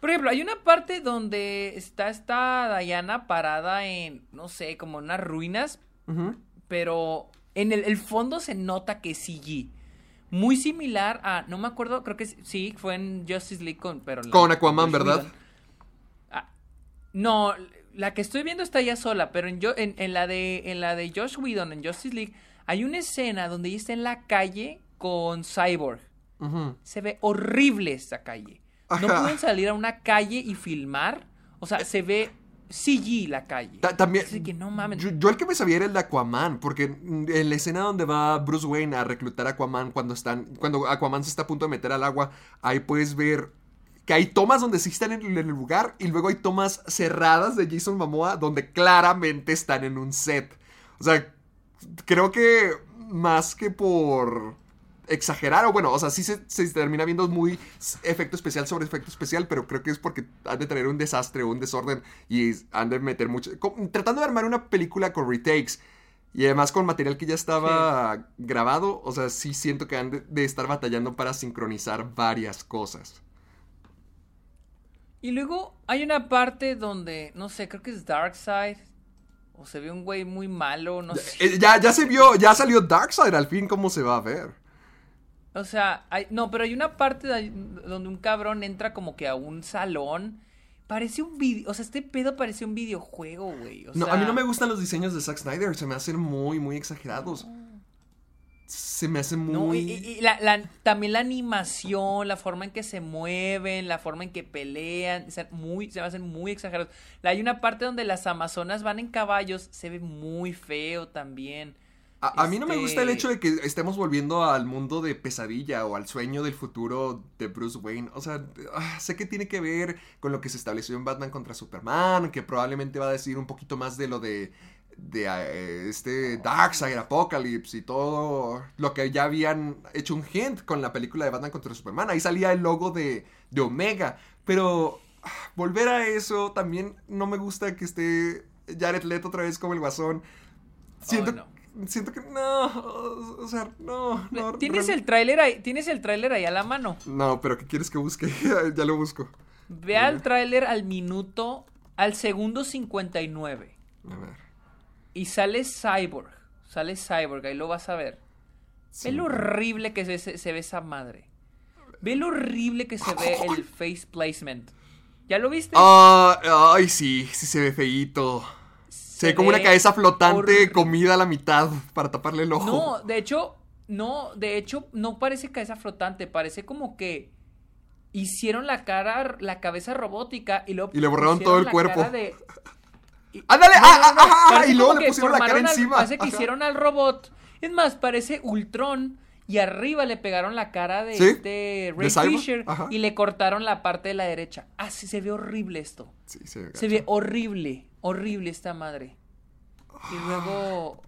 por ejemplo, hay una parte donde está esta Diana parada en, no sé, como unas ruinas, Pero en el, el fondo se nota que es CG. Muy similar a, no me acuerdo, creo que sí, fue en Justice League con, pero la- Con Aquaman, ¿verdad? Ah, no, la que estoy viendo está ya sola, pero en, yo, en, en la de, en la de Josh Whedon, en Justice League, hay una escena donde ella está en la calle con Cyborg. Se ve horrible esta calle. No pueden salir a una calle y filmar. O sea, se ve CG la calle. Ta- también. Así que no mames. Yo, yo el que me sabía era el de Aquaman, porque mm, en la escena donde va Bruce Wayne a reclutar a Aquaman cuando están, cuando Aquaman se está a punto de meter al agua, ahí puedes ver que hay tomas donde sí están en, el lugar y luego hay tomas cerradas de Jason Momoa donde claramente están en un set. O sea, creo que más que por exagerar, o bueno, o sea, sí se, se termina viendo muy efecto especial sobre efecto especial, pero creo que es porque han de tener un desastre o un desorden y han de meter mucho... tratando de armar una película con retakes y además con material que ya estaba grabado, o sea, sí siento que han de, de estar batallando para sincronizar varias cosas. Y luego hay una parte donde, no sé, creo que es Darkseid. O se ve un güey muy malo, no sé. Eh, ya, ya se vio, ya salió Darkseid al fin, ¿cómo se va a ver? O sea, hay, no, pero hay una parte de donde un cabrón entra como que a un salón. Parece un video, o sea, este pedo parece un videojuego, güey. O No, sea, a mí no me gustan los diseños de Zack Snyder, se me hacen muy, muy exagerados. Se me hacen muy... No, y, y- y la- la- también la animación, la forma en que se mueven, la forma en que pelean, se, muy, se me hacen muy exagerados. Hay una parte donde las amazonas van en caballos, se ve muy feo también. A, a mí no me Este- gusta el hecho de que estemos volviendo al mundo de pesadilla o al sueño del futuro de Bruce Wayne. O sea, ah, sé que tiene que ver con lo que se estableció en Batman contra Superman, que probablemente va a decir un poquito más de lo de, de eh, este Darkseid Apocalypse y todo lo que ya habían hecho un hint con la película de Batman contra Superman. Ahí salía el logo de, de Omega, pero ah, volver a eso también no me gusta que esté Jared Leto otra vez como el guasón. Siento, Oh, no. Siento que no, o sea, no, no. ¿Tienes el tráiler ahí, tienes el tráiler ahí a la mano? No, pero ¿qué quieres que busque? ya lo busco. Ve al tráiler al minuto, al segundo 59. A ver. Y sale Cyborg. Sale Cyborg, ahí lo vas a ver. Sí. Ve lo horrible que se, se- se ve esa madre. Ve lo horrible que se ve el face placement. ¿Ya lo viste? Ah, ay, sí, sí se ve feíto. Se ve como una cabeza flotante comida a la mitad para taparle el ojo. No, de hecho, no, de hecho, no parece cabeza flotante, parece como que hicieron la cara, la cabeza robótica y luego Y le borraron todo el cuerpo. de- y- ¡Ándale! No, ¡Ah, no, no, ah, ah! Y luego le pusieron la cara al- encima. Parece que Ajá. hicieron al robot. Es más, parece Ultron. Y arriba le pegaron la cara de Sí, este Ray de Fisher y le cortaron la parte de la derecha. Ah, sí, se ve horrible esto. Sí, se ve. Se gacho. ve horrible, horrible esta madre. Y luego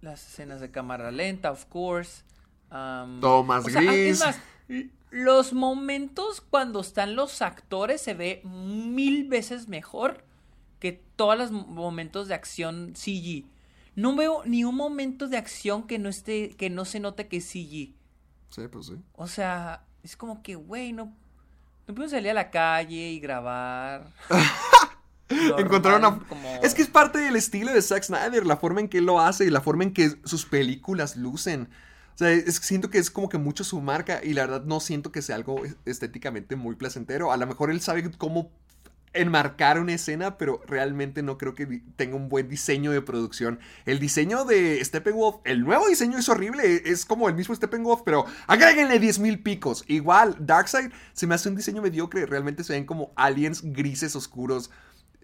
las escenas de cámara lenta, of course. am, Todo más o sea, gris. es más, l- los momentos cuando están los actores se ve mil veces mejor que todos los mo- momentos de acción CG. No veo ni un momento de acción que no esté, que no se note que es CG. Sí, pues sí. O sea, es como que, güey, no, no puedo salir a la calle y grabar. Encontrar una... Normal, como- Es que es parte del estilo de Zack Snyder, la forma en que él lo hace y la forma en que sus películas lucen. O sea, es- siento que es como que mucho su marca y la verdad no siento que sea algo estéticamente muy placentero. A lo mejor él sabe cómo enmarcar una escena, pero realmente no creo que tenga un buen diseño de producción. El diseño de Steppenwolf, el nuevo diseño es horrible, es como el mismo Steppenwolf, pero agréguenle 10 mil picos. Igual, Darkseid se me hace un diseño mediocre, realmente se ven como aliens grises oscuros.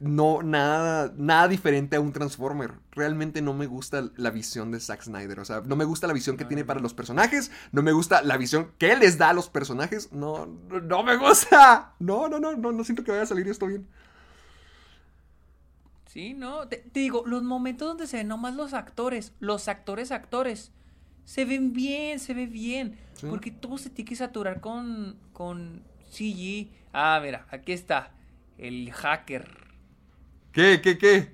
No, nada, nada diferente a un Transformer. Realmente no me gusta la visión de Zack Snyder. O sea, no me gusta la visión que tiene para los personajes. No me gusta la visión que les da a los personajes. No, no, no me gusta. No, no, no, no, no siento que vaya a salir esto bien. Sí, no, te, te digo, los momentos donde se ven nomás los actores, los actores actores, se ven bien, se ve bien, Sí. porque todo se tiene que saturar con, con CG. Ah, mira, aquí está, el hacker, ¿Qué, qué, qué?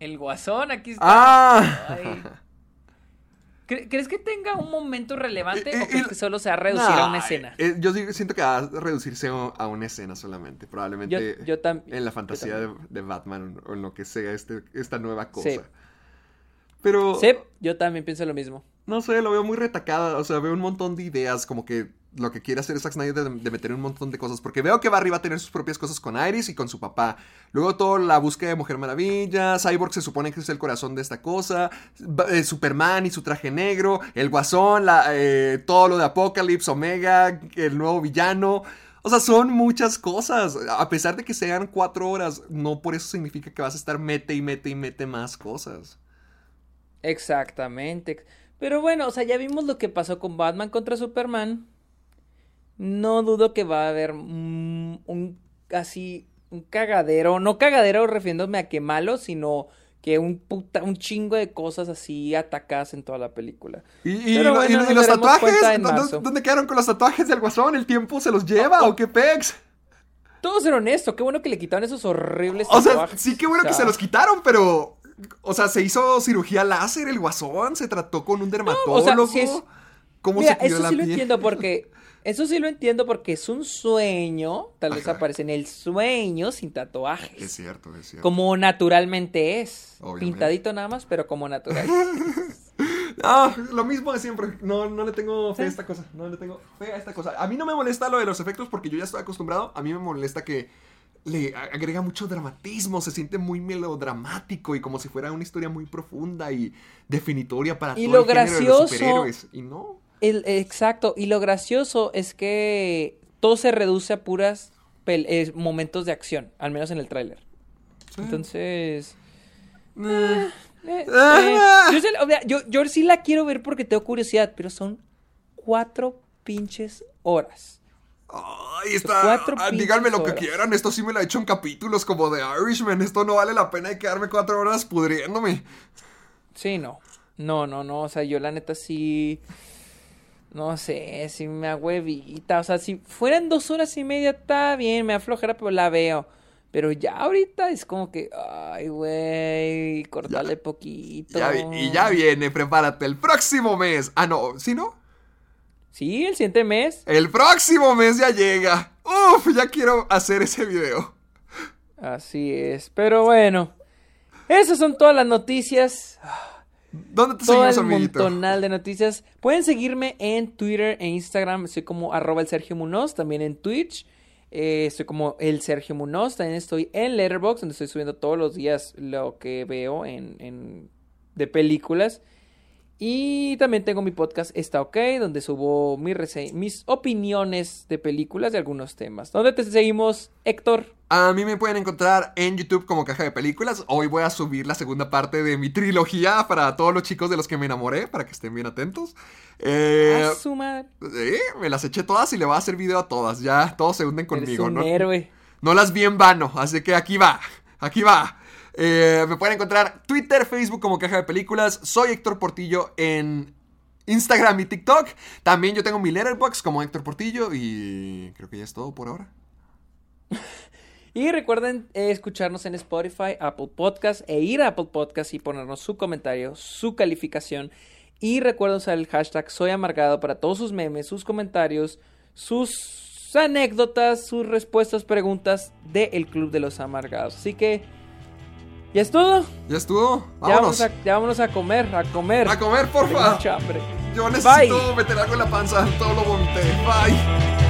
El guasón, aquí está. ¡Ah! Ay. ¿Cre- ¿Crees que tenga un momento relevante Eh, o eh, crees el- que solo se va a reducir a una escena? eh, yo siento que va a reducirse a una escena solamente. Probablemente Yo- yo tam- en la fantasía de Batman o en lo que sea este, esta nueva cosa. Sí. Pero, Sí, yo también pienso lo mismo. no sé, lo veo muy retacada. O sea, veo un montón de ideas como que lo que quiere hacer Zack Snyder de, de meter un montón de cosas. Porque veo que Barry va a tener sus propias cosas con Iris y con su papá. Luego toda la búsqueda de Mujer Maravilla. Cyborg se supone que es el corazón de esta cosa. Eh, Superman y su traje negro. El Guasón, eh, todo lo de Apocalypse, Omega, el nuevo villano. O sea, son muchas cosas. A pesar de que sean cuatro horas, no por eso significa que vas a estar mete y mete y mete más cosas. Exactamente. Pero bueno, o sea, ya vimos lo que pasó con Batman contra Superman. No dudo que va a haber mm, un así un cagadero, no cagadero refiriéndome a que malo, sino que un puta, un chingo de cosas así atacadas en toda la película. ¿Y, y Pero lo- y- bueno, y nos los tatuajes? cuenta en ¿Dó- dó- marzo. ¿Dónde quedaron con los tatuajes del guasón? ¿El tiempo se los lleva o qué pex? Todo ser honesto, qué bueno que le quitaron esos horribles O sea, tatuajes. sí, qué bueno O que sea, se los quitaron, pero. O sea, se hizo cirugía láser el guasón, se trató con un dermatólogo. sí es- ¿Cómo Mira, se eso la sí lo entiendo porque eso sí lo entiendo porque es un sueño, tal vez Ajá. aparece en el sueño sin tatuajes. Es cierto, es cierto. Como naturalmente es. Obviamente. Pintadito nada más, pero como natural. Ah, lo mismo de siempre. No, no le tengo fe a esta cosa. No le tengo fe a esta cosa. A mí no me molesta lo de los efectos porque yo ya estoy acostumbrado. A mí me molesta que le agrega mucho dramatismo. Se siente muy melodramático y como si fuera una historia muy profunda y definitoria para Y todo lo el género de los gracioso- superhéroes. Y no. El- exacto, y lo gracioso es que todo se reduce a puras eh, momentos de acción, al menos en el tráiler. Entonces... Eh. eh, yo, sí la- o sea, yo- yo sí la quiero ver porque tengo curiosidad, pero son cuatro pinches horas. Ay, está. ah, díganme lo que horas. quieran. Esto sí me lo he hecho en capítulos como de Irishman. Esto no vale la pena de quedarme cuatro horas pudriéndome. Sí, no. No, no, no. O sea, yo la neta sí. No sé, si me agüevita. O sea, si fueran dos horas y media, está bien, me aflojera, pero la veo. Pero ya ahorita es como que, ay, güey, cortarle poquito. Ya y ya viene, prepárate. El próximo mes. Ah, no, ¿sí no? Sí, el siguiente mes. El próximo mes ya llega. Uf, ya quiero hacer ese video. Así es. Pero bueno, esas son todas las noticias. ¿Dónde te todo seguimos, amiguito? montonal de noticias. Pueden seguirme en Twitter e Instagram. Estoy como arroba el Sergio Munoz. También en Twitch. eh, estoy como el Sergio Munoz. También estoy en Letterboxd, donde estoy subiendo todos los días lo que veo en, en- de películas. Y también tengo mi podcast Está OK, donde subo mi rese- mis opiniones de películas de algunos temas. ¿Dónde te seguimos, Héctor? A mí me pueden encontrar en YouTube como Caja de Películas. Hoy voy a subir la segunda parte de mi trilogía para todos los chicos de los que me enamoré, para que estén bien atentos. Eh, A su madre. sí, me las eché todas y le voy a hacer video a todas. Ya todos se hunden Eres conmigo, un ¿no? héroe. No las vi en vano, así que aquí va, aquí va. Eh, me pueden encontrar Twitter, Facebook como Caja de Películas. Soy Héctor Portillo en Instagram y TikTok. También yo tengo mi letterbox como Héctor Portillo y creo que ya es todo por ahora. Y recuerden eh, escucharnos en Spotify, Apple Podcast e ir a Apple Podcast y ponernos su comentario, su calificación. Y recuerden usar el hashtag Soy Amargado para todos sus memes, sus comentarios, sus anécdotas, sus respuestas, preguntas de El Club de los Amargados. Así que ya es todo. ¿Ya estuvo? Ya Vámonos. vamos, a, ya vámonos a comer, a comer. A comer, porfa. Tengo mucha hambre. Yo necesito Bye. meter algo en la panza. Todo lo vomité. Bye.